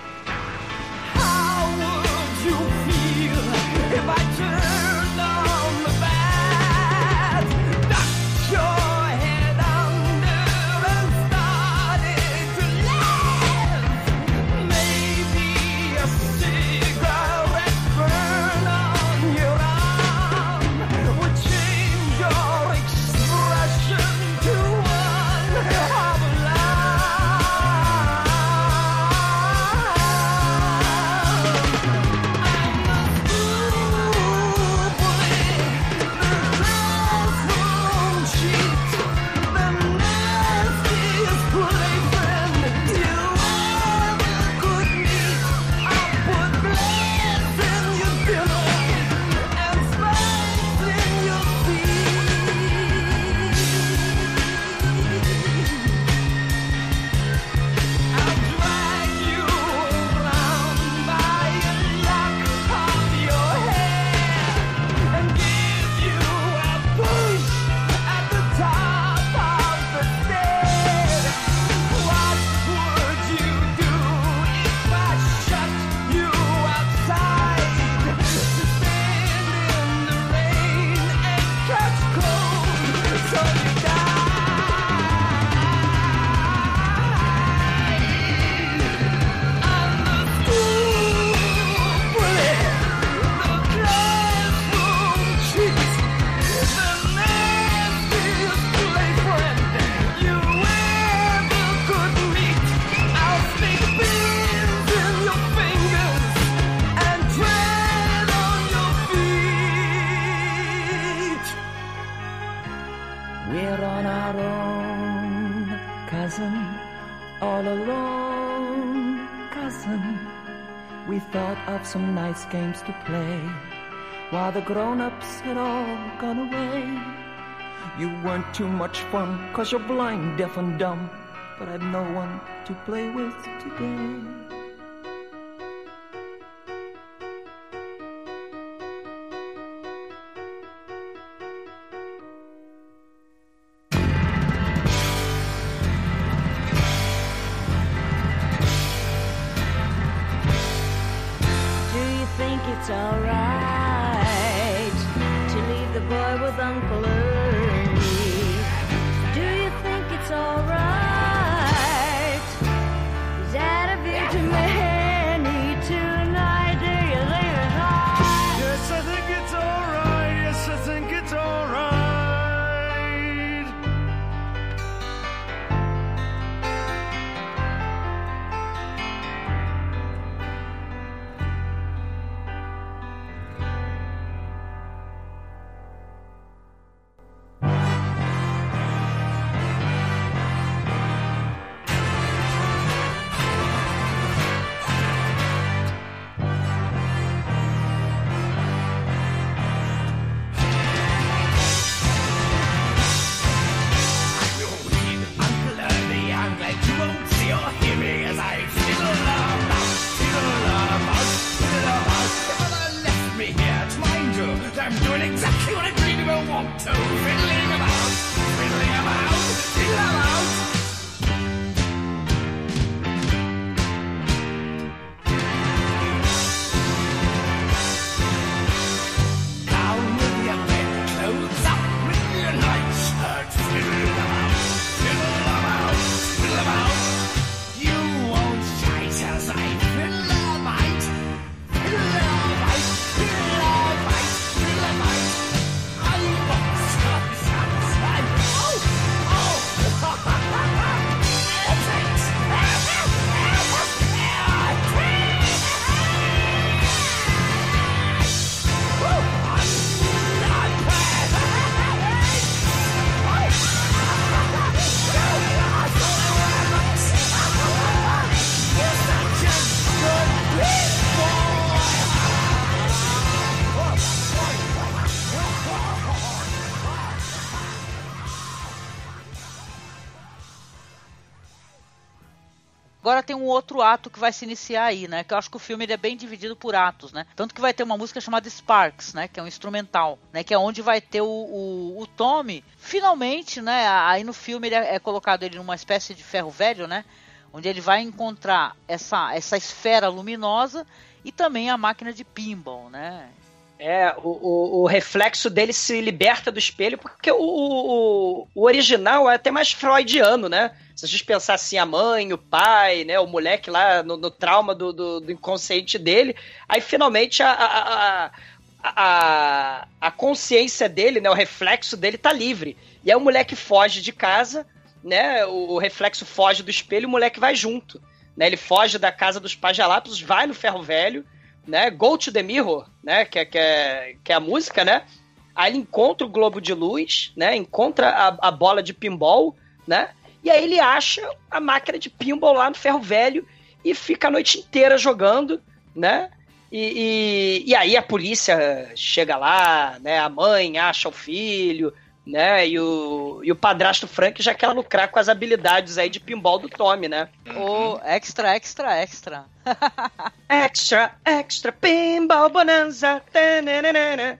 While the grown-ups had all gone away. You weren't too much fun cause you're blind, deaf and dumb, but I've no one to play with today. Tem um outro ato que vai se iniciar aí, né? Que eu acho que o filme é bem dividido por atos, né? Tanto que vai ter uma música chamada Sparks, né? Que é um instrumental, né? Que é onde vai ter o, o, o Tommy, finalmente, né? Aí no filme ele é, é colocado ele numa espécie de ferro velho, né? Onde ele vai encontrar essa, essa esfera luminosa e também a máquina de pinball, né? É, o, o, o reflexo dele se liberta do espelho, porque o, o, o original é até mais freudiano, né? Se a gente pensar assim, a mãe, o pai, né? O moleque lá no, no trauma do, do, do inconsciente dele, aí finalmente a, a, a, a, a consciência dele, né? O reflexo dele tá livre. E aí o moleque foge de casa, né? O, o reflexo foge do espelho e o moleque vai junto. Né? Ele foge da casa dos pais Galápagos, vai no ferro velho, né? Go to the Mirror, né? Que é, que é, que é a música, né? Aí ele encontra o globo de luz, né? Encontra a, a bola de pinball, né? E aí ele acha a máquina de pinball lá no ferro velho e fica a noite inteira jogando, né? E, e, e aí a polícia chega lá, né? A mãe acha o filho, né? E o, e o padrasto Frank já quer lucrar com as habilidades aí de pinball do Tommy, né? O extra, extra, extra. Extra, extra, pinball bonanza. tananana.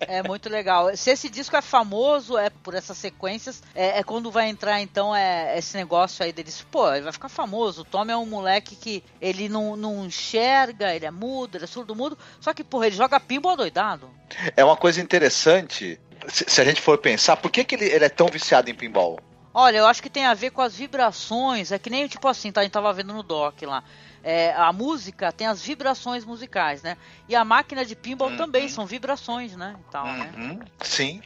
É muito legal. Se esse disco é famoso, é por essas sequências, é, é quando vai entrar então é, esse negócio aí deles. Pô, ele vai ficar famoso. O Tom é um moleque que ele não, não enxerga, ele é mudo, ele é surdo mudo. Só que, porra, ele joga pinball doidado. É uma coisa interessante, se, se a gente for pensar, por que, que ele, ele é tão viciado em pinball? Olha, eu acho que tem a ver com as vibrações. É que nem tipo assim, tá, a gente tava vendo no doc lá. É, a música tem as vibrações musicais, né? E a máquina de pinball Uhum. também são vibrações, né? E tal, né? Uhum, sim.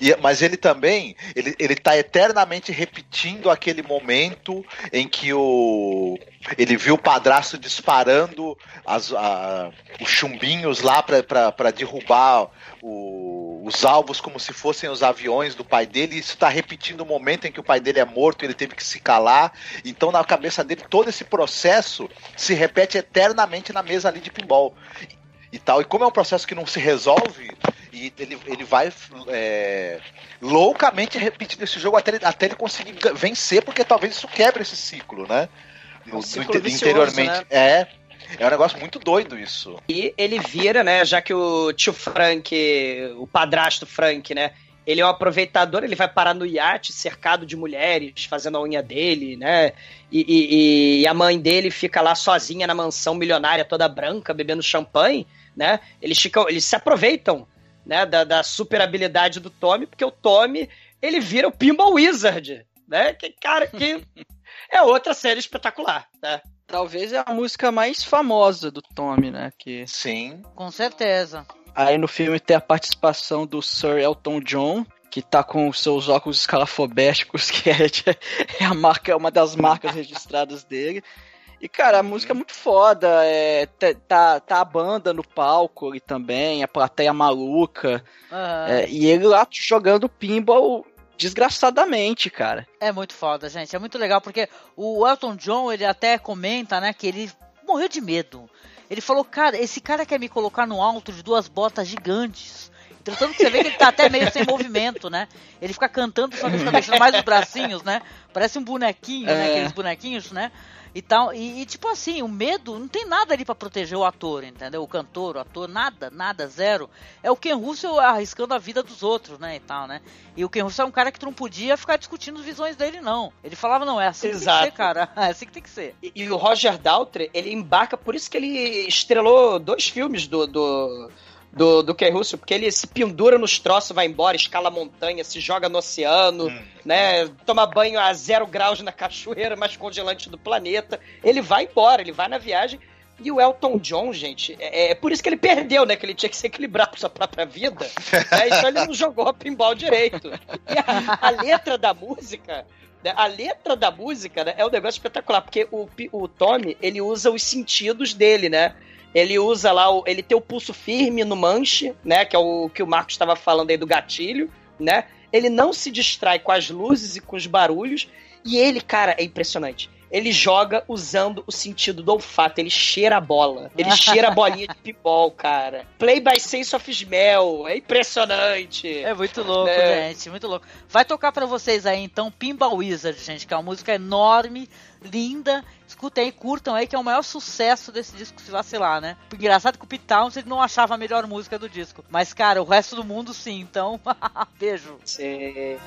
E- mas ele também, ele, ele tá eternamente repetindo aquele momento em que o ele viu o padrasto disparando as, a- os chumbinhos lá para derrubar o- os alvos como se fossem os aviões do pai dele. E isso tá repetindo o momento em que o pai dele é morto, ele teve que se calar. Então na cabeça dele todo esse processo se repete eternamente na mesa ali de pinball e tal. E como é um processo que não se resolve, e ele, ele vai é, loucamente repetindo esse jogo até ele, até ele conseguir vencer, porque talvez isso quebre esse ciclo, né? No, um ciclo vicioso, interiormente. né? É. É um negócio muito doido isso. E ele vira, né? Já que o tio Frank, o padrasto Frank, né? Ele é um aproveitador, ele vai parar no iate cercado de mulheres, fazendo a unha dele, né? E, e- e a mãe dele fica lá sozinha na mansão milionária, toda branca, bebendo champanhe, né? Eles, ficam, eles se aproveitam né, da, da super habilidade do Tommy, porque o Tommy ele vira o Pinball Wizard, né? Que cara que é outra série espetacular, né? Talvez é a música mais famosa do Tommy, né? Que Sim. Com certeza. aí no filme tem a participação do Sir Elton John, que tá com os seus óculos escalafobéticos, que é, é a marca, é uma das marcas registradas dele. E, cara, a música é muito foda. É, tá- tá, tá a banda no palco ali também, a plateia maluca. Aham. é, e ele lá jogando pinball desgraçadamente, cara. É muito foda, gente. É muito legal porque o Elton John, ele até comenta, né, que ele morreu de medo. Ele falou, cara, esse cara quer me colocar no alto de duas botas gigantes. Então, tanto que você vê que ele tá até meio sem movimento, né? Ele fica cantando, só que fica mexendo mais os bracinhos, né? Parece um bonequinho, né? É. Aqueles bonequinhos, né? E tal. E, e, tipo assim, o medo, não tem nada ali pra proteger o ator, entendeu? O cantor, o ator, nada, nada, zero. É o Ken Russell arriscando a vida dos outros, né? E tal, né? E o Ken Russell é um cara que tu não podia ficar discutindo as visões dele, não. Ele falava, não, é assim que tem que Exato. ser, cara. É assim que tem que ser. E, e o Roger Daltrey, ele embarca, por isso que ele estrelou dois filmes do, do, do, do Ken Russell, porque ele se pendura nos troços, vai embora, escala a montanha, se joga no oceano, né? Toma banho a zero graus na cachoeira mais congelante do planeta. Ele vai embora, ele vai na viagem. E o Elton John, gente, é, é por isso que ele perdeu, né? Que ele tinha que se equilibrar com sua própria vida. né? Então ele não jogou pinball direito. E a, a letra da música né, a letra da música né, é um negócio espetacular, porque o, o Tommy, ele usa os sentidos dele, né? Ele usa lá, o, ele tem o pulso firme no manche, né? Que é o que o Marcos estava falando aí do gatilho, né? Ele não se distrai com as luzes e com os barulhos. E ele, cara, é impressionante. ele joga usando o sentido do olfato. Ele cheira a bola. Ele cheira a bolinha de pinball, cara. Play by sense of smell. É impressionante. É muito louco, É. gente, muito louco. Vai tocar pra vocês aí então Pinball Wizard, gente, que é uma música enorme, linda. Escutem aí, curtam aí, que é o maior sucesso desse disco, se vacilar, né? Engraçado que o Pete Towns ele não achava a melhor música do disco. Mas, cara, o resto do mundo sim, então. Beijo. Sim.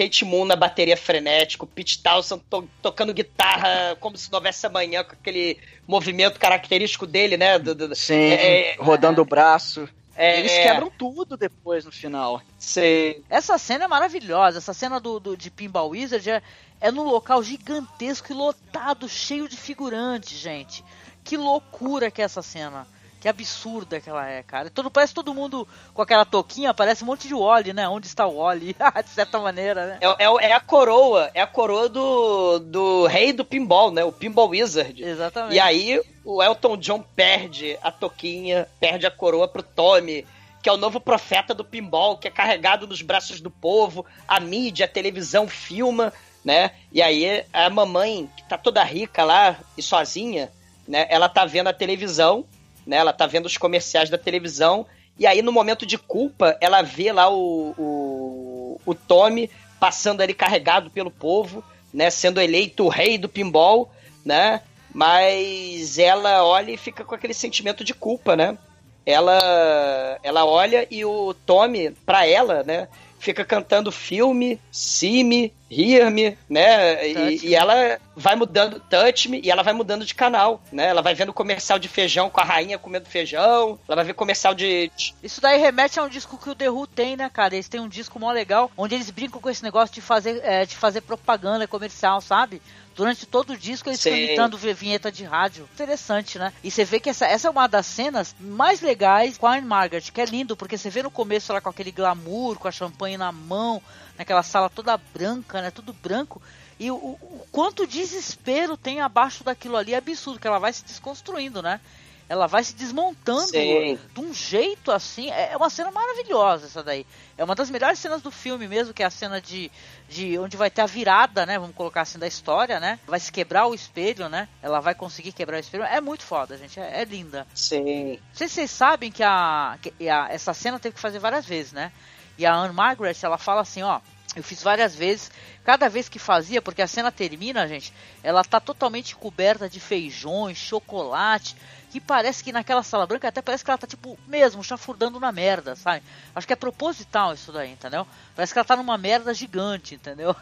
Kate Moon na bateria frenético, Pete Townsend to- tocando guitarra como se não houvesse amanhã, com aquele movimento característico dele, né? Do, do- Sim, É, é, rodando o braço. é, Eles é, quebram tudo depois no final. sei. Essa cena é maravilhosa. Essa cena do, do- de Pinball Wizard é, é num local gigantesco e lotado, cheio de figurantes, gente. Que loucura que é essa cena. Que absurda que ela é, cara. Todo, parece todo mundo com aquela touquinha, parece um monte de Wally, né? Onde está o Wally? de certa maneira, né? É, é, é a coroa, é a coroa do, do rei do pinball, né? O Pinball Wizard. Exatamente. E aí o Elton John perde a toquinha, perde a coroa pro Tommy, que é o novo profeta do pinball, que é carregado nos braços do povo, a mídia, a televisão filma, né? E aí a mamãe, que tá toda rica lá e sozinha, né? Ela tá vendo a televisão, né? Ela tá vendo os comerciais da televisão, e aí no momento de culpa, ela vê lá o, o, o Tommy passando ali carregado pelo povo, né? Sendo eleito o rei do pinball, né? Mas ela olha e fica com aquele sentimento de culpa, né? Ela, ela olha e o Tommy, pra ela, né? Fica cantando filme, see me, hear me, né? E, e ela vai mudando, touch me, e ela vai mudando de canal, né? Ela vai vendo comercial de feijão com a rainha comendo feijão, ela vai ver comercial de. Isso daí remete a um disco que o The Who tem, né, cara? Eles têm um disco mó legal, onde eles brincam com esse negócio de fazer, é, de fazer propaganda comercial, sabe? Durante todo o disco eles Sim. imitando vi- vinheta de rádio. Interessante, né? E você vê que essa, essa é uma das cenas mais legais com a Anne Margaret, que é lindo, porque você vê no começo ela com aquele glamour, com a champanhe na mão, naquela sala toda branca, né? Tudo branco. E o, o- o quanto desespero tem abaixo daquilo ali é absurdo, que ela vai se desconstruindo, né? Ela vai se desmontando Sim. de um jeito assim. É é uma cena maravilhosa essa daí. É uma das melhores cenas do filme mesmo, que é a cena de, de onde vai ter a virada, né? Vamos colocar assim, da história, né? Vai se quebrar o espelho, né? Ela vai conseguir quebrar o espelho. É muito foda, gente. É, é linda. Sim. Não sei se vocês sabem que, a, que a- essa cena teve que fazer várias vezes, né? E a Anne Margaret, ela fala assim, ó, eu fiz várias vezes, cada vez que fazia, porque a cena termina, gente, ela tá totalmente coberta de feijões, chocolate, que parece que naquela sala branca até parece que ela tá, tipo, mesmo, chafurdando na merda, sabe? Acho que é proposital isso daí, entendeu? Parece que ela tá numa merda gigante, entendeu?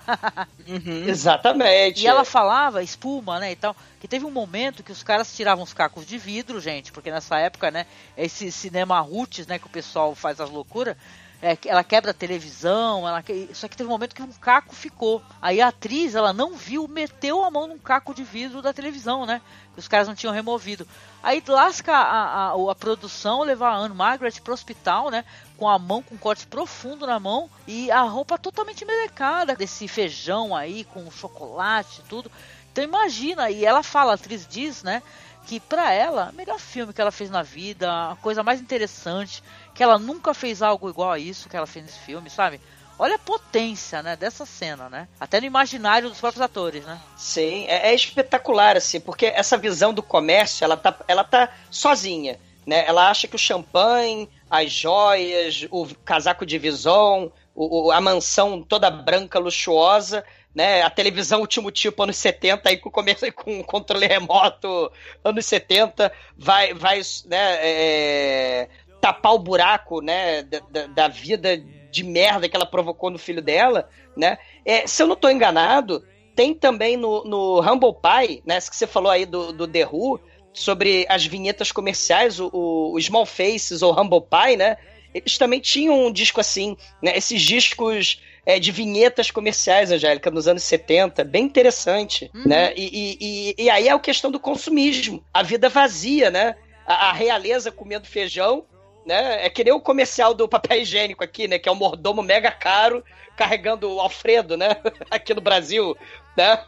Exatamente. E ela falava, espuma, né, e tal, que teve um momento que os caras tiravam os cacos de vidro, gente, porque nessa época, né, esse cinema roots, né, que o pessoal faz as loucuras, é, ela quebra a televisão, ela só que teve um momento que um caco ficou. Aí a atriz, ela não viu, meteu a mão num caco de vidro da televisão, né, que os caras não tinham removido. Aí lasca a, a, a produção levar a Anne Margaret pro hospital, né? Com a mão com corte profundo na mão e a roupa totalmente melecada desse feijão aí com chocolate e tudo. Então imagina, e ela fala, a atriz diz, né? Que pra ela, o melhor filme que ela fez na vida, a coisa mais interessante, que ela nunca fez algo igual a isso que ela fez nesse filme, sabe? Olha a potência, né, dessa cena, né? Até no imaginário dos próprios atores, né? Sim, é, é espetacular, assim, porque essa visão do comércio, ela tá, ela tá sozinha, né? Ela acha que o champanhe, as joias, o casaco de vison, o, a mansão toda branca, luxuosa, né? A televisão último tipo, anos 70, aí com, comercio, com controle remoto, anos 70, vai, vai né, é, tapar o buraco, né, da, da- da vida de merda que ela provocou no filho dela, né? É, se eu não tô enganado, tem também no, no Humble Pie, né? Que você falou aí do, do The Who, sobre as vinhetas comerciais, o, o, Small Faces ou Humble Pie, né? Eles também tinham um disco assim, né? Esses discos é, de vinhetas comerciais, Angélica, nos anos 70, bem interessante, Uhum. né? E, e, e, e aí é a questão do consumismo, a vida vazia, né? A, a realeza comendo feijão, né? É que nem o comercial do papel higiênico aqui, né? Que é um mordomo mega caro carregando o Alfredo, né? Aqui no Brasil, né?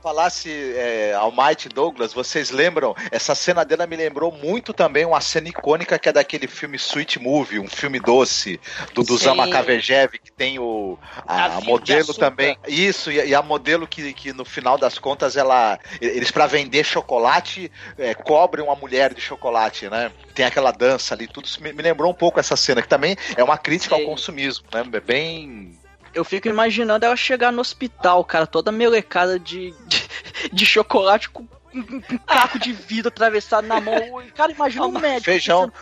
Falasse é, Almighty Douglas, vocês lembram? Essa cena dela me lembrou muito também uma cena icônica que é daquele filme Sweet Movie, um filme doce do, do Sim. Zama Kavejev, que tem o a, A modelo também. Isso, e, e a modelo que, que no final das contas ela eles para vender chocolate é, cobrem uma mulher de chocolate, né? Tem aquela dança ali, tudo isso me, me lembrou um pouco essa cena que também é uma crítica Sim. ao consumismo, né? É bem Eu fico imaginando ela chegar no hospital, cara, toda melecada de, de, de chocolate com um, um caco de vidro atravessado na mão. Cara, imagina um médico. feijão.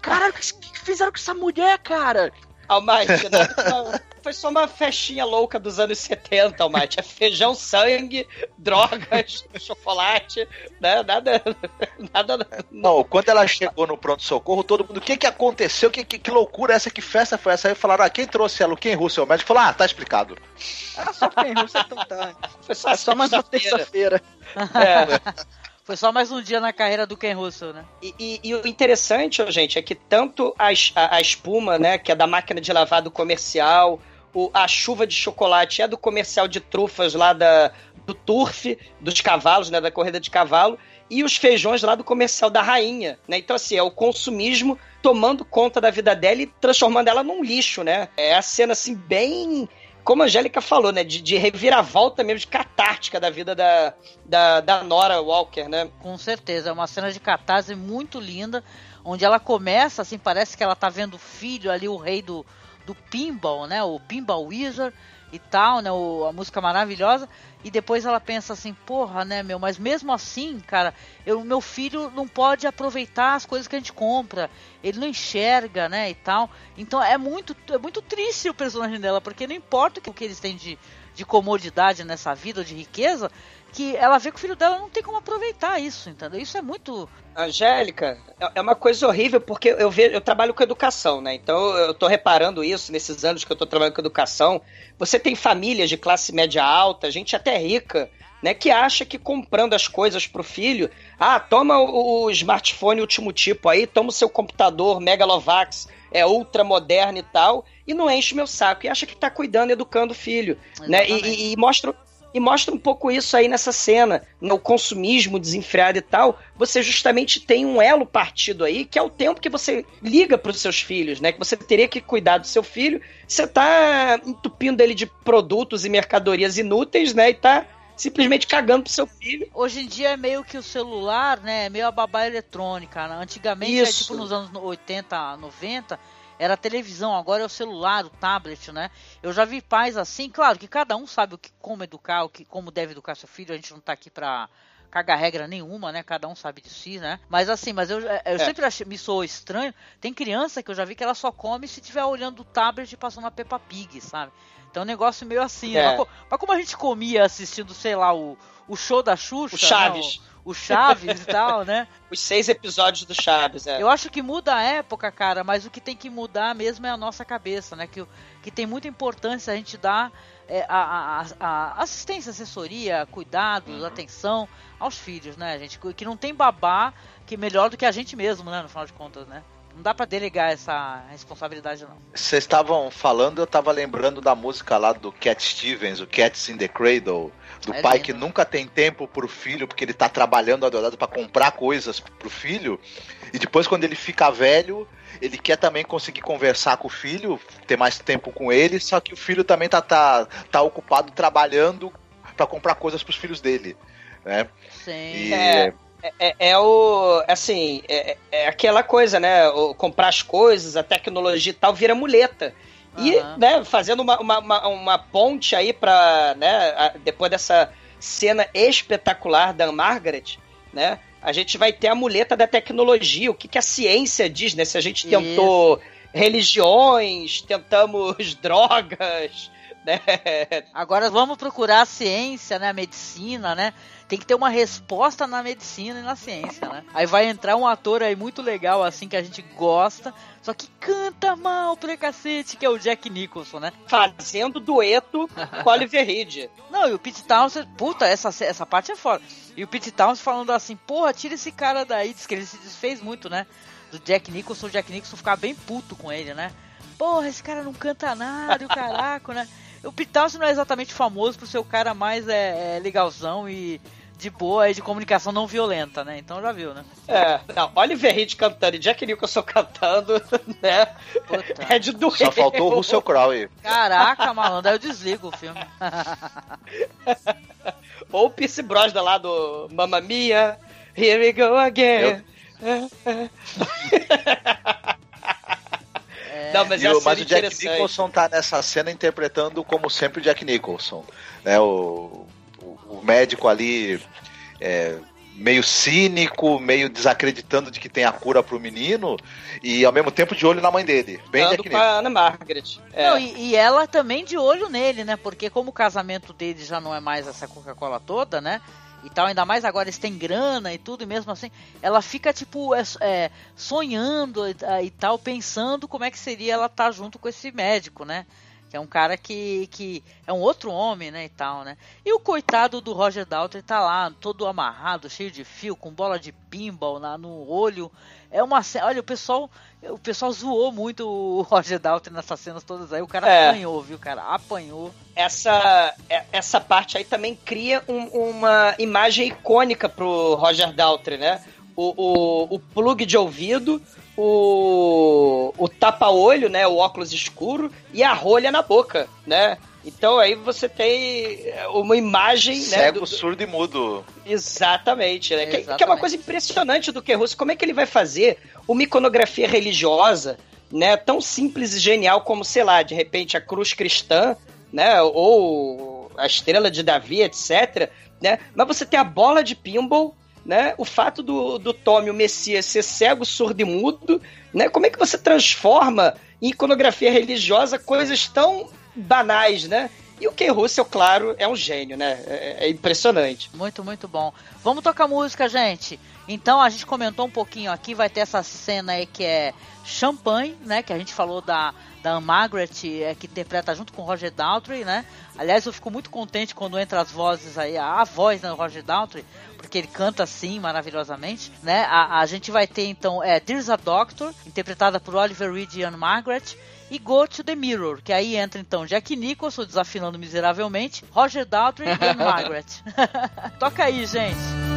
Caralho, o que fizeram com essa mulher, cara? Almighty, uma, foi só uma festinha louca dos anos 70, Almighty. É feijão, sangue, drogas, chocolate, né? Nada. Nada. Não, quando ela chegou no pronto-socorro, todo mundo, o que que aconteceu? Que, que, que loucura é essa? Que festa foi essa? Aí falaram, ah, quem trouxe ela? O Ken Russell? O médico falou, ah, tá explicado. Ah, só tem russo, então tá. Foi só, É só mais uma terça-feira. É. Foi só mais um dia na carreira do Ken Russell, né? E, e- e o interessante, gente, é que tanto a, a- a espuma, né, que é da máquina de lavar do comercial, o- a chuva de chocolate é do comercial de trufas lá da, do Turf, dos cavalos, né, da corrida de cavalo, e os feijões lá do comercial da rainha, né? Então, assim, é o consumismo tomando conta da vida dela e transformando ela num lixo, né? É a cena, assim, bem... Como a Angélica falou, né? De, de reviravolta mesmo, de catártica da vida da, da, da Nora Walker, né? Com certeza, é uma cena de catarse muito linda, onde ela começa, assim, parece que ela tá vendo o filho ali, o rei do, do pinball, né? O Pinball Wizard e tal, né? O, a música maravilhosa. E depois ela pensa assim, porra, né, meu, mas mesmo assim, cara, eu, meu filho não pode aproveitar as coisas que a gente compra. Ele não enxerga, né, e tal. Então é muito, é muito triste o personagem dela, porque não importa o que, o eles têm de, de comodidade nessa vida, de riqueza, que ela vê que o filho dela não tem como aproveitar isso, entendeu? Isso é muito. Angélica, é- é uma coisa horrível porque eu vejo, eu trabalho com educação, né? Então eu tô reparando isso nesses anos que eu tô trabalhando com educação. Você tem famílias de classe média alta, gente até rica, né, que acha que comprando as coisas pro filho, ah, toma o, o smartphone último tipo aí, toma o seu computador Megalovax, é ultra moderno e tal, e não enche meu saco e acha que tá cuidando, educando o filho, né? E, Exatamente. e- e mostra e mostra um pouco isso aí nessa cena, no consumismo desenfreado e tal. Você justamente tem um elo partido aí, que é o tempo que você liga para os seus filhos, né? Que você teria que cuidar do seu filho. Você tá entupindo ele de produtos e mercadorias inúteis, né? E tá simplesmente cagando pro seu filho. Hoje em dia é meio que o celular, né? É meio a babá eletrônica. Né? Antigamente, é tipo nos anos 80, 90, era a televisão, agora é o celular, o tablet, né? Eu já vi pais assim, claro que cada um sabe o que, como educar, o que, como deve educar seu filho, a gente não tá aqui pra cagar regra nenhuma, né? Cada um sabe de si, né? Mas assim, mas eu, eu É. sempre achei, me soou estranho. Tem criança que eu já vi que ela só come se estiver olhando o tablet e passando a Peppa Pig, sabe? Então é um negócio meio assim, É. né? Mas, co- mas como a gente comia assistindo, sei lá, o, o show da Xuxa, O Chaves. né? O, Chaves e tal, né? Os seis episódios do Chaves, é. Eu acho que muda a época, cara, mas o que tem que mudar mesmo é a nossa cabeça, né? Que, que tem muita importância a gente dar é, a, a- a assistência, assessoria, cuidados, atenção aos filhos, né, gente? Que- Que não tem babá que melhor do que a gente mesmo, né? No final de contas, né? Não dá pra delegar essa responsabilidade, não. Vocês estavam falando, eu tava lembrando da música lá do Cat Stevens, o Cats in the Cradle, do É pai lindo. que nunca tem tempo pro filho, porque ele tá trabalhando adorado para comprar coisas pro filho, e depois quando ele fica velho, ele quer também conseguir conversar com o filho, ter mais tempo com ele, só que o filho também tá, tá, tá ocupado trabalhando para comprar coisas pros filhos dele, né? Sim. E É. É, é o. Assim, é, é aquela coisa, né? O comprar as coisas, a tecnologia e tal, vira muleta. E, né, fazendo uma, uma, uma, uma ponte aí pra, né, a- depois dessa cena espetacular da Margaret, né? A gente vai ter a muleta da tecnologia, o que, que a ciência diz, né? Se a gente tentou religiões, tentamos drogas, né? Agora vamos procurar a ciência, né? A medicina, né? Tem que ter uma resposta na medicina e na ciência, né? Aí vai entrar um ator aí muito legal, assim, que a gente gosta, só que canta mal pra cacete, que é o Jack Nicholson, né? Fazendo dueto com Oliver Reed. Não, e o Pete Townsend, puta, essa, essa parte é foda. E o Pete Townsend falando assim, porra, tira esse cara daí, diz que ele se desfez muito, né? Do Jack Nicholson, o Jack Nicholson ficar bem puto com ele, né? Porra, esse cara não canta nada, o caraco, né? O Pete Townsend não é exatamente famoso por ser o cara mais é, é, legalzão e de boa e de comunicação não violenta, né? Então já viu, né? É, não, Oliver Reed cantando e Jack Nicholson cantando, né? Puta. É de doer. só faltou o Russell Crowe. Caraca, malandro, aí eu desligo o filme. Ou o Pierce Brosnan lá do Mamma Mia, Here we go again. Não, mas o, mas o Jack. Nicholson tá nessa cena interpretando como sempre o Jack Nicholson. Né? O, o, médico ali é, meio cínico, meio desacreditando de que tem a cura pro menino, e ao mesmo tempo de olho na mãe dele. Bem Ando com a Ana Margaret. É. Não, e, e ela também de olho nele, né? Porque como o casamento dele já não é mais essa Coca-Cola toda, né? E tal, ainda mais agora eles têm grana e tudo, e mesmo assim, ela fica, tipo, é, é, sonhando e, e tal, pensando como é que seria ela estar junto com esse médico, né? Que é um cara que, que é um outro homem, né, e tal, né? E o coitado do Roger Daltrey tá lá, todo amarrado, cheio de fio, com bola de pinball na, no olho. É uma olha, o pessoal, o pessoal zoou muito o Roger Daltrey nessas cenas todas aí. O cara É. apanhou, viu, cara? Apanhou. essa, é- essa parte aí também cria um- uma imagem icônica pro Roger Daltrey, né? O, o, o plug de ouvido, o, o tapa-olho, né? O óculos escuro e a rolha na boca, né? Então aí você tem uma imagem, né? Cego, do- surdo e mudo. Exatamente, né? Que- Que, é Exatamente. uma coisa impressionante do que Russo. Como é que ele vai fazer uma iconografia religiosa, né? Tão simples e genial como, sei lá, de repente a cruz cristã, né? Ou a estrela de Davi, etc. Né? Mas você tem a bola de pinball, né? O fato do, do Tommy, o Messias, ser cego, surdo e mudo, né? Como é que você transforma em iconografia religiosa coisas tão banais, né? E o Ken Russell, claro, é um gênio, né? É, é impressionante. Muito, muito bom. Vamos tocar música, gente. Então a gente comentou um pouquinho aqui, vai ter essa cena aí que é Champagne, né? Que a gente falou da, da Anne Margaret, é, que interpreta junto com o Roger Daltrey, né? Aliás, eu fico muito contente quando entra as vozes aí, a, voz né, do Roger Daltrey, porque ele canta assim maravilhosamente, né? A, a gente vai ter então é, There's a Doctor, interpretada por Oliver Reed e Anne Margaret. E Go to the Mirror, que aí entra então Jack Nicholson desafinando miseravelmente, Roger Daltrey e Anne Margaret. Toca aí, gente.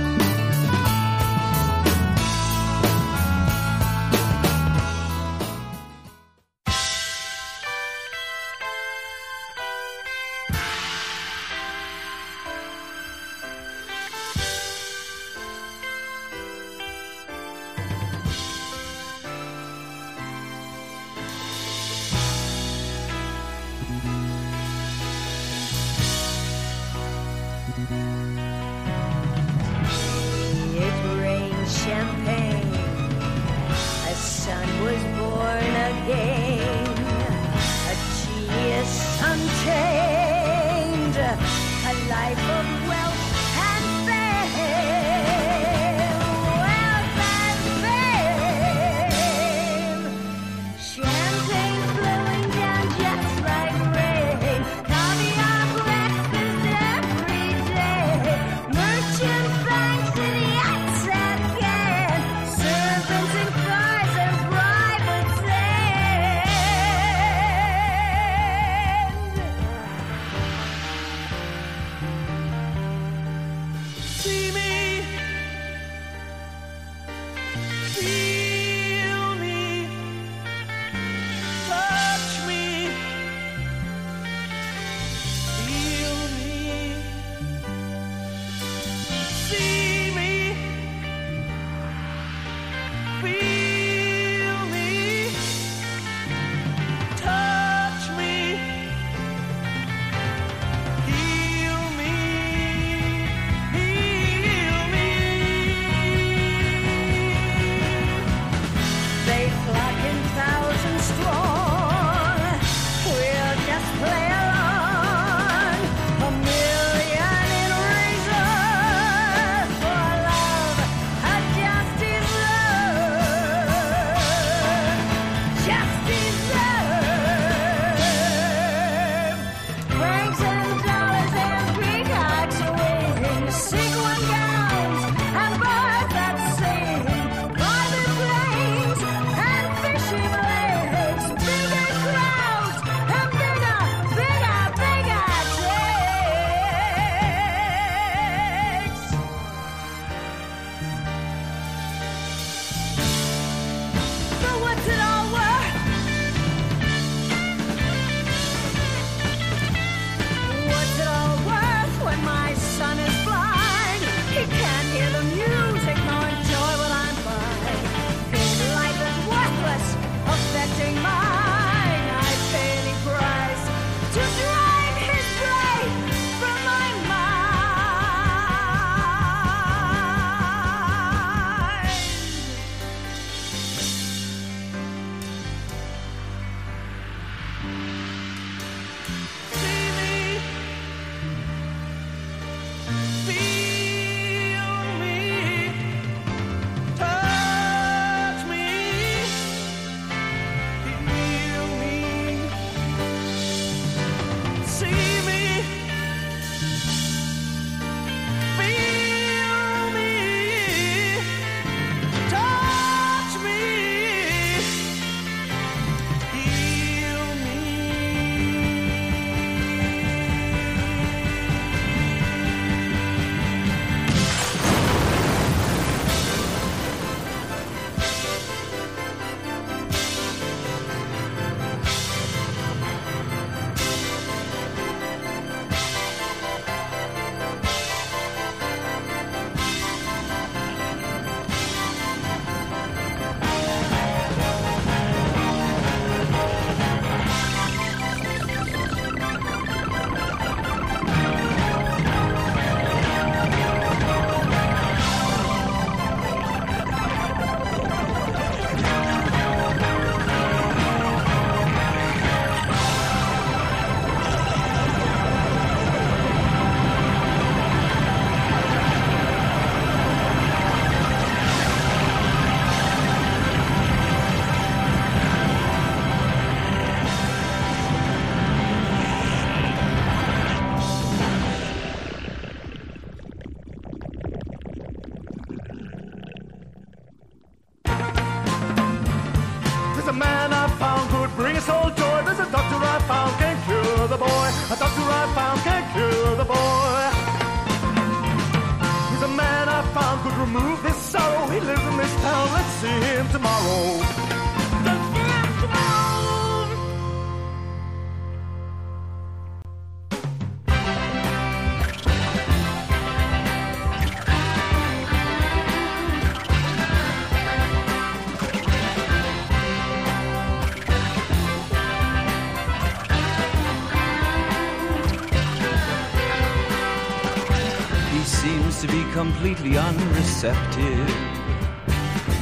Completely unreceptive.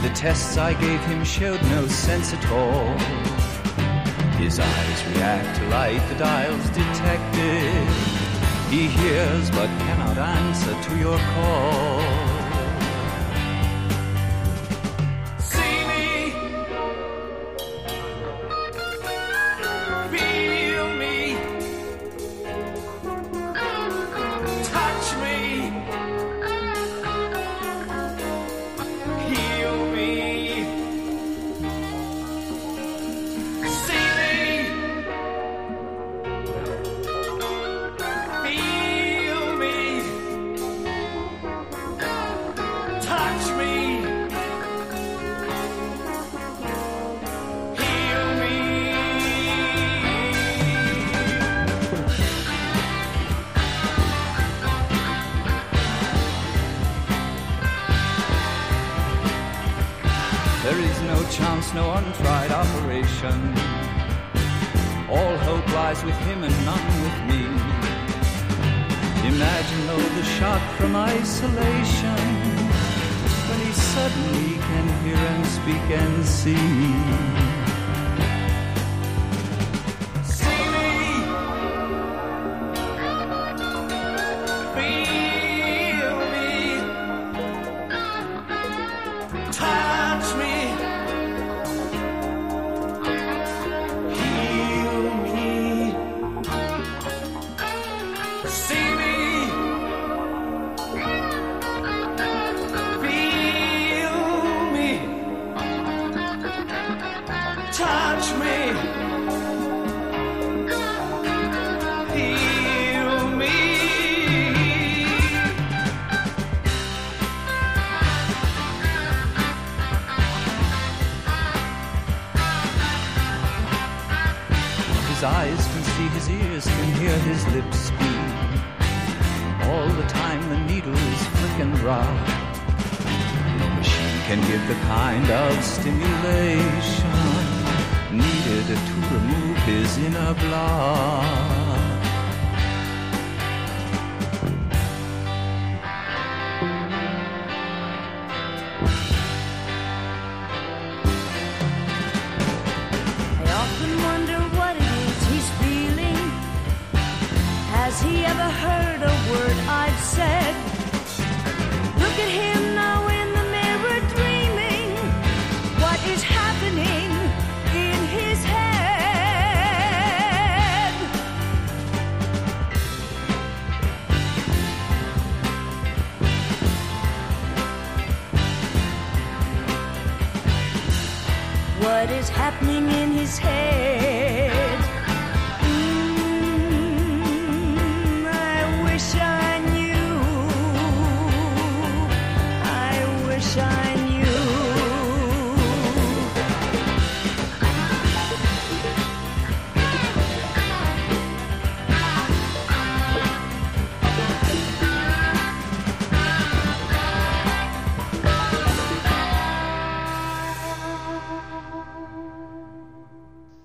The tests I gave him showed no sense at all. His eyes react to light, the dial's detected. He hears but cannot answer to your call.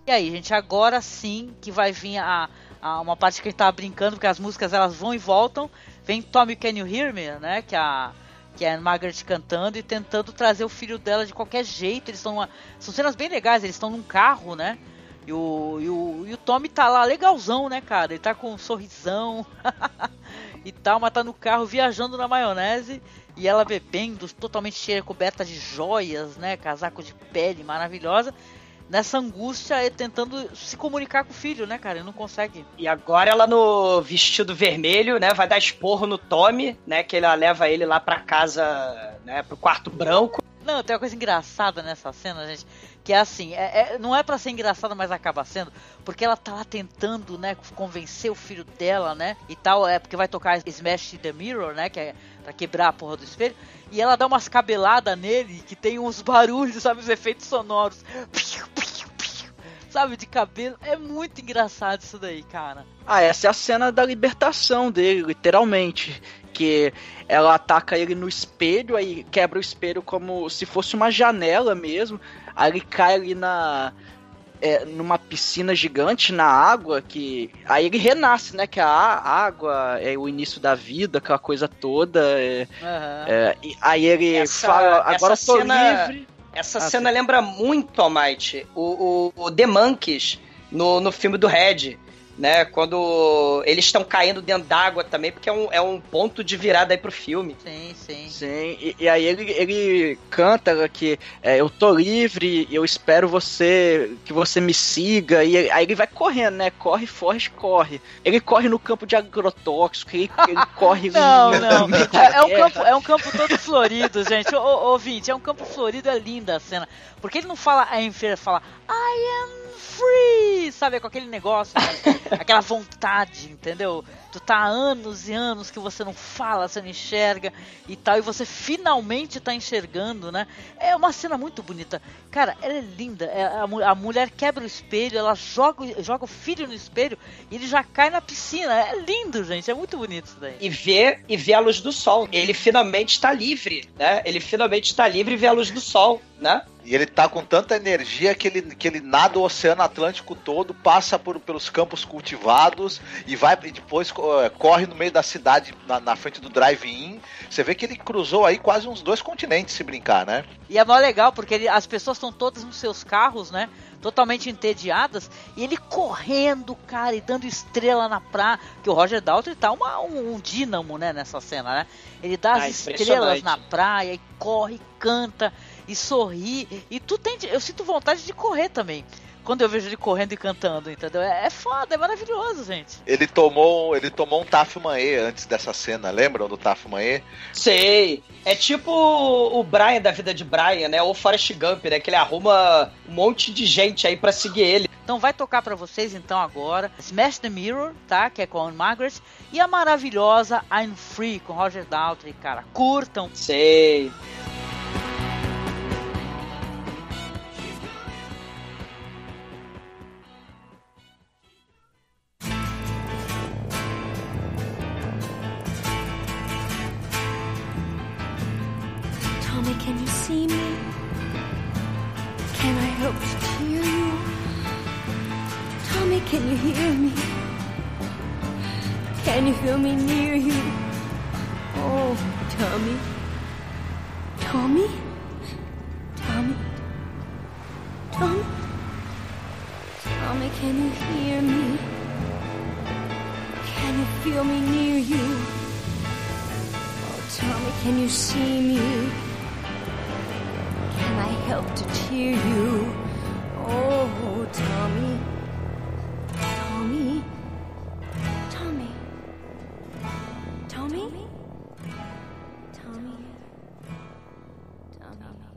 E aí, gente, agora sim que vai vir a, a- uma parte que a gente tava brincando, porque as músicas elas vão e voltam. Vem Tommy Can You Hear Me, né? Que a, que é a Margaret cantando e tentando trazer o filho dela de qualquer jeito. Eles estão São cenas bem legais, eles estão num carro, né? E o, e, o, e o Tommy tá lá legalzão, né, cara? Ele tá com um sorrisão e tal, mas tá no carro viajando na maionese. E ela bebendo, totalmente cheia, coberta de joias, né? Casaco de pele maravilhosa nessa angústia e tentando se comunicar com o filho, né, cara? Ele não consegue. E agora ela no vestido vermelho, né? Vai dar esporro no Tommy, né? Que ela leva ele lá pra casa, né? Pro quarto branco. Não, tem uma coisa engraçada nessa cena, gente, que é assim, é, é- não é pra ser engraçada, mas acaba sendo, porque ela tá lá tentando, né, convencer o filho dela, né, e tal, é porque vai tocar Smash the Mirror, né, que é pra quebrar a porra do espelho. E ela dá umas cabeladas nele que tem uns barulhos, sabe? Os efeitos sonoros. Piu, piu, piu, sabe? De cabelo. É muito engraçado isso daí, cara. Ah, essa é a cena da libertação dele, literalmente. Que ela ataca ele no espelho, aí quebra o espelho como se fosse uma janela mesmo. Aí ele cai ali na. É, numa piscina gigante na água, que. Aí ele renasce, né? Que a água é o início da vida, aquela coisa toda. é- Aham. é, aí ele Essa- fala, agora essa tô cena- livre. Essa Ah, cena lembra muito, Almighty, o, o, o The Monkeys no, no filme do Red. Né, quando eles estão caindo dentro d'água também, porque é um, é um ponto de virada aí pro filme. Sim, sim. Sim, e, e aí ele, ele canta que é, eu tô livre, eu espero você que você me siga, e aí ele vai correndo, né? Corre, foge, corre. Ele corre no campo de agrotóxico, ele, ele corre Não, não. É, é um campo, é um campo todo florido, gente. Ô, ô, ô, Vinte, é um campo florido, é linda a cena. Porque ele não fala free, ele fala I am free, sabe? Com aquele negócio, né? aquela vontade, entendeu? Tu tá há anos e anos que você não fala, você não enxerga e tal, e você finalmente tá enxergando, né? É uma cena muito bonita. Cara, ela é linda. É, a, mu- a mulher quebra o espelho, ela joga, o- joga o filho no espelho e ele já cai na piscina. É lindo, gente. É muito bonito isso daí. E vê, e vê a luz do sol. Ele finalmente está livre, né? Ele finalmente está livre e vê a luz do sol, né? E ele tá com tanta energia que ele, que ele nada o Oceano Atlântico todo, passa por, pelos campos cultivados e vai e depois corre no meio da cidade, na, na frente do drive-in. Você vê que ele cruzou aí quase uns dois continentes, se brincar, né? E é mó legal, porque ele- as pessoas estão todas nos seus carros, né? Totalmente entediadas. E ele correndo, cara, e dando estrela na praia. Que o Roger Daltrey tá uma, um, um dínamo, né? Nessa cena, né? Ele dá as Ah, estrelas impressionante. na praia e corre, canta e sorri. E tu tem. Eu sinto vontade de correr também. Quando eu vejo ele correndo e cantando, entendeu? É, é foda, é maravilhoso, gente. Ele tomou, ele tomou um Taf Manhê antes dessa cena, lembram do Taf Manhê? Sei. É tipo o Brian da vida de Brian, né? Ou o Forrest Gump, né? Que ele arruma um monte de gente aí pra seguir ele. Então vai tocar pra vocês então agora Smash the Mirror, tá? Que é com a Margaret e a maravilhosa I'm Free com Roger Daltrey, cara. Curtam. Sei. Tommy, can you see me? Can I help to cheer you? Tommy, can you hear me? Can you feel me near you? Oh, Tommy. Tommy? Tommy? Tommy? Tommy, can you hear me? Can you feel me near you? Oh, Tommy, can you see me? Can I help to cheer you? Oh, Tommy. Tommy. Tommy. Tommy? Tommy. Tommy. You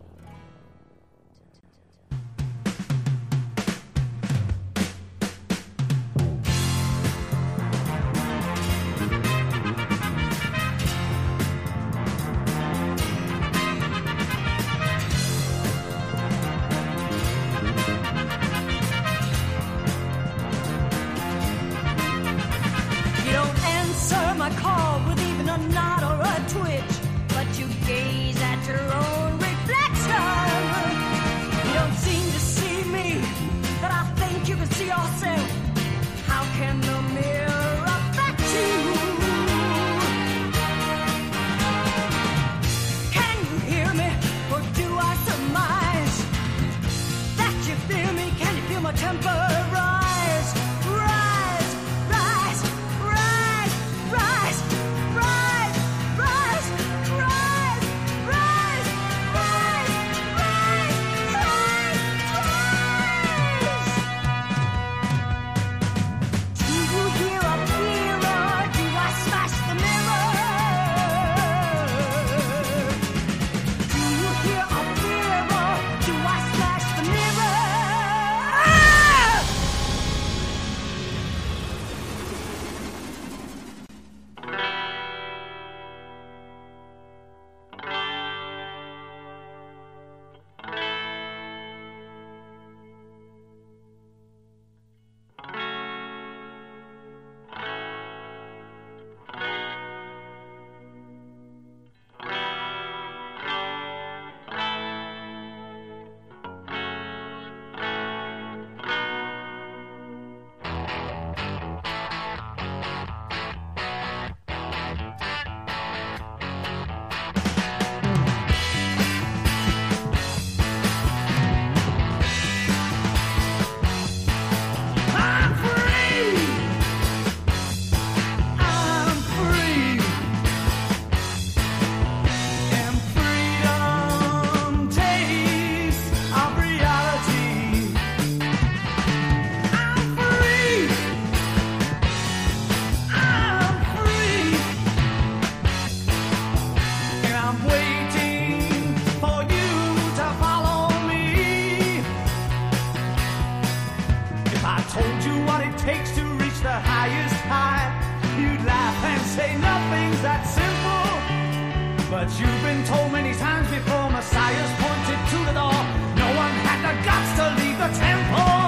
say nothing's that simple. But you've been told many times before Messiah's pointed to the door. No one had the guts to leave the temple.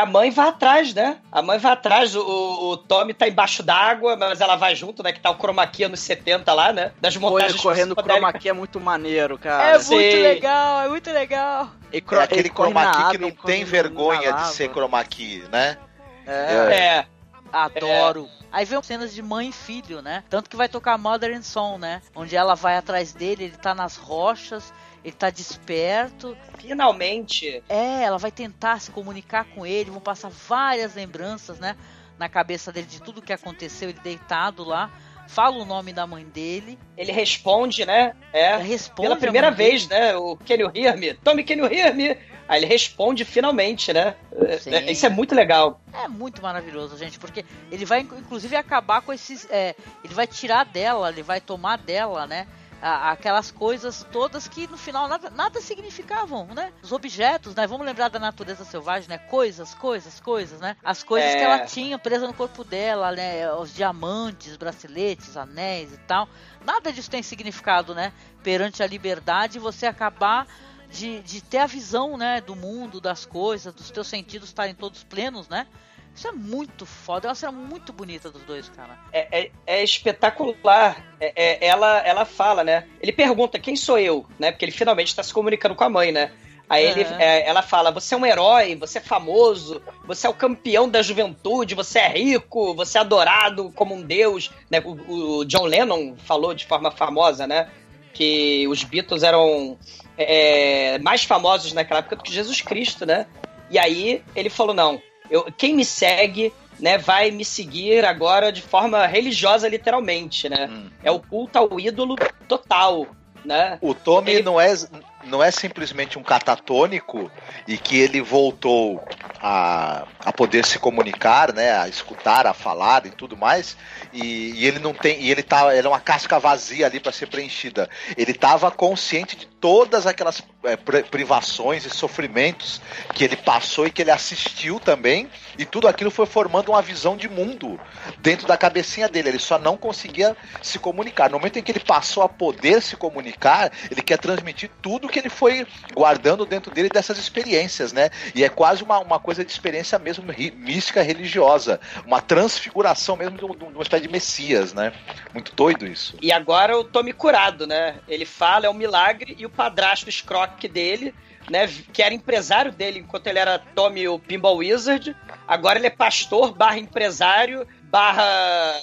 A mãe vai atrás, né? A mãe vai atrás, o, o, Tommy tá embaixo d'água, mas ela vai junto, né? Que tá o chroma key nos 70 lá, né? Das montagens ele correndo chroma key é muito maneiro, É cara. Sim. muito legal, é muito legal. Ele É aquele chroma key que não tem vergonha de ser chroma key, né? É, É, Adoro. Aí vem cenas de mãe e filho, né? Tanto que vai tocar Mother and Son, né? Onde ela vai atrás dele, ele tá nas rochas, ele tá desperto. finalmente. É, ela vai tentar se comunicar com ele, vão passar várias lembranças, né? Na cabeça dele de tudo que aconteceu, ele deitado lá. Fala o nome da mãe dele. Ele responde, né? É. responde Pela primeira vez, né? O Can you hear me? Tommy, can you hear me? Aí ele responde finalmente, né? Sim. É, Isso é muito legal. É muito maravilhoso, gente, porque ele vai inc- inclusive acabar com esses. é, ele vai tirar dela, ele vai tomar dela, né? A- Aquelas coisas todas que no final nada, nada significavam, né? Os objetos, né? Vamos lembrar da natureza selvagem, né? Coisas, coisas, coisas, né? As coisas É. que ela tinha presa no corpo dela, né? Os diamantes, braceletes, anéis e tal. Nada disso tem significado, né? Perante a liberdade, você acabar de, de ter a visão, né, do mundo, das coisas, dos teus sentidos estarem todos plenos, né? Isso é muito foda, é uma cena muito bonita dos dois, cara. É, é- é espetacular. É- é- ela, ela fala, né? Ele pergunta quem sou eu, né? Porque ele finalmente está se comunicando com a mãe, né? Aí ele, é, ela fala: Você é um herói, você é famoso, você é o campeão da juventude, você é rico, você é adorado como um deus. Né? O, o John Lennon falou de forma famosa, né? Que os Beatles eram é, mais famosos naquela época do que Jesus Cristo, né? E aí ele falou: Não, eu, quem me segue né, vai me seguir agora de forma religiosa, literalmente, né? Hum. É o culto ao ídolo total, né? O Tommy Ele- não, é, não é simplesmente um catatônico e que ele voltou a, a poder se comunicar, né, a escutar, a falar e tudo mais, e, e ele não tem, e ele tá, ele é uma casca vazia ali para ser preenchida. Ele estava consciente de todas aquelas é, pri- privações e sofrimentos que ele passou e que ele assistiu também, e tudo aquilo foi formando uma visão de mundo dentro da cabecinha dele. Ele só não conseguia se comunicar. No momento em que ele passou a poder se comunicar, ele quer transmitir tudo que ele foi guardando dentro dele dessas experiências, né? E é quase uma, uma coisa de experiência mesmo ri- mística religiosa, uma transfiguração mesmo de, um- de uma espécie de Messias, né? Muito doido isso. E agora eu tô me curado, né? Ele fala, é um milagre, e o padrasto escroque dele, né? Que era empresário dele enquanto ele era Tommy o Pinball Wizard. Agora ele é pastor, barra empresário, barra.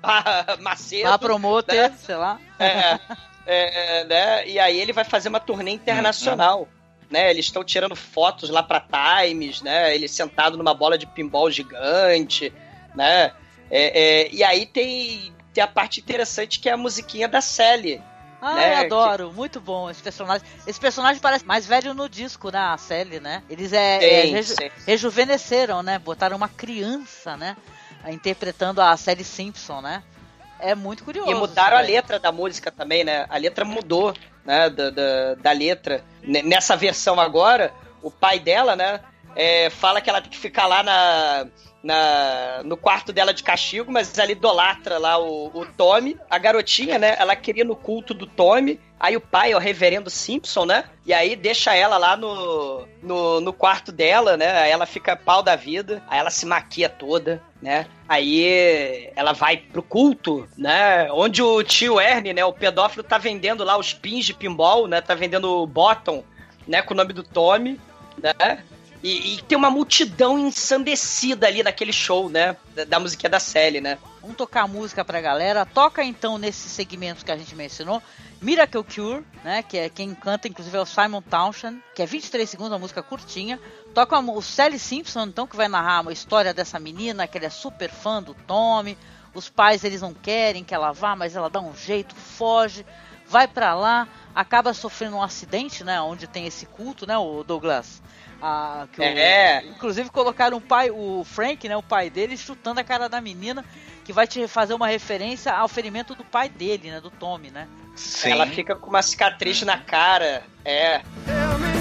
barra macedo. Lá promoter, né? sei lá. É, é, é, né? E aí ele vai fazer uma turnê internacional. Né, eles estão tirando fotos lá pra Times, né? Ele sentado numa bola de pinball gigante, né? É, é, e aí tem, tem a parte interessante que é a musiquinha da Sally. Ah, Né, eu adoro, muito bom esse personagem. Esse personagem parece mais velho no disco, né? A Sally, né? Eles é, é, Tem, reju- tem. rejuvenesceram, né? Botaram uma criança, né? Interpretando a Sally Simpson, né? É muito curioso. E mudaram a letra da música também, né? A letra mudou, né? Da, da, da letra. Nessa versão agora, o pai dela, né? é, fala que ela tem que ficar lá na, na, no quarto dela de castigo, mas ela idolatra lá o, o Tommy. A garotinha, né? Ela queria no culto do Tommy. Aí o pai o reverendo Simpson, né? E aí deixa ela lá no, no, no quarto dela, né? Aí ela fica pau da vida. Aí ela se maquia toda, né? Aí ela vai pro culto, né? Onde o tio Ernie, né? O pedófilo tá vendendo lá os pins de pinball, né? Tá vendendo bottom, né? Com o nome do Tommy, né? E, e tem uma multidão ensandecida ali naquele show, né? Da, da musiquinha da Sally, né? Vamos tocar música pra galera. Toca então nesses segmentos que a gente mencionou. Miracle Cure, né? Que é quem canta, inclusive, é o Simon Townshend, que é 23 segundos, uma música curtinha. Toca o Sally Simpson, então, que vai narrar uma história dessa menina, que ele é super fã do Tommy. Os pais, eles não querem que ela vá, mas ela dá um jeito, foge, vai pra lá, acaba sofrendo um acidente, né? Onde tem esse culto, né, o Douglas? Ah, que o- É. inclusive colocaram o pai, o Frank, né, o pai dele, chutando a cara da menina, que vai te fazer uma referência ao ferimento do pai dele, né, do Tommy, né? Sim. Ela fica com uma cicatriz na cara. É. Tell me,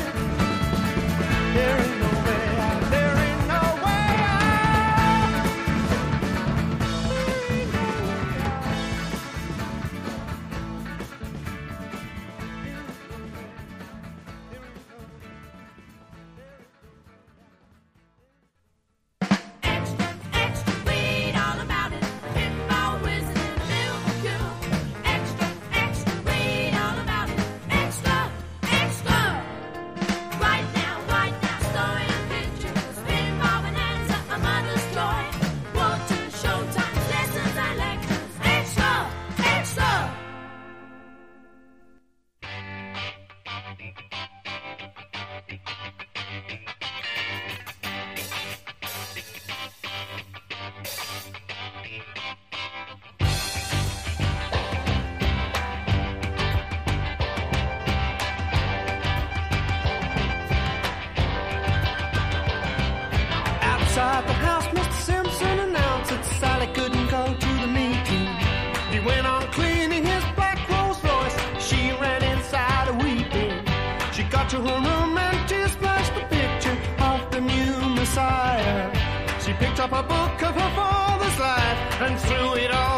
up a book of her father's life and threw it on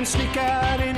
and sneak out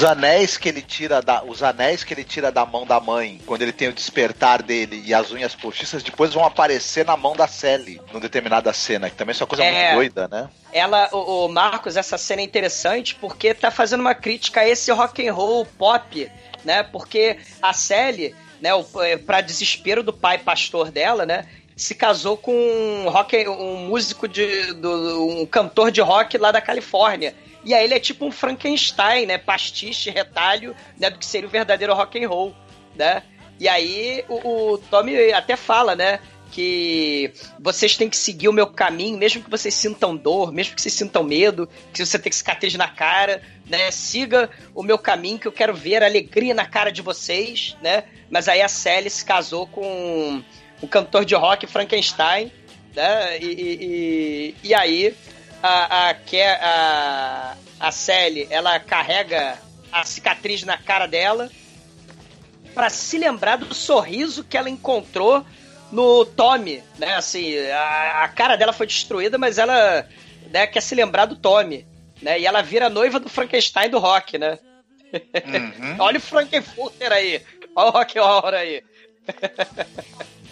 os anéis que ele tira da, os anéis que ele tira da mão da mãe quando ele tem o despertar dele e as unhas postiças depois vão aparecer na mão da Sally numa determinada cena que também é uma coisa É. muito doida, né? ela, o, o Marcos, essa cena é interessante porque tá fazendo uma crítica a esse rock and roll pop, né? Porque a Sally, né, o, pra desespero do pai pastor dela, né? Se casou com um, rock, um músico de. Do, um cantor de rock lá da Califórnia. E aí ele é tipo um Frankenstein, né? Pastiche, retalho, né? Do que seria o verdadeiro rock and roll, né? E aí o, o Tommy até fala, né? Que vocês têm que seguir o meu caminho, mesmo que vocês sintam dor, mesmo que vocês sintam medo, que você tem cicatriz na cara, né? Siga o meu caminho, que eu quero ver alegria na cara de vocês, né? Mas aí a Sally se casou com o cantor de rock Frankenstein, né? E, e- e aí a, a, Ke- a, a Sally, ela carrega a cicatriz na cara dela para se lembrar do sorriso que ela encontrou no Tommy, né? Assim, a, a cara dela foi destruída, mas ela né, quer se lembrar do Tommy, né? E ela vira noiva do Frankenstein do rock, né? Uhum. Olha o Frankenfurter aí, olha o Rock Horror aí.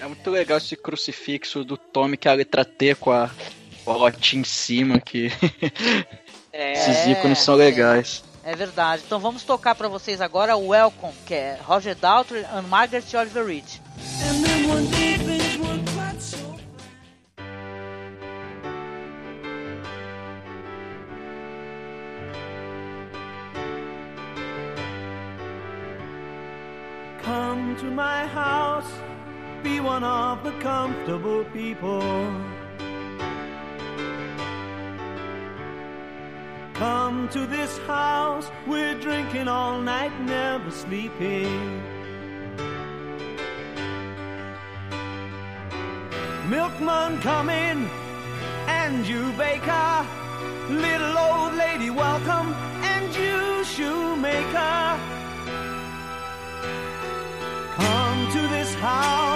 É muito legal esse crucifixo do Tommy, que é a letra T com a bolotinha em cima, que É, esses ícones são legais. É verdade. Então vamos tocar pra vocês agora o Welcome, que é Roger Daltrey e Margaret Oliver Reed. And. Come to my house, be one of the comfortable people. To this house, we're drinking all night, never sleeping. Milkman come in, and you baker. Little old lady welcome, and you shoemaker. Come to this house,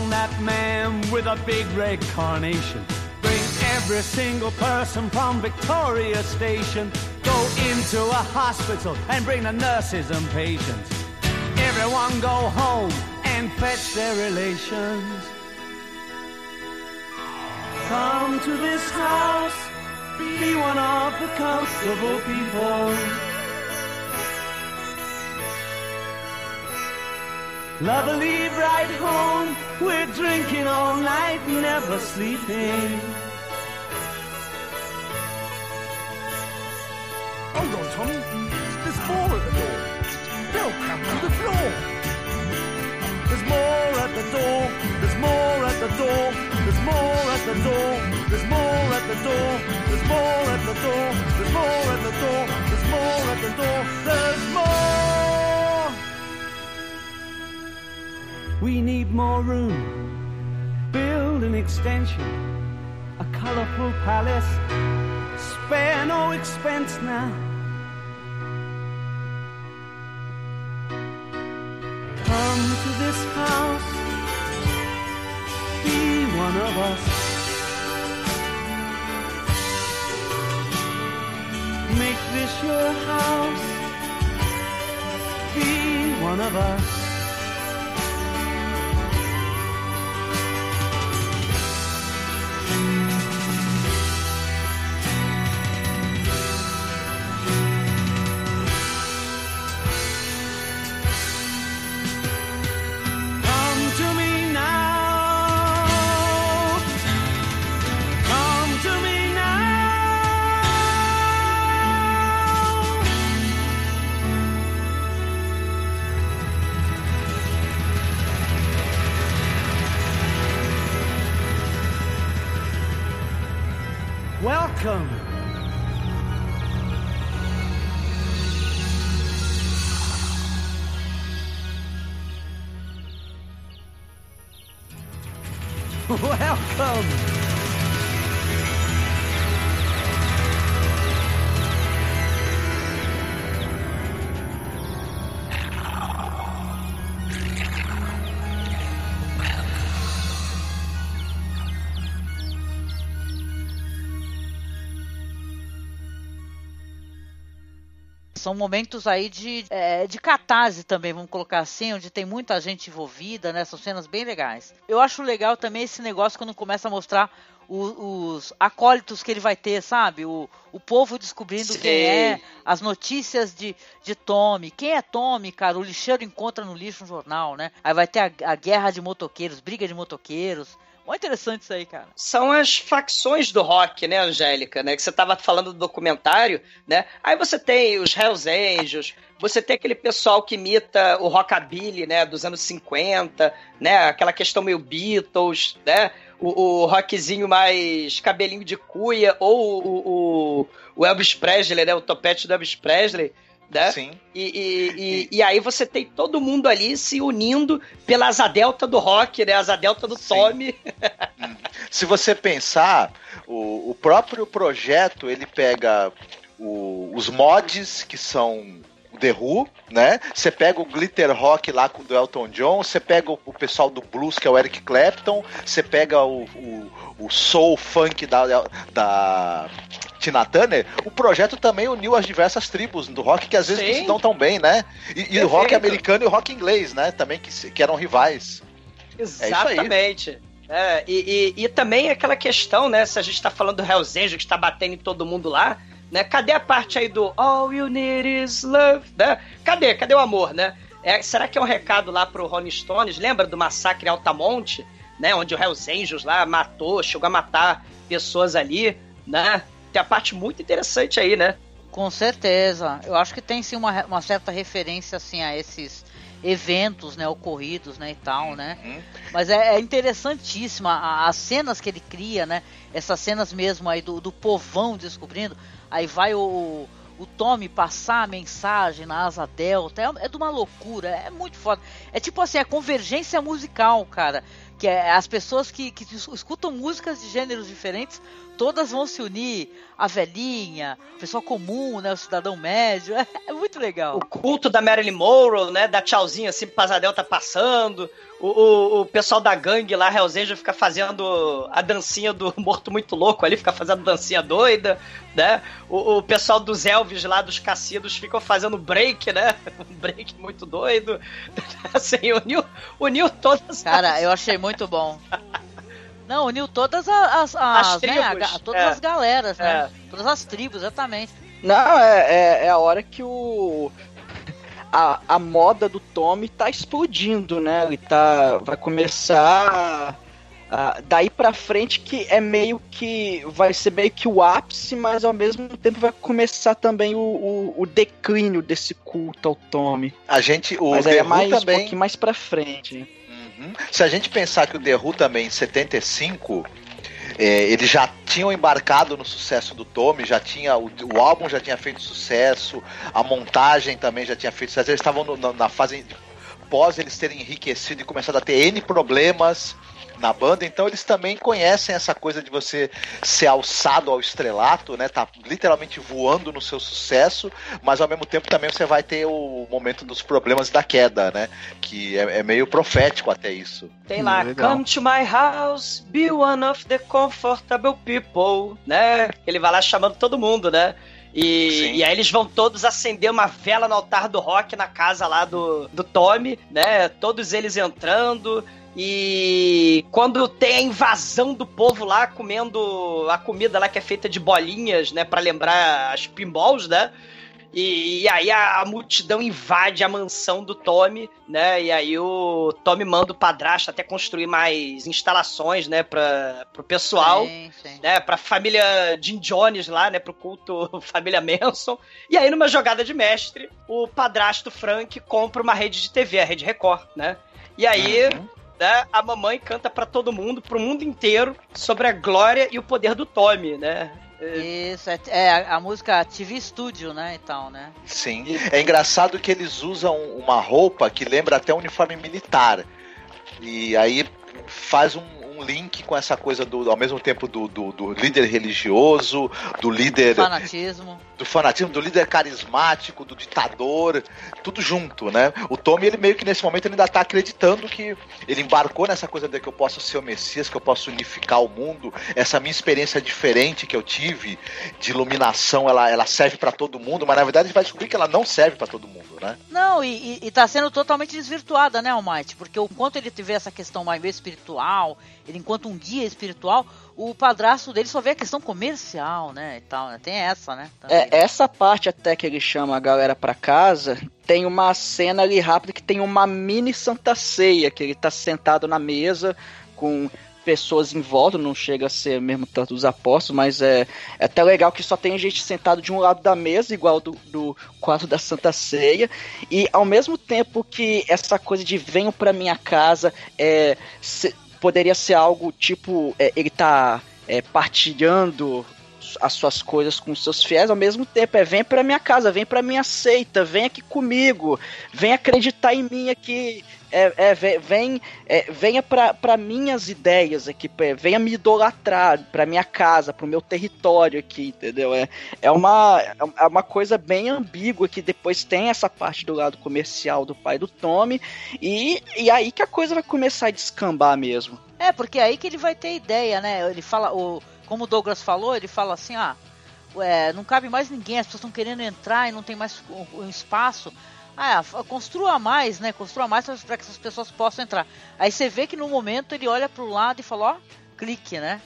along that man with a big red carnation. Bring Every single person from Victoria Station go into a hospital and bring the nurses and patients. Everyone go home and fetch their relations. Come to this house, be one of the comfortable people. Lovely bright home, we're drinking all night, never sleeping. Hold on, Tommy. There's more at the door. They'll come to the floor. There's more at the door. There's more at the door. There's more at the door. There's more at the door. There's more at the door. There's more at the door. There's more at the door. There's more. We need more room. Build an extension. A colorful palace. Spare no expense now. Come to this house. Be one of us. Make this your house. Be one of us. São momentos aí de, é, de catarse também, vamos colocar assim, onde tem muita gente envolvida, né? São cenas bem legais. Eu acho legal também esse negócio quando começa a mostrar o- os acólitos que ele vai ter, sabe? O, o povo descobrindo Sim. quem é, as notícias de, de Tommy. Quem é Tommy, cara? O lixeiro encontra no lixo um jornal, né? Aí vai ter a, a guerra de motoqueiros, briga de motoqueiros. Muito interessante isso aí, cara. São as facções do rock, né, Angélica? Né? Que você tava falando do documentário, né? Aí você tem os Hells Angels, você tem aquele pessoal que imita o rockabilly, né, dos anos 50, né? Aquela questão meio Beatles, né? O, o rockzinho mais cabelinho de cuia, ou o, o, o Elvis Presley, né? O topete do Elvis Presley, né? Sim. E, e, e, e aí você tem todo mundo ali se unindo pela asa delta do rock, né? Asa delta do Sim. Tommy. Se você pensar, o, o próprio projeto ele pega o- os mods que são The Who, né? Você pega o glitter rock lá com- do Elton John, você pega o, o pessoal do blues que é o Eric Clapton, você pega o, o, o soul funk da, da Tina Turner. O projeto também uniu as diversas tribos do rock que às vezes não Sim. se dão tão bem, né? E, e o rock americano e o rock inglês, né? Também que, que eram rivais. aí. Exatamente. É, e, e, e também aquela questão, né? Se a gente tá falando do Hells Angels que está batendo em todo mundo lá, né? Cadê a parte aí do All You Need Is Love, né? Cadê? Cadê o amor, né? É, será que é um recado lá pro Rolling Stones? Lembra do massacre em Altamonte, né? Onde o Hells Angels lá matou, chegou a matar pessoas ali, né? Tem a parte muito interessante aí, né? Com certeza. Eu acho que tem sim uma, uma certa referência assim a esses eventos, né, ocorridos, né, e tal, né? Uhum. Mas é, é interessantíssima a- as cenas que ele cria, né? Essas cenas mesmo aí do, do povão descobrindo. Aí vai o, o Tommy passar a mensagem na asa delta. É, é de uma loucura, é muito foda. É tipo assim, a convergência musical, cara. que é as pessoas que, que escutam músicas de gêneros diferentes, todas vão se unir. A velhinha, o pessoal comum, né? O cidadão médio. É, é muito legal. O culto da Marilyn Monroe, né? Da tchauzinho assim, pro Pasadel tá passando. O, o, o pessoal da gangue lá, Hells Angel, fica fazendo a dancinha do Morto Muito Louco ali, fica fazendo dancinha doida, né? O, o pessoal dos Elvis lá, dos cassidos, ficam fazendo break, né? Um break muito doido. Assim, uniu, uniu todas Cara, as... eu achei muito bom. Não, uniu todas as, as, As né, a tribos, ga- todas é. as galeras, né? Todas as tribos, exatamente. Não, é, é, é a hora que o. A, a moda do Tommy tá explodindo, né? Ele tá. Vai começar. a- daí pra frente que é meio que. Vai ser meio que o ápice, mas ao mesmo tempo vai começar também o, o, o declínio desse culto ao Tommy. A gente, o mas aí é mais um também. pouquinho mais pra frente. Uhum. Se a gente pensar que o The Who também, em 75, é, eles já tinham embarcado no sucesso do Tommy, já tinha o, o álbum já tinha feito sucesso, a montagem também já tinha feito sucesso, eles estavam na, na fase pós eles terem enriquecido e começado a ter N problemas na banda, então eles também conhecem essa coisa de você ser alçado ao estrelato, né? Tá literalmente voando no seu sucesso, mas ao mesmo tempo também você vai ter o momento dos problemas da queda, né? Que é, é meio profético até isso. Tem lá, Legal. come to my house, be one of the comfortable people, né? Ele vai lá chamando todo mundo, né? E, e aí eles vão todos acender uma vela no altar do rock na casa lá do, do Tommy, né? Todos eles entrando. E quando tem a invasão do povo lá comendo a comida lá que é feita de bolinhas, né? Pra lembrar as pinballs, né? E, e aí a, a multidão invade a mansão do Tommy, né? E aí o Tommy manda o padrasto até construir mais instalações, né? Pra, pro pessoal, Sim, sim. né? Pra família Jim Jones lá, né? Pro culto família Manson. E aí numa jogada de mestre, o padrasto Frank compra uma rede de TV, a Rede Record, né? E aí... Né, a mamãe canta pra todo mundo, pro mundo inteiro, sobre a glória e o poder do Tommy, né? Isso, é, é a, a música TV Studio, né, e tal, né? Sim. É engraçado que eles usam uma roupa que lembra até um uniforme militar. E aí faz um, um link com essa coisa do, ao mesmo tempo do, do, do líder religioso, do líder Fanatismo. do fanatismo, do líder carismático, do ditador, tudo junto, né? O Tommy, ele meio que nesse momento ele ainda tá acreditando que ele embarcou nessa coisa de que eu posso ser o Messias, que eu posso unificar o mundo, essa minha experiência diferente que eu tive de iluminação, ela, ela serve pra todo mundo, mas na verdade a gente vai descobrir que ela não serve pra todo mundo, né? Não, e, e, e tá sendo totalmente desvirtuada, né, Almighty? Porque o quanto ele tiver essa questão mais espiritual, ele enquanto um guia espiritual, o padrasto dele só vê a questão comercial, né, e tal, né? Tem essa, né? também. É, essa parte até que ele chama a galera pra casa, tem uma cena ali rápida que tem uma mini Santa Ceia, que ele tá sentado na mesa com pessoas em volta, não chega a ser mesmo tanto os apóstolos, mas é, é até legal que só tem gente sentado de um lado da mesa, igual do, do quarto da Santa Ceia, e ao mesmo tempo que essa coisa de venham pra minha casa é, se- poderia ser algo tipo, é, ele tá é, partilhando as suas coisas com os seus fiéis, ao mesmo tempo é vem pra minha casa, vem pra minha seita, vem aqui comigo, vem acreditar em mim aqui, é, é, vem, é, venha pra minhas ideias aqui, é, venha me idolatrar pra minha casa, pro meu território aqui, entendeu? É, é, uma, é uma coisa bem ambígua que depois tem essa parte do lado comercial do pai do Tommy, e, e aí que a coisa vai começar a descambar mesmo. É, porque é aí que ele vai ter ideia, né? Ele fala, o, como o Douglas falou, ele fala assim, ah, não cabe mais ninguém, as pessoas estão querendo entrar e não tem mais o- o espaço. Ah, construa mais, né? Construa mais para que essas pessoas possam entrar. Aí você vê que no momento ele olha pro lado e fala, ó, clique, né?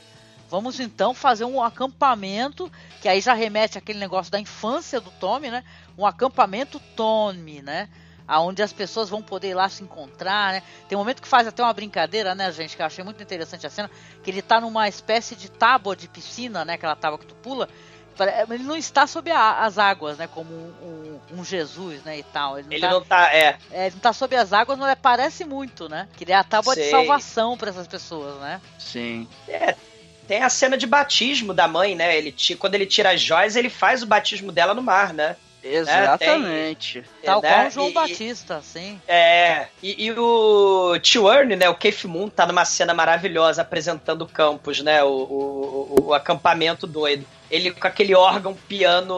Vamos então fazer um acampamento, que aí já remete àquele negócio da infância do Tommy, né? Um acampamento Tommy, né? Aonde as pessoas vão poder ir lá se encontrar, né? Tem um momento que faz até uma brincadeira, né, gente? Que eu achei muito interessante a cena, que ele tá numa espécie de tábua de piscina, né? Aquela tábua que tu pula. Ele não está sob a- as águas, né? Como um, um- um Jesus, né? E tal. Ele não, Ele tá, não tá. É. é, ele não tá sob as águas, mas parece muito, né? Que ele é a tábua de Sei. salvação para essas pessoas, né? Sim. Tem a cena de batismo da mãe, né? Ele quando ele tira as joias, ele faz o batismo dela no mar, né? Exatamente. Tal né? qual o João E- Batista, sim. É, e, e o Tio Ernie, né, o Keith Moon, tá numa cena maravilhosa apresentando o campus, né, o, o, o- o acampamento doido. Ele com aquele órgão, piano,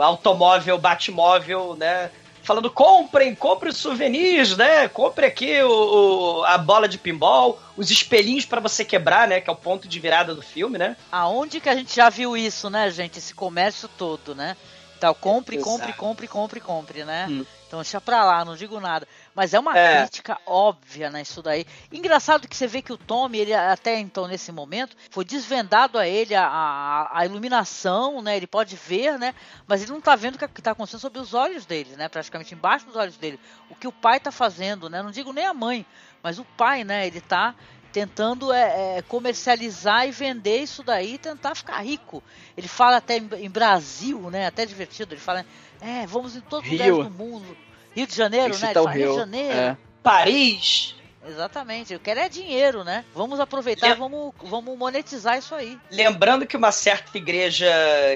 automóvel, batmóvel, né, falando comprem, compre os souvenirs, né, compre aqui o, o- a bola de pinball, os espelhinhos pra você quebrar, né, que é o ponto de virada do filme, né. Aonde que a gente já viu isso, né, gente? Esse comércio todo, né? Então, compre, compre, Exato. compre, compre, compre, né? Hum. Então, deixa pra lá, não digo nada. Mas é uma É. crítica óbvia, né, isso daí. Engraçado que você vê que o Tommy, ele até então, nesse momento, foi desvendado a ele a, a, a iluminação, né? Ele pode ver, né? Mas ele não tá vendo o que que tá acontecendo sob os olhos dele, né? Praticamente embaixo dos olhos dele. O que o pai tá fazendo, né? Não digo nem a mãe, mas o pai, né? Ele tá tentando é, é, comercializar e vender isso daí e tentar ficar rico. Ele fala até em, em Brasil, né? Até divertido. Ele fala, é, vamos em todos os Rio. lugares do mundo. Rio de Janeiro, que né? Ele citar o fala, Rio de Rio. Janeiro. É. Paris, Exatamente. Eu quero é dinheiro, né? Vamos aproveitar, Lem- vamos, vamos monetizar isso aí. lembrando que uma certa igreja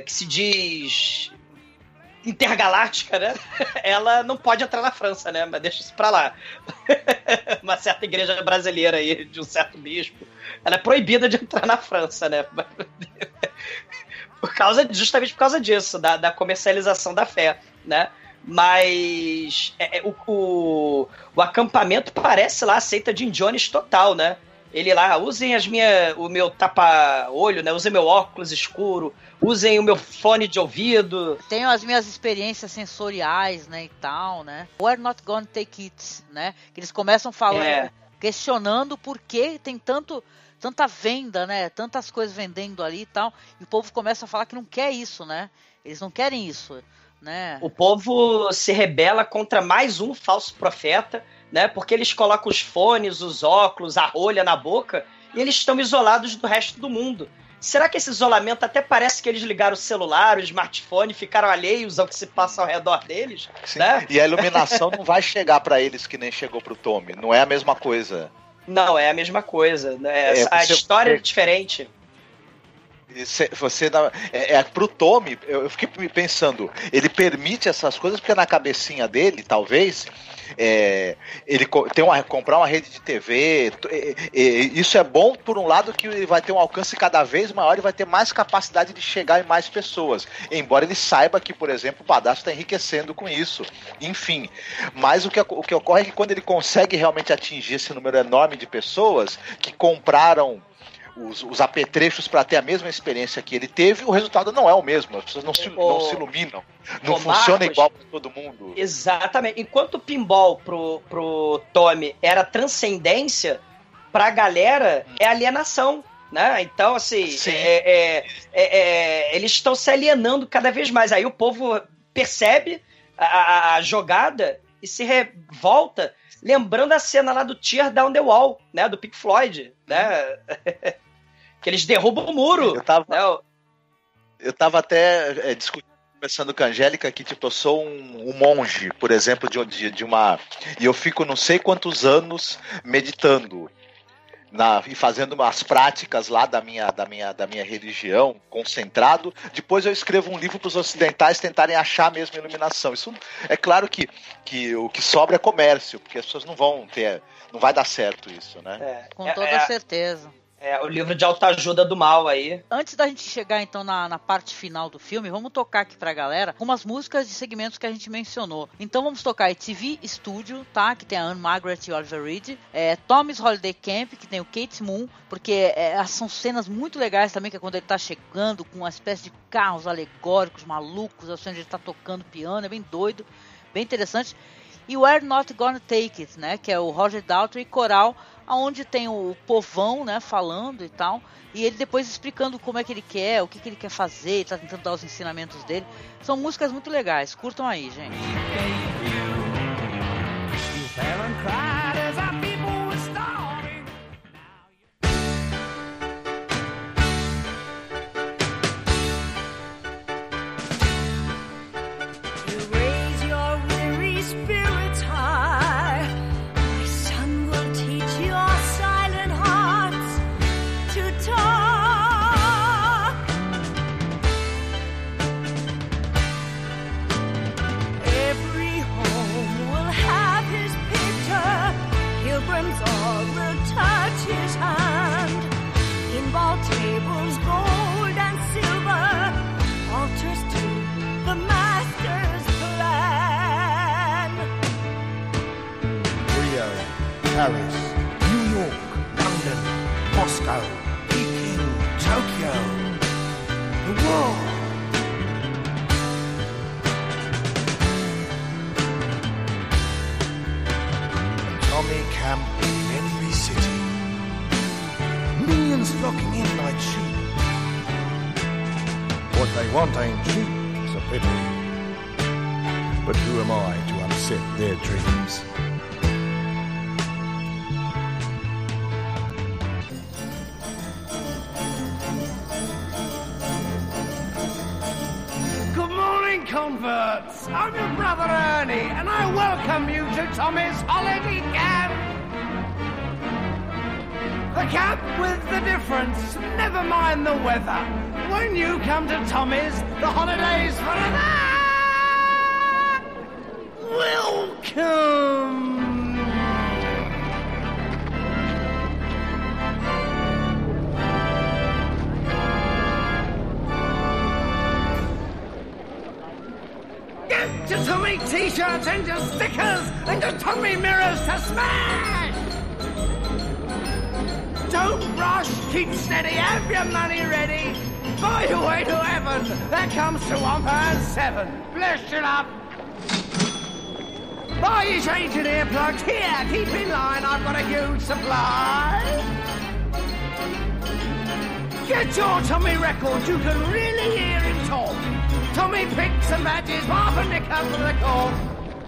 que se diz intergaláctica, né? Ela não pode entrar na França, né? Mas deixa isso pra lá. uma certa igreja brasileira aí, de um certo bispo, ela é proibida de entrar na França, né? por causa, justamente por causa disso, da, da comercialização da fé, né? Mas é, é, o, o, o acampamento parece lá a seita de Jones total, né? Ele lá, usem as minha, o meu tapa-olho, né? Usem meu óculos escuro, usem o meu fone de ouvido. Tenho as minhas experiências sensoriais, né, e tal, né? We're not gonna take it, né? Que eles começam falando, É. questionando por que tem tanto tanta venda, né? Tantas coisas vendendo ali e tal. E o povo começa a falar que não quer isso, né? Eles não querem isso, né? O povo se rebela contra mais um falso profeta, né? Porque eles colocam os fones, os óculos, a rolha na boca e eles estão isolados do resto do mundo. Será que esse isolamento até parece que eles ligaram o celular, o smartphone, ficaram alheios ao que se passa ao redor deles? Sim. Né? E a iluminação não vai chegar pra eles que nem chegou pro Tommy. Não é a mesma coisa. Não, é a mesma coisa. Né? É, a você- história é diferente. Cê- Você dá- é, é pro Tommy, eu, eu fiquei pensando, ele permite essas coisas porque na cabecinha dele, talvez, é, ele tem uma, comprar uma rede de TV. é, é, isso é bom por um lado que ele vai ter um alcance cada vez maior e vai ter mais capacidade de chegar em mais pessoas. Embora ele saiba que, por exemplo, o Badastro está enriquecendo com isso. Enfim. Mas o que, o que ocorre é que quando ele consegue realmente atingir esse número enorme de pessoas que compraram os, os apetrechos para ter a mesma experiência que ele teve, o resultado não é o mesmo. As pessoas não se, não se iluminam. Não funciona igual para todo mundo. Exatamente. Enquanto o pinball pro, pro Tommy era transcendência, pra galera é alienação. Né? Então, assim, Sim. é- é- é- é- eles estão se alienando cada vez mais. Aí o povo percebe a, a- a jogada e se revolta, lembrando a cena lá do Tear Down the Wall, né? Do Pink Floyd, né? que eles derrubam o muro. Eu tava, né? Eu tava até é, discutindo, conversando com a Angélica que, tipo, eu sou um, um monge, por exemplo, de, de, de uma. E eu fico não sei quantos anos meditando. Na, e fazendo umas práticas lá da minha, da, minha, da minha religião, concentrado. Depois eu escrevo um livro para os ocidentais tentarem achar a mesma iluminação. Isso é claro que, que o que sobra é comércio, porque as pessoas não vão ter. Não vai dar certo isso, né? é, Com é- toda é- certeza. É o livro de autoajuda do mal aí. Antes da gente chegar então na, na parte final do filme, vamos tocar aqui pra galera algumas músicas de segmentos que a gente mencionou. Então vamos tocar TV Studio, tá? Que tem a Anne Margaret e Oliver Reed. É, Tommy's Holiday Camp, que tem o Kate Moon, porque é, são cenas muito legais também, que é quando ele tá chegando com uma espécie de carros alegóricos, malucos, assim, onde ele tá tocando piano, é bem doido, bem interessante. E We're Not Gonna Take It, né? Que é o Roger Daltrey coral, aonde tem o povão, né? Falando e tal. E ele depois explicando como é que ele quer, o que, que ele quer fazer, tá tentando dar os ensinamentos dele. São músicas muito legais, curtam aí, gente. You flocking in like sheep. What they want ain't cheap, it's a pity. But who am I to upset their dreams? Good morning, converts. I'm your brother Ernie, and I welcome you to Tommy's holiday camp. The camp with the difference. Never mind the weather. When you come to Tommy's, the holidays forever. Welcome. Get your Tommy t-shirts and your stickers and your Tommy mirrors to smash! Don't rush, keep steady, have your money ready. Buy your way to heaven, that comes pound seven. Bless you up. Buy your change and earplugs, here, keep in line, I've got a huge supply. Get your Tommy records, you can really hear him talk. Tommy picks and badges, half a nick under the cork.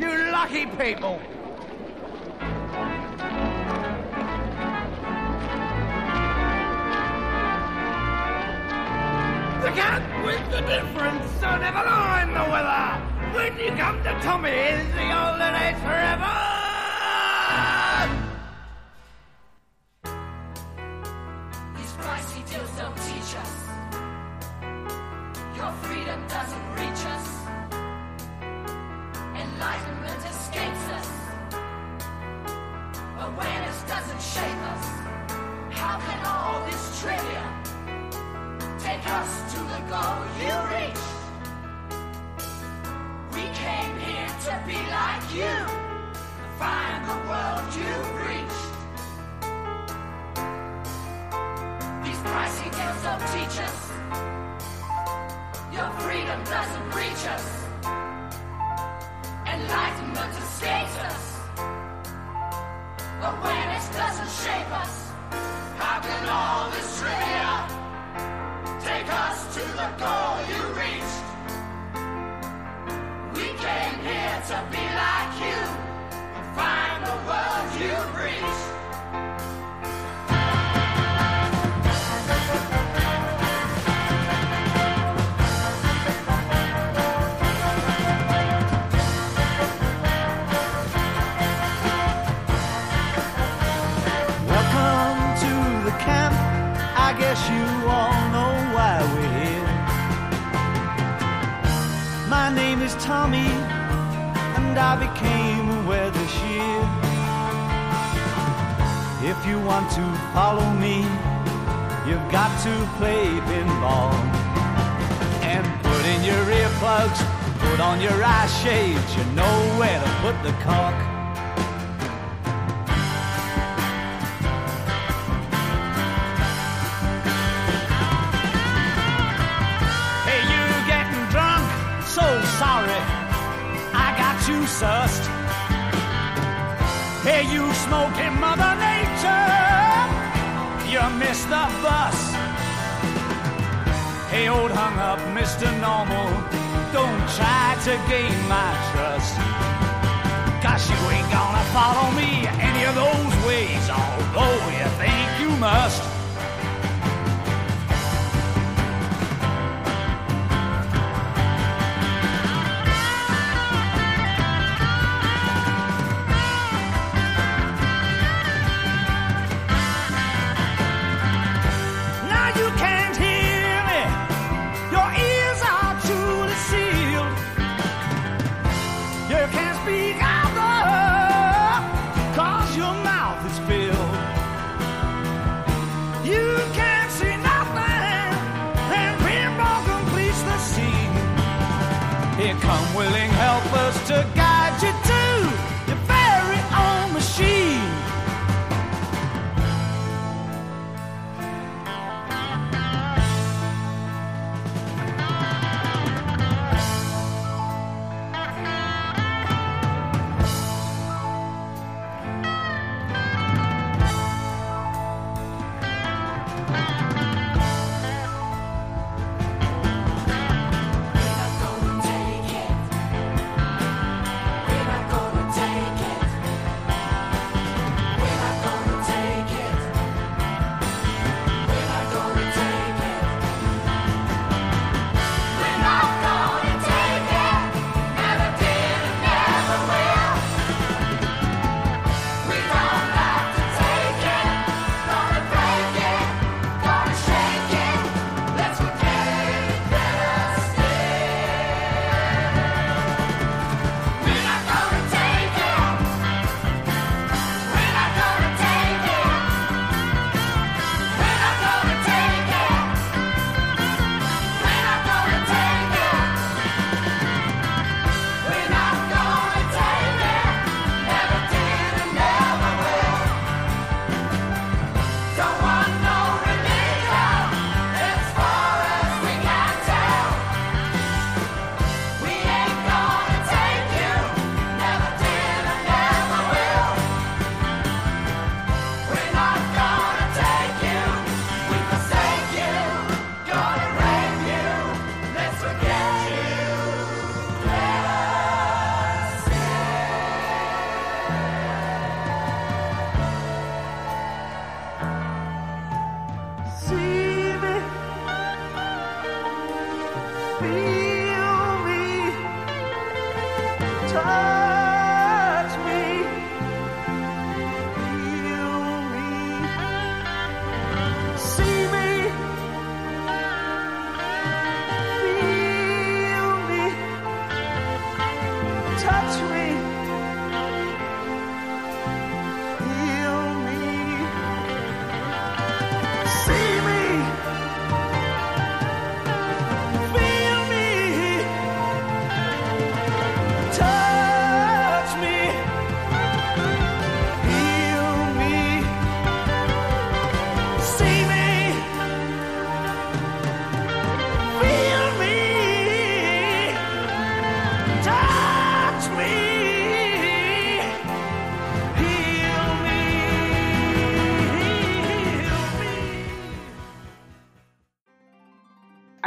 You lucky people. The cat with the difference, so never mind the weather. When you come to Tommy's, the holidays forever. These pricey deals don't teach us. Your freedom doesn't reach us. Enlightenment escapes us. Awareness doesn't shape us. How can all this trivia take us to the goal you reached? We came here to be like you. Find the world you've reached. These pricey deals don't teach us. Your freedom doesn't reach us. Enlightenment escapes us. Awareness doesn't shape us. How can all this trivia take us to the goal you reached? We came here to be like you and find the world you've reached. My name is Tommy, and I became aware this year. If you want to follow me, you've got to play pinball. And put in your earplugs, put on your eye shades, you know where to put the cork. Sussed. Hey, you smoking Mother Nature? You missed the bus. Hey, old hung up Mr. Normal, don't try to gain my trust. Cause you ain't gonna follow me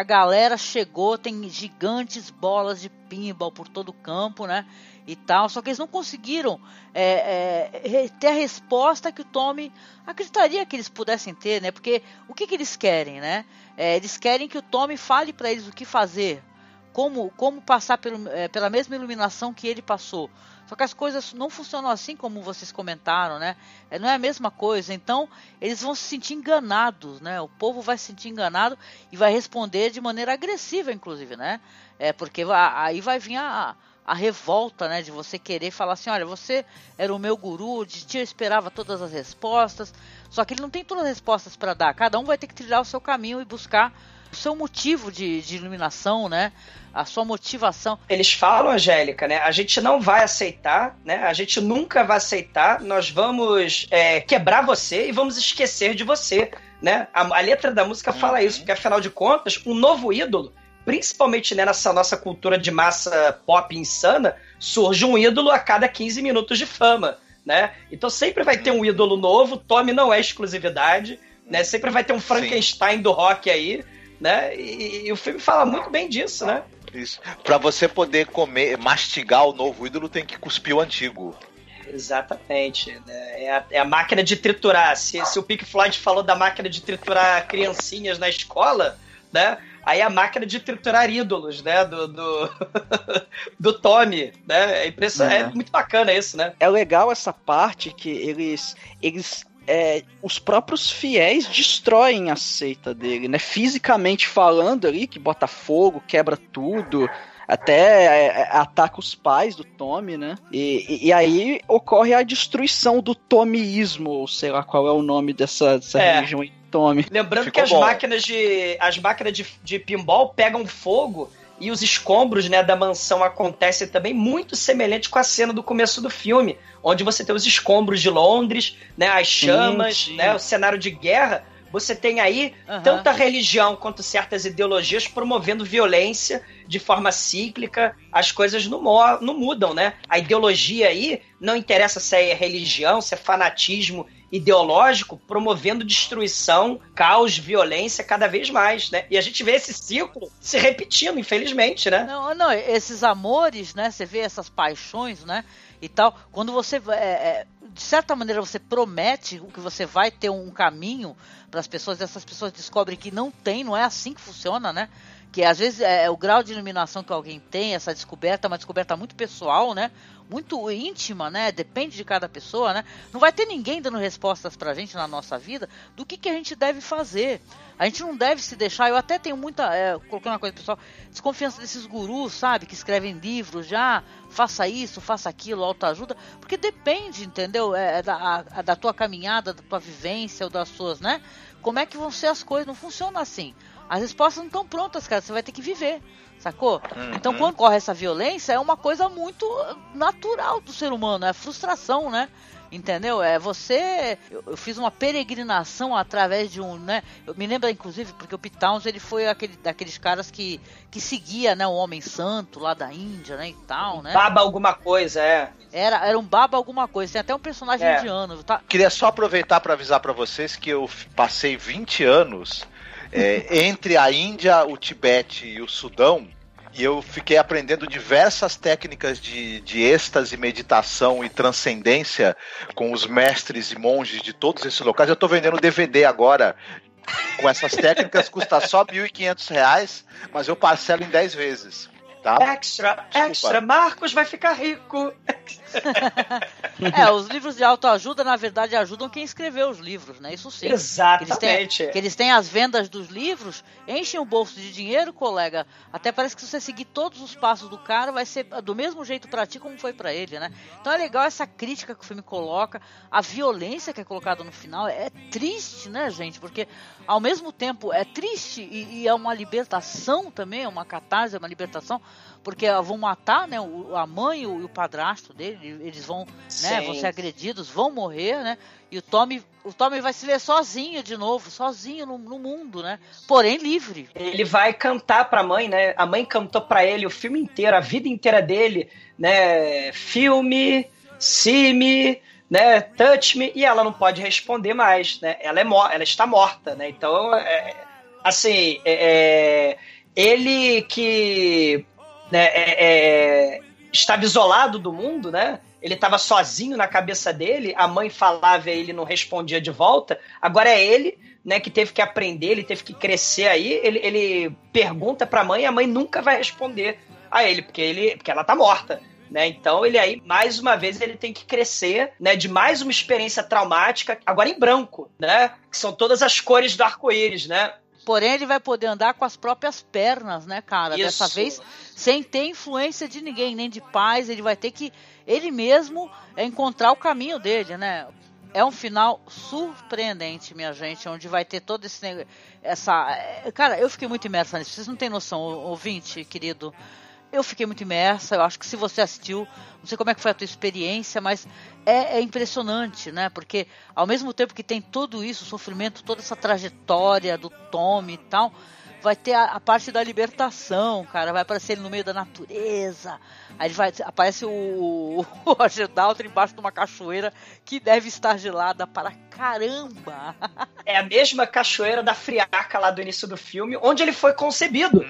a galera chegou, tem gigantes bolas de pinball por todo o campo, né? E tal, só que eles não conseguiram é, é, ter a resposta que o Tommy acreditaria que eles pudessem ter, né? Porque o que, que eles querem, né? É, eles querem que o Tommy fale para eles o que fazer, como, como passar pelo, é, pela mesma iluminação que ele passou. Só que as coisas não funcionam assim como vocês comentaram, né? É, não é a mesma coisa. Então, eles vão se sentir enganados, né? O povo vai se sentir enganado e vai responder de maneira agressiva, inclusive, né? É, porque aí vai vir a, a revolta, né? De você querer falar assim, olha, você era o meu guru, de ti eu esperava todas as respostas. Só que ele não tem todas as respostas para dar. Cada um vai ter que trilhar o seu caminho e buscar o seu motivo de, de iluminação, né? A sua motivação. Eles falam, Angélica, né? A gente não vai aceitar, né? A gente nunca vai aceitar. Nós vamos é, quebrar você e vamos esquecer de você, né? A, a letra da música fala isso, porque afinal de contas, um novo ídolo, principalmente né, nessa nossa cultura de massa pop insana, surge um ídolo a cada 15 minutos de fama, né? Então sempre vai ter um ídolo novo. Tommy não é exclusividade, né? Sempre vai ter um Frankenstein do rock aí, né? E, e o filme fala muito bem disso, né? Isso. Pra você poder comer, mastigar o novo ídolo, tem que cuspir o antigo. Exatamente. né? É, a, é a máquina de triturar. Se, se o Pink Floyd falou da máquina de triturar criancinhas na escola, né? Aí a máquina de triturar ídolos, né? Do, do, do Tommy, né? É, impressionante. É. é muito bacana isso, né? É legal essa parte que eles. eles é, os próprios fiéis destroem a seita dele, né? Fisicamente falando ali, que bota fogo, quebra tudo. Até é, é, ataca os pais do Tommy, né? E, e- e aí ocorre a destruição do tomiísmo, ou sei lá qual é o nome dessa, dessa É. religião aí, Tommy. Lembrando Ficou que as bom. máquinas de as máquinas de, de pinball pegam fogo e os escombros né, da mansão acontecem também muito semelhante com a cena do começo do filme, onde você tem os escombros de Londres, né, as chamas, sim. né, o cenário de guerra. Você tem aí Aham. tanto a religião quanto certas ideologias promovendo violência de forma cíclica. As coisas não, não mudam, né? A ideologia aí não interessa se é religião, se é fanatismo ideológico, promovendo destruição, caos, violência cada vez mais, né? E a gente vê esse ciclo se repetindo, infelizmente, né? Não, não, esses amores, né? Você vê essas paixões, né? E tal. Quando você, é, é, de certa maneira, você promete que você vai ter um caminho para as pessoas, e essas pessoas descobrem que não tem, não é assim que funciona, né? Que às vezes é, o grau de iluminação que alguém tem, essa descoberta, é uma descoberta muito pessoal, né? Muito íntima, né? Depende de cada pessoa, né? Não vai ter ninguém dando respostas pra gente na nossa vida do que, que a gente deve fazer. A gente não deve se deixar. Eu até tenho muita. É, colocando uma coisa pessoal, desconfiança desses gurus, sabe? Que escrevem livros já, faça isso, faça aquilo, autoajuda. Porque depende, entendeu? É, é da, a da tua caminhada, da tua vivência, ou das suas, né? Como é que vão ser as coisas? Não funciona assim. As respostas não estão prontas, cara. Você vai ter que viver. Sacou? Então, quando corre essa violência, é uma coisa muito natural do ser humano, é frustração, né? Entendeu? É você. Eu, eu fiz uma peregrinação através de um, né? Eu me lembro, inclusive, porque o Pete Towns, ele foi aquele, daqueles caras que, que seguia, né? O Homem Santo lá da Índia, né? E tal, né? Baba alguma coisa, é. Era, era um baba alguma coisa. Tem até um personagem É. indiano, tá? Queria só aproveitar para avisar para vocês que eu passei 20 anos é, entre a Índia, o Tibete e o Sudão. E eu fiquei aprendendo diversas técnicas de, de êxtase, meditação e transcendência com os mestres e monges de todos esses locais. Eu tô vendendo DVD agora com essas técnicas custa só 1.500 reais, mas eu parcelo em 10 vezes. Tá? Extra, Desculpa. extra, Marcos vai ficar rico. É, os livros de autoajuda, na verdade, ajudam quem escreveu os livros, né? Isso sim. Que eles, Exatamente. têm, que eles têm as vendas dos livros, enchem o bolso de dinheiro, colega. Até parece que se você seguir todos os passos do cara, vai ser do mesmo jeito pra ti como foi pra ele, né? Então é legal essa crítica que o filme coloca, a violência que é colocada no final. É triste, né, gente? Porque ao mesmo tempo é triste e, e é uma libertação também, é uma catarse, é uma libertação, porque vão matar, né, a mãe e o, padrasto dele, eles vão, né, Sim. vão ser agredidos, vão morrer, né? E o Tommy, o Tommy vai se ver sozinho de novo, sozinho no, no mundo, né? Porém livre. Ele vai cantar pra mãe, né? A mãe cantou pra ele o filme inteiro, a vida inteira dele, né? Filme, me, né? Touch me, e ela não pode responder mais, né? Ela é mo- ela está morta, né? Então, é, assim, é, é, ele que né, é, é, estava isolado do mundo, né? Ele estava sozinho na cabeça dele, a mãe falava e ele não respondia de volta. Agora é ele, né, que teve que aprender, ele teve que crescer aí. Ele, ele pergunta pra mãe e a mãe nunca vai responder a ele, porque ele, porque ela tá morta. Né? Então ele aí, mais uma vez, ele tem que crescer, né? De mais uma experiência traumática, agora em branco, né? Que são todas as cores do arco-íris, né? Porém, ele vai poder andar com as próprias pernas, né, cara? Dessa Isso. vez, sem ter influência de ninguém, nem de pais. Ele vai ter que, ele mesmo, é, encontrar o caminho dele, né? É um final surpreendente, minha gente, onde vai ter todo esse nego- essa, é, cara, eu fiquei muito imersa nisso. Vocês não têm noção, ouvinte, querido. Eu fiquei muito imersa. Eu acho que se você assistiu, não sei como é que foi a tua experiência, mas é, é impressionante, né? Porque ao mesmo tempo que tem tudo isso, o sofrimento, toda essa trajetória do Tommy e tal, vai ter a, a parte da libertação, cara. Vai aparecer ele no meio da natureza. Aí ele vai, aparece o, o Roger Daltrey embaixo de uma cachoeira que deve estar gelada para caramba. É a mesma cachoeira da friaca lá do início do filme, onde ele foi concebido.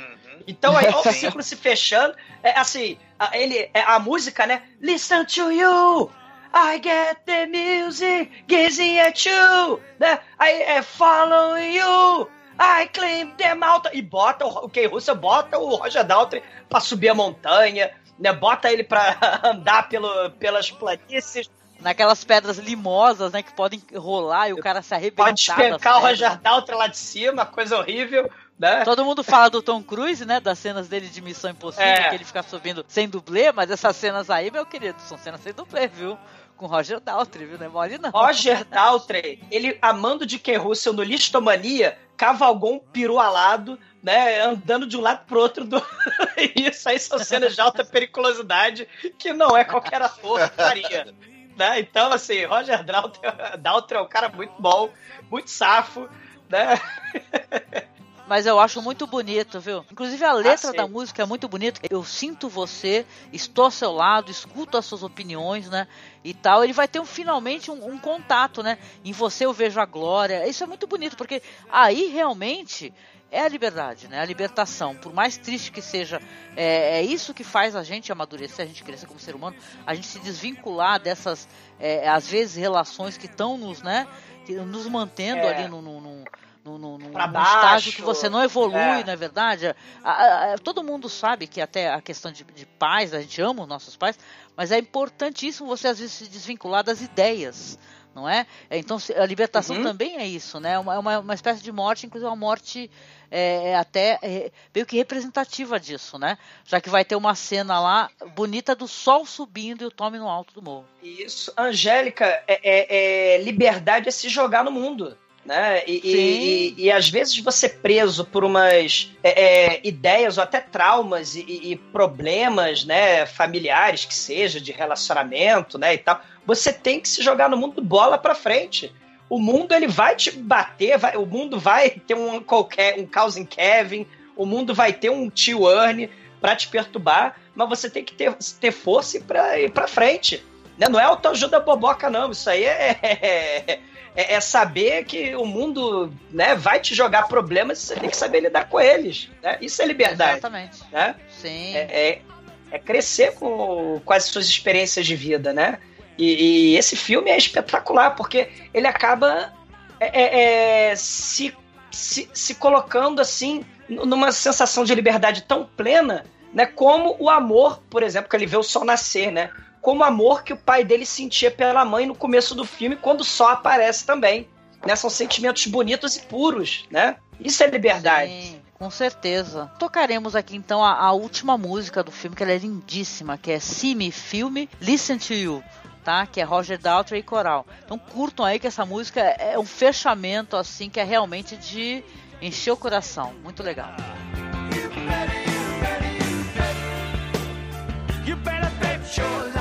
Então aí, ó, o ciclo se fechando. É assim, a, ele, é a música, né? Listen to you! I get the music, gazing at you! Né? Aí é follow you! I claim them out! E bota o, o Ken Russell, bota o Roger Daltrey pra subir a montanha, né? Bota ele pra andar pelo, pelas planícies. Naquelas pedras limosas, né? Que podem rolar e o cara se arrebentar. Pode despencar o. Roger Daltrey lá de cima, coisa horrível, né? Todo mundo fala do Tom Cruise, né? Das cenas dele de Missão Impossível, É. que ele fica subindo sem dublê, mas essas cenas aí, meu querido, são cenas sem dublê, viu? Com Roger Daltrey, viu? Não é mole não. Roger Daltrey, ele amando de Ken Russell no Listomania, cavalgou um peru alado, né, andando de um lado pro outro do... Isso aí são cenas de alta periculosidade que não é qualquer ator que faria. Né? Então, assim, Roger Daltrey, Daltrey é um cara muito bom, muito safo, né? Mas eu acho muito bonito, viu? Inclusive a letra sim. da música é muito bonita. Eu sinto você, estou ao seu lado, escuto as suas opiniões, né? E tal. Ele vai ter um, finalmente um, um contato, né? Em você eu vejo a glória. Isso é muito bonito, porque aí realmente é a liberdade, né? A libertação. Por mais triste que seja, é, é isso que faz a gente amadurecer, a gente crescer como ser humano, a gente se desvincular dessas, é, às vezes, relações que estão nos, né? que- Nos mantendo É. ali no, no, no, num estágio que você não evolui, é. não é verdade? A- a- a- todo mundo sabe que até a questão de, de pais, a gente ama os nossos pais, mas é importantíssimo você às vezes se desvincular das ideias, não é? É, Então a libertação Uhum. também é isso, né? Uma, uma, uma espécie de morte, inclusive uma morte é, é até é, meio que representativa disso, né? Já que vai ter uma cena lá bonita do sol subindo e o Tommy no alto do morro. Isso, Angélica, é, é- é- liberdade é se jogar no mundo. Né? E, e- e- e às vezes você preso por umas é, é, ideias ou até traumas e, problemas né, familiares que seja, de relacionamento né, e tal, você tem que se jogar no mundo bola pra frente. O mundo ele vai te bater, vai- o mundo vai ter um qualquer um Cousin Kevin, o mundo vai ter um tio Ernie pra te perturbar, mas você tem que ter, ter força e pra ir pra frente. Né? Não é autoajuda boboca, não. Isso aí é, é, é- saber que o mundo né, vai te jogar problemas e você tem que saber lidar com eles. Né? Isso é liberdade. Exatamente. Né? Sim. É, é- é crescer com, com as suas experiências de vida, né? E, e esse filme é espetacular, porque ele acaba é, é, é, se se, se colocando assim numa sensação de liberdade tão plena, né? Como o amor, por exemplo, que ele vê o sol nascer, né? Como o amor que o pai dele sentia pela mãe no começo do filme, quando sol aparece também. Né? São sentimentos bonitos e puros, né? Isso é liberdade. Sim, com certeza. Tocaremos aqui então a, a última música do filme, que ela é lindíssima, que é See Me, Filme, Listen to You. Tá? Que é Roger Daltrey e Coral. Então curtam aí que essa música é um fechamento assim que é realmente de encher o coração. Muito legal. You better bet your life. Listening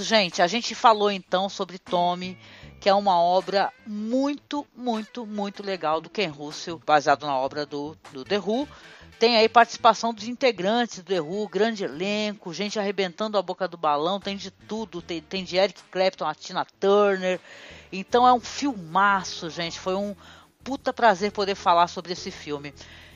isso, gente. A gente falou então sobre Tommy, que é uma obra muito, muito, muito legal do Ken Russell, baseado na obra do, do The Who. Tem aí participação dos integrantes do The Who, grande elenco, gente arrebentando a boca do balão, tem de tudo. Tem, tem de Eric Clapton, a Tina Turner. Então é um filmaço, gente. Foi um puta prazer poder falar sobre esse filme.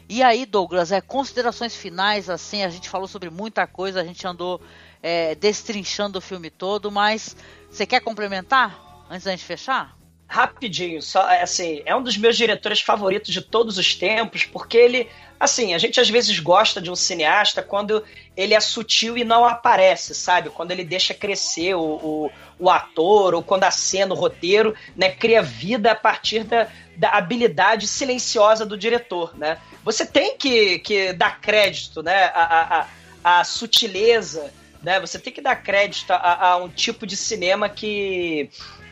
E aí, Douglas, é, considerações finais, assim, a gente falou sobre muita coisa, a gente andou é, destrinchando o filme todo, mas você quer complementar antes da gente fechar? Rapidinho, só assim, é um dos meus diretores favoritos de todos os tempos, porque ele, assim, a gente às vezes gosta de um cineasta quando ele é sutil e não aparece, sabe? Quando ele deixa crescer o, o, o ator, ou quando a cena, o roteiro, né, cria vida a partir da, da habilidade silenciosa do diretor, né? Você tem que, que dar crédito, né, a, a, a sutileza, né? Você tem que dar crédito a, a um tipo de cinema que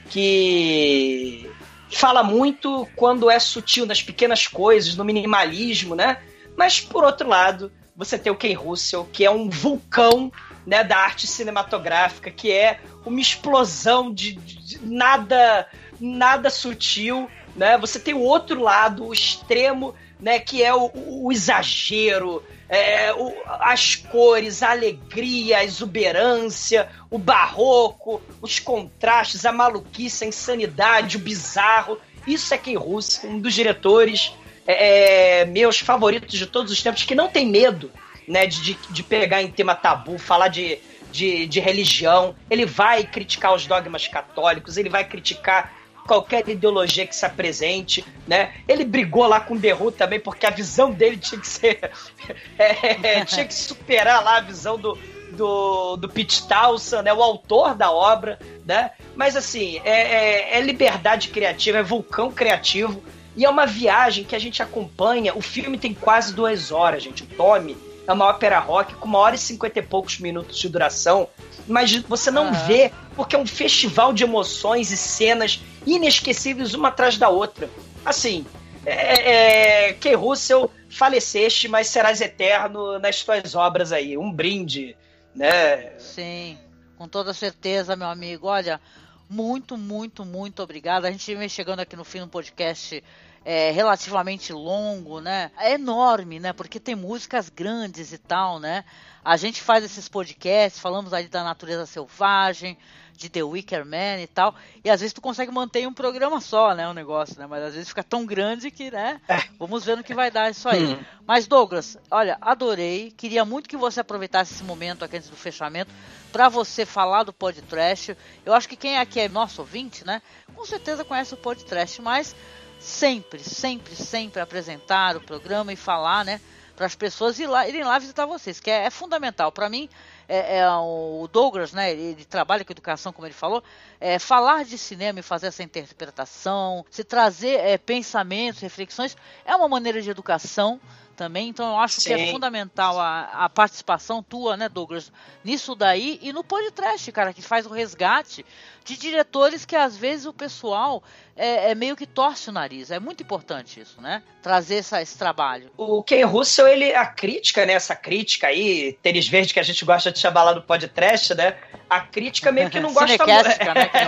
que fala muito quando é sutil nas pequenas coisas, no minimalismo, né? Mas por outro lado, você tem o Ken Russell, que é um vulcão né, da arte cinematográfica, que é uma explosão de, de- nada nada sutil, né? Você tem o outro lado, o extremo, né, que é o, o exagero, é, o- as cores, a alegria, a exuberância, o barroco, os contrastes, a maluquice, a insanidade, o bizarro. Isso é Ken Russell, um dos diretores é, é, meus favoritos de todos os tempos, que não tem medo né, de, de, de pegar em tema tabu, falar de, de, de religião. Ele vai criticar os dogmas católicos, ele vai criticar qualquer ideologia que se apresente, né? Ele brigou lá com o Who também, porque a visão dele tinha que ser... é, tinha que superar lá a visão do, do, do Pete Townsend, né? O autor da obra, né? Mas assim, é, é- é liberdade criativa, é vulcão criativo, e é uma viagem que a gente acompanha. O filme tem quase duas horas, gente. O Tommy é uma ópera rock com uma hora e cinquenta e poucos minutos de duração. Mas você não vê, porque é um festival de emoções e cenas inesquecíveis uma atrás da outra. Assim, é, é, Ken Russell, faleceste, mas serás eterno nas tuas obras aí. Um brinde, né? Sim, com toda certeza, meu amigo. Olha, muito, muito, muito obrigado. A gente vem chegando aqui no fim do podcast é, relativamente longo, né? É enorme, né? Porque tem músicas grandes e tal, né? A gente faz esses podcasts, falamos aí da natureza selvagem, de The Wicker Man e tal, e às vezes tu consegue manter um programa só, né, o negócio, né? Mas às vezes fica tão grande que, né? Vamos ver no que vai dar isso aí. Mas Douglas, olha, adorei. Queria muito que você aproveitasse esse momento aqui antes do fechamento para você falar do podcast. Eu acho que quem aqui é nosso ouvinte, né? Com certeza conhece o podcast, mas sempre, sempre, sempre apresentar o programa e falar, né? Para as pessoas ir lá, irem lá visitar vocês, que é, é fundamental. Para mim, é, é o Douglas, né? Ele, trabalha com educação, como ele falou. É, falar de cinema e fazer essa interpretação, se trazer é, pensamentos, reflexões, é uma maneira de educação também. Então eu acho que é Sim. fundamental a, a participação tua, né, Douglas, nisso daí e no podcast, cara, que faz o resgate de diretores que às vezes o pessoal é, é meio que torce o nariz. É muito importante isso, né? Trazer essa- esse trabalho. O Ken Russell, ele, a crítica, né? Essa crítica aí, tênis verde que a gente gosta de chamar lá no podcast, né? A crítica meio que não gosta muito. Né? Que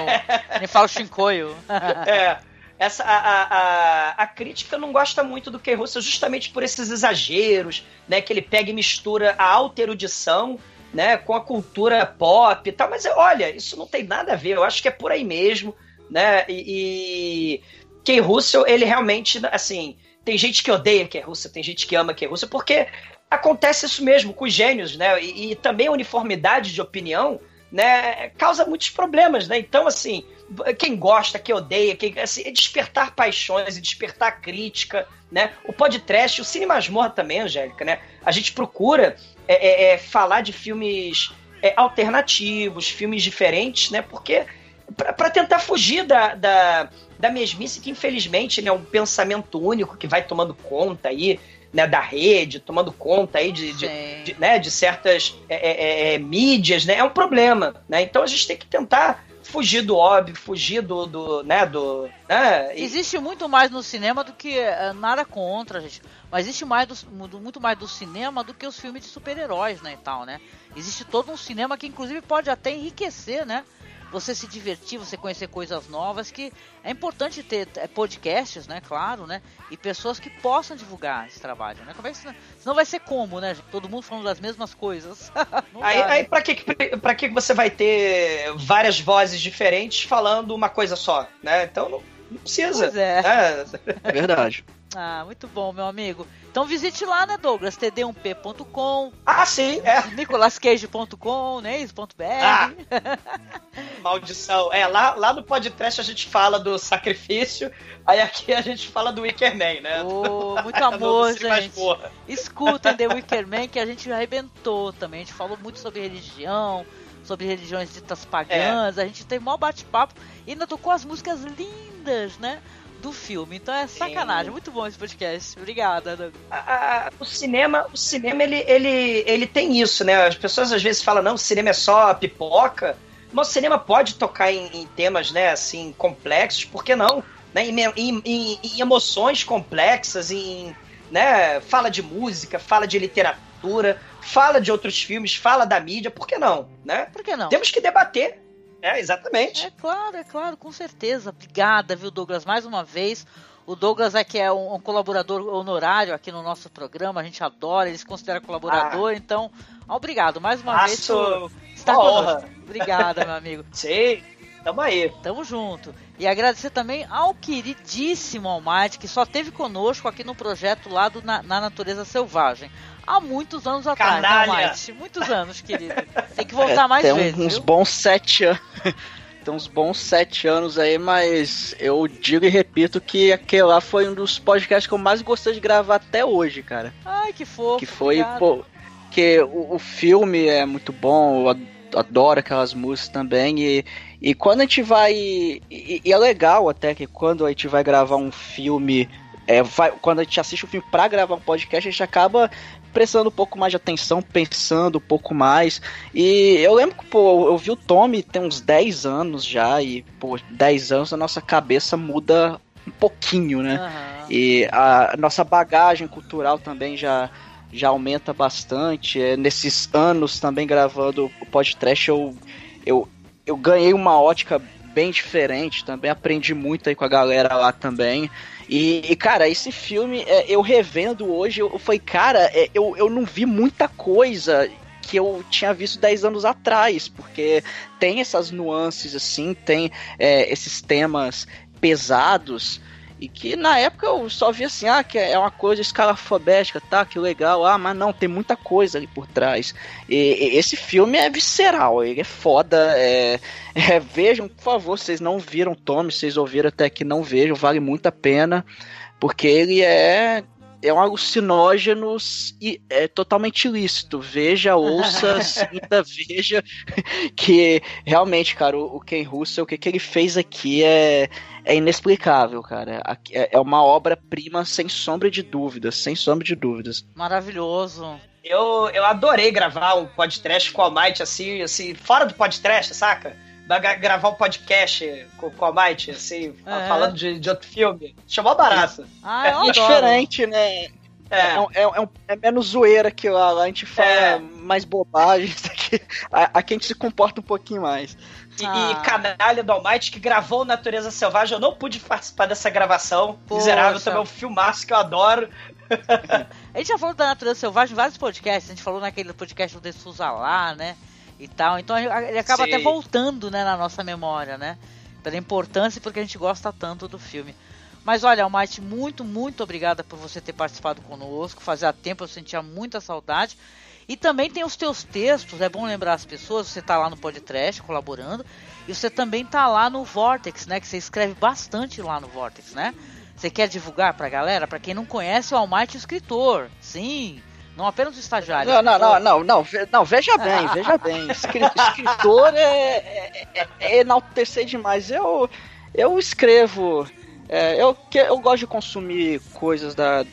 nem, o, fala o. É. Essa, a, a, a, crítica não gosta muito do Ken Russell justamente por esses exageros, né? Que ele pega e mistura a alta erudição, né? Com a cultura pop e tal. Mas olha, isso não tem nada a ver. Eu acho que é por aí mesmo, né? E, e Ken Russell, ele realmente, assim, tem gente que odeia Ken Russell, tem gente que ama Ken Russell, porque acontece isso mesmo com os gênios, né? E, e também a uniformidade de opinião, né? Causa muitos problemas, né? Então, assim, quem gosta, quem odeia, quem, assim, é despertar paixões e despertar crítica, né? O podcast, o Cine Masmorra também, Angélica, né? A gente procura é, é, é, falar de filmes é, alternativos, filmes diferentes, né? Porque para tentar fugir da, da, da mesmice que, infelizmente, né, é um pensamento único que vai tomando conta aí, né, da rede, tomando conta aí de, de, de, né, de certas é, é, é, mídias, né? É um problema, né? Então a gente tem que tentar fugir do óbvio, fugir do, do né, do... Né, e- Existe muito mais no cinema do que eh, nada contra, gente. Mas existe mais do, muito mais do cinema do que os filmes de super-heróis, né, e tal, né? Existe todo um cinema que inclusive pode até enriquecer, né? Você se divertir, você conhecer coisas novas, que é importante ter eh, podcasts, né, claro, né? E pessoas que possam divulgar esse trabalho, né? Como é que senão, senão vai ser como, né? Todo mundo falando das mesmas coisas. Aí, dá, né? aí pra, que, pra que você vai ter várias vozes diferentes falando uma coisa só, né? Então não, não precisa. Pois é. né? É verdade. Ah, muito bom, meu amigo. Então visite lá, né, Douglas? td1p.com, Ah, sim, é. nicolascage.com, né? isso, ponto .br. Ah. Maldição. É, lá, lá no podcast a gente fala do sacrifício, aí aqui a gente fala do Wickerman, né? Ô, muito amor, gente. Escutem The Wicker Man, que a gente arrebentou também. A gente falou muito sobre religião, sobre religiões ditas pagãs. A gente tem mó bate-papo e ainda tocou as músicas lindas, né? Do filme. Então é sacanagem. Muito bom esse podcast. Obrigada. A- a- o cinema, o cinema ele, ele, ele tem isso, né? As pessoas às vezes falam, não, o cinema é só pipoca. Mas o cinema pode tocar em, em temas, né, assim, complexos, por que não? Né? Em, em- em- em emoções complexas, em, né, fala de música, fala de literatura, fala de outros filmes, fala da mídia, por que não, né? Por que não? Temos que debater. É, exatamente. É claro, é claro, com certeza. Obrigada, viu, Douglas, mais uma vez. O Douglas aqui é um, um colaborador honorário aqui no nosso programa, a gente adora, ele se considera colaborador, então, obrigado mais uma vez por estar conosco. Obrigada, meu amigo. Sim, tamo aí. Tamo junto. E agradecer também ao queridíssimo Almighty, que só teve conosco aqui no projeto lá do Na, Na Natureza Selvagem. Há muitos anos atrás, né, Canalha. Almighty? Muitos anos, querido. Tem que voltar mais tem vezes, uns viu? bons sete anos. Tem uns bons sete anos aí, mas eu digo e repito que aquele lá foi um dos podcasts que eu mais gostei de gravar até hoje, cara. Ai, que fofo. que foi, obrigado. pô, que o, o filme é muito bom, eu ad- adoro aquelas músicas também, e, e quando a gente vai, e, e é legal até que quando a gente vai gravar um filme, é, vai- quando a gente assiste o filme pra gravar um podcast, a gente acaba prestando um pouco mais de atenção, pensando um pouco mais, e eu lembro que, pô, eu vi o Tommy tem uns 10 anos já, e, pô, 10 anos a nossa cabeça muda um pouquinho, né? Aham. E a nossa bagagem cultural também já, já aumenta bastante. É, nesses anos também gravando o podcast, eu, eu, eu ganhei uma ótica bem diferente também. Aprendi muito aí com a galera lá também. E, cara, esse filme, é, eu revendo hoje, eu, falei, cara, é, eu, eu não vi muita coisa que eu tinha visto 10 anos atrás, porque tem essas nuances assim, tem é, esses temas pesados e que na época eu só vi assim, ah, que é uma coisa escalafobética, tá, que legal, ah, mas não, tem muita coisa ali por trás. E, e esse filme é visceral, ele é foda, é, é, vejam, por favor, vocês não viram Tommy, vocês ouviram até que não vejam, vale muito a pena, porque ele é é um alucinógeno e é totalmente ilícito. Veja, ouça, sinta, veja que realmente, cara, o, o Ken Russell, o que, que ele fez aqui é, é inexplicável, cara. É é uma obra-prima sem sombra de dúvidas, sem sombra de dúvidas. Maravilhoso. Eu, eu adorei gravar um podcast com o Almighty, assim, assim, fora do podcast, saca? Gra- Gravar um podcast com, com o Almighty, assim, É. falando de, de outro filme. Chamou barato. Ah, é diferente, né? É. É, um- é, um- é um- é menos zoeira que lá, lá a gente fala É. mais bobagens, aqui, a- aqui a gente se comporta um pouquinho mais. E, Ah. e canalha do Almighty que gravou Natureza Selvagem. Eu não pude participar dessa gravação. Poxa. Miserável também é um filmaço que eu adoro. A gente já falou da natureza selvagem em vários podcasts. A gente falou naquele podcast do De Souza lá, né? E tal. Então ele acaba Sim. até voltando, né, na nossa memória, né? Pela importância e porque a gente gosta tanto do filme. Mas olha, Almighty, muito, muito obrigada por você ter participado conosco. Fazia tempo eu sentia muita saudade. E também tem os teus textos, é bom lembrar as pessoas, você tá lá no podcast colaborando, e você também tá lá no Vortex, né? Que você escreve bastante lá no Vortex, né? Você quer divulgar pra galera? Pra quem não conhece, o Almighty é escritor. Sim, não apenas o estagiário. Não, não, não, não, não, não, veja bem, veja bem. Escri- Escritor é, é, é- é enaltecer demais. Eu, eu escrevo. é, eu, que- eu gosto de consumir coisas da,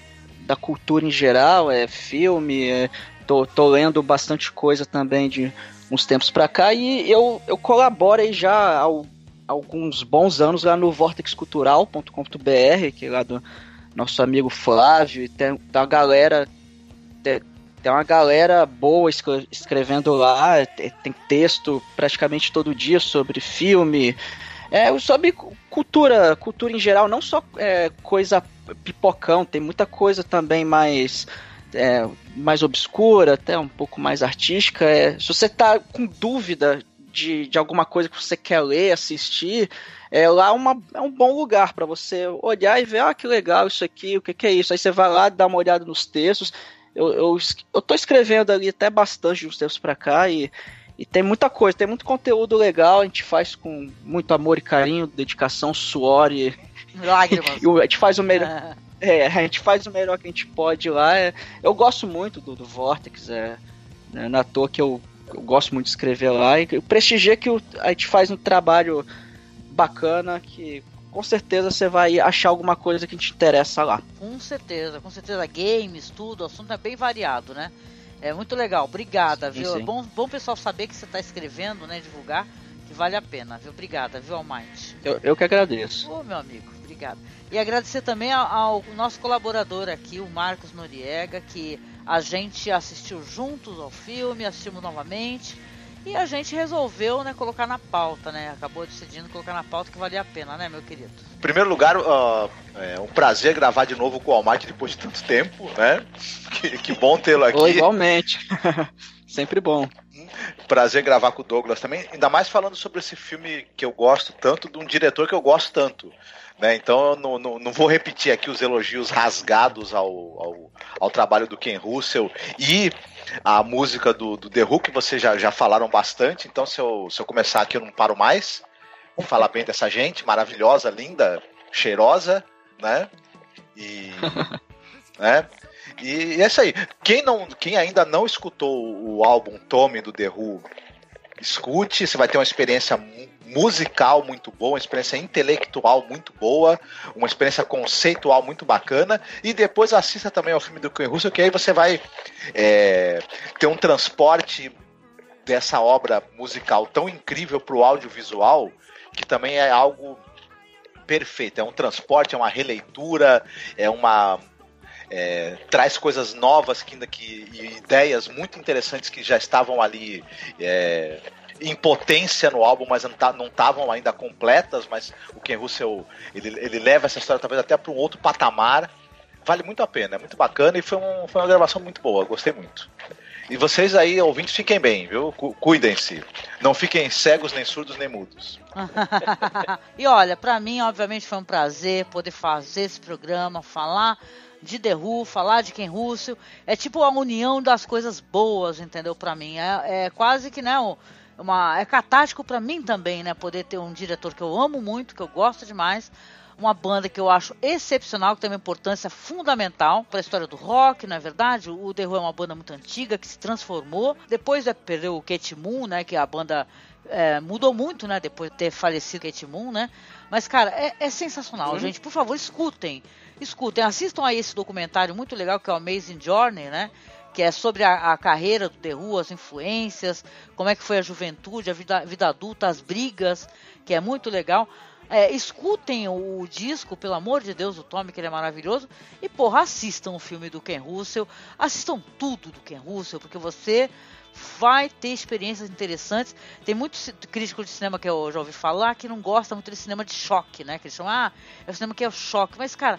da cultura em geral, é filme, é, tô, tô lendo bastante coisa também de uns tempos pra cá e eu, eu colaboro aí já há al- alguns bons anos lá no vortexcultural.com.br, que é lá do nosso amigo Flávio, e tem, uma galera tem, tem uma galera boa escre- escrevendo lá, te- tem texto praticamente todo dia sobre filme, é, sobre cu- cultura, cultura em geral, não só é, coisa pipocão, tem muita coisa também mais é, mais obscura, até um pouco mais artística. É, se você tá com dúvida de, de alguma coisa que você quer ler, assistir, é lá é uma, é um bom lugar para você olhar e ver, ah, que legal isso aqui, o que, que é isso. Aí você vai lá, dá uma olhada nos textos. Eu, eu, eu tô escrevendo ali até bastante de uns tempos pra cá e, e tem muita coisa, tem muito conteúdo legal, a gente faz com muito amor e carinho, dedicação, suor e, Lágrimas. e o- a gente faz o melhor. É. É, a gente faz o melhor que a gente pode lá. é. eu gosto muito do, do Vortex, é, né, não é toa que eu, eu gosto muito de escrever lá. E eu prestigio que o- a gente faz um trabalho bacana que com certeza você vai achar alguma coisa que te interessa lá. Com certeza, com certeza. Games, tudo, o assunto é bem variado, né? É muito legal. Obrigada, Sim, viu? É sim. bom, bom pessoal saber que você tá escrevendo, né? Divulgar, que vale a pena, viu? Obrigada, viu, Almighty? Eu, eu que agradeço. Ô, meu amigo, obrigado. E agradecer também ao, ao nosso colaborador aqui, o Marcos Noriega, que a gente assistiu juntos ao filme, assistimos novamente e a gente resolveu, né, colocar na pauta, né? Acabou decidindo colocar na pauta que valia a pena, né, meu querido? Em primeiro lugar, ó, é um prazer gravar de novo com o Almighty depois de tanto tempo, né? Que, que bom tê-lo aqui. Ou igualmente. Sempre bom. Prazer gravar com o Douglas também, ainda mais falando sobre esse filme que eu gosto tanto, de um diretor que eu gosto tanto. Né? Então eu não, não, não vou repetir aqui os elogios rasgados ao, ao, ao trabalho do Ken Russell e a música do, do The Who, que vocês já, já falaram bastante. Então se eu, se eu começar aqui eu não paro mais. Vou falar bem dessa gente, maravilhosa, linda, cheirosa, né? E. né? E, e é isso aí. Quem, não, quem ainda não escutou o álbum Tommy do The Who, escute, você vai ter uma experiência musical muito boa, uma experiência intelectual muito boa, uma experiência conceitual muito bacana, e depois assista também ao filme do Ken Russell, que aí você vai é, ter um transporte dessa obra musical tão incrível para o audiovisual, que também é algo perfeito, é um transporte, é uma releitura, é uma é, traz coisas novas que, que, e ideias muito interessantes que já estavam ali é, em potência no álbum, mas não estavam ainda completas. Mas o Ken Russell ele, ele leva essa história talvez até para um outro patamar. Vale muito a pena, é muito bacana e foi, um, foi uma gravação muito boa, gostei muito. E vocês aí, ouvintes, fiquem bem, viu? Cu- Cuidem-se. Não fiquem cegos, nem surdos, nem mudos. e olha, pra mim, obviamente, foi um prazer poder fazer esse programa, falar de The Who, falar de Ken Russell. É tipo a união das coisas boas, entendeu? Pra mim. É, é quase que, né, um- uma, é catártico pra mim também, né? Poder ter um diretor que eu amo muito, que eu gosto demais. Uma banda que eu acho excepcional, que tem uma importância fundamental para a história do rock, não é verdade? O The Who é uma banda muito antiga que se transformou. Depois é, perdeu o Kate Moon, né? Que a banda é, mudou muito, né? Depois de ter falecido Kate Moon, né? Mas, cara, é, é sensacional, Uhum. gente. Por favor, escutem. Escutem, assistam a esse documentário muito legal que é o Amazing Journey, né? Que é sobre a, a carreira do The Who, as influências, como é que foi a juventude, a vida, vida adulta, as brigas, que é muito legal. É, escutem o, disco, pelo amor de Deus, o Tommy, que ele é maravilhoso. E, porra, assistam o filme do Ken Russell. Assistam tudo do Ken Russell, porque você vai ter experiências interessantes. Tem muitos ci- críticos de cinema que eu já ouvi falar que não gostam muito de cinema de choque, né? Que eles chamam, ah, é o cinema que é o choque. Mas, cara,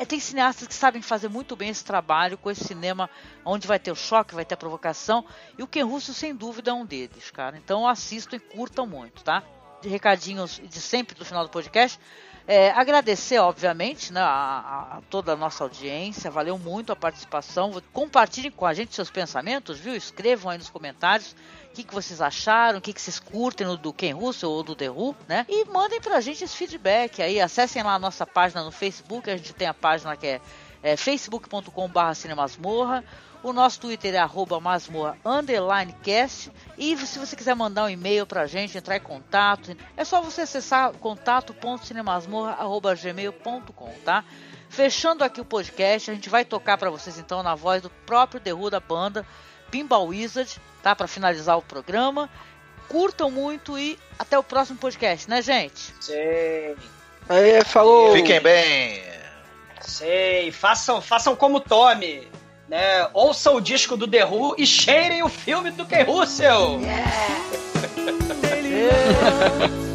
é, tem cineastas que sabem fazer muito bem esse trabalho com esse cinema onde vai ter o choque, vai ter a provocação. E o Ken Russo, sem dúvida, é um deles, cara. Então assistam e curtam muito, tá? De recadinhos de sempre do final do podcast. É, agradecer, obviamente, né, a, a- toda a nossa audiência. Valeu muito a participação. Compartilhem com a gente seus pensamentos, viu? Escrevam aí nos comentários que, que vocês acharam, o que, que vocês curtem do Ken Russell ou do The Who, né? E mandem pra gente esse feedback aí. Acessem lá a nossa página no Facebook. A gente tem a página que é, é facebook.com.br cinemasmorra. O nosso Twitter é arroba masmorra underline cast. E se você quiser mandar um e-mail pra gente, entrar em contato, é só você acessar contato.cinemasmorra.gmail.com, tá? Fechando aqui o podcast, a gente vai tocar pra vocês então na voz do próprio Who da banda, Pinball Wizard, tá? Pra finalizar o programa. Curtam muito e até o próximo podcast, né, gente? Sei, Aí, falou. Fiquem bem. sei. Façam, façam como Tommy. Né? Ouçam o disco do The Who e cheirem o filme do Ken Russell.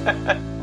Ever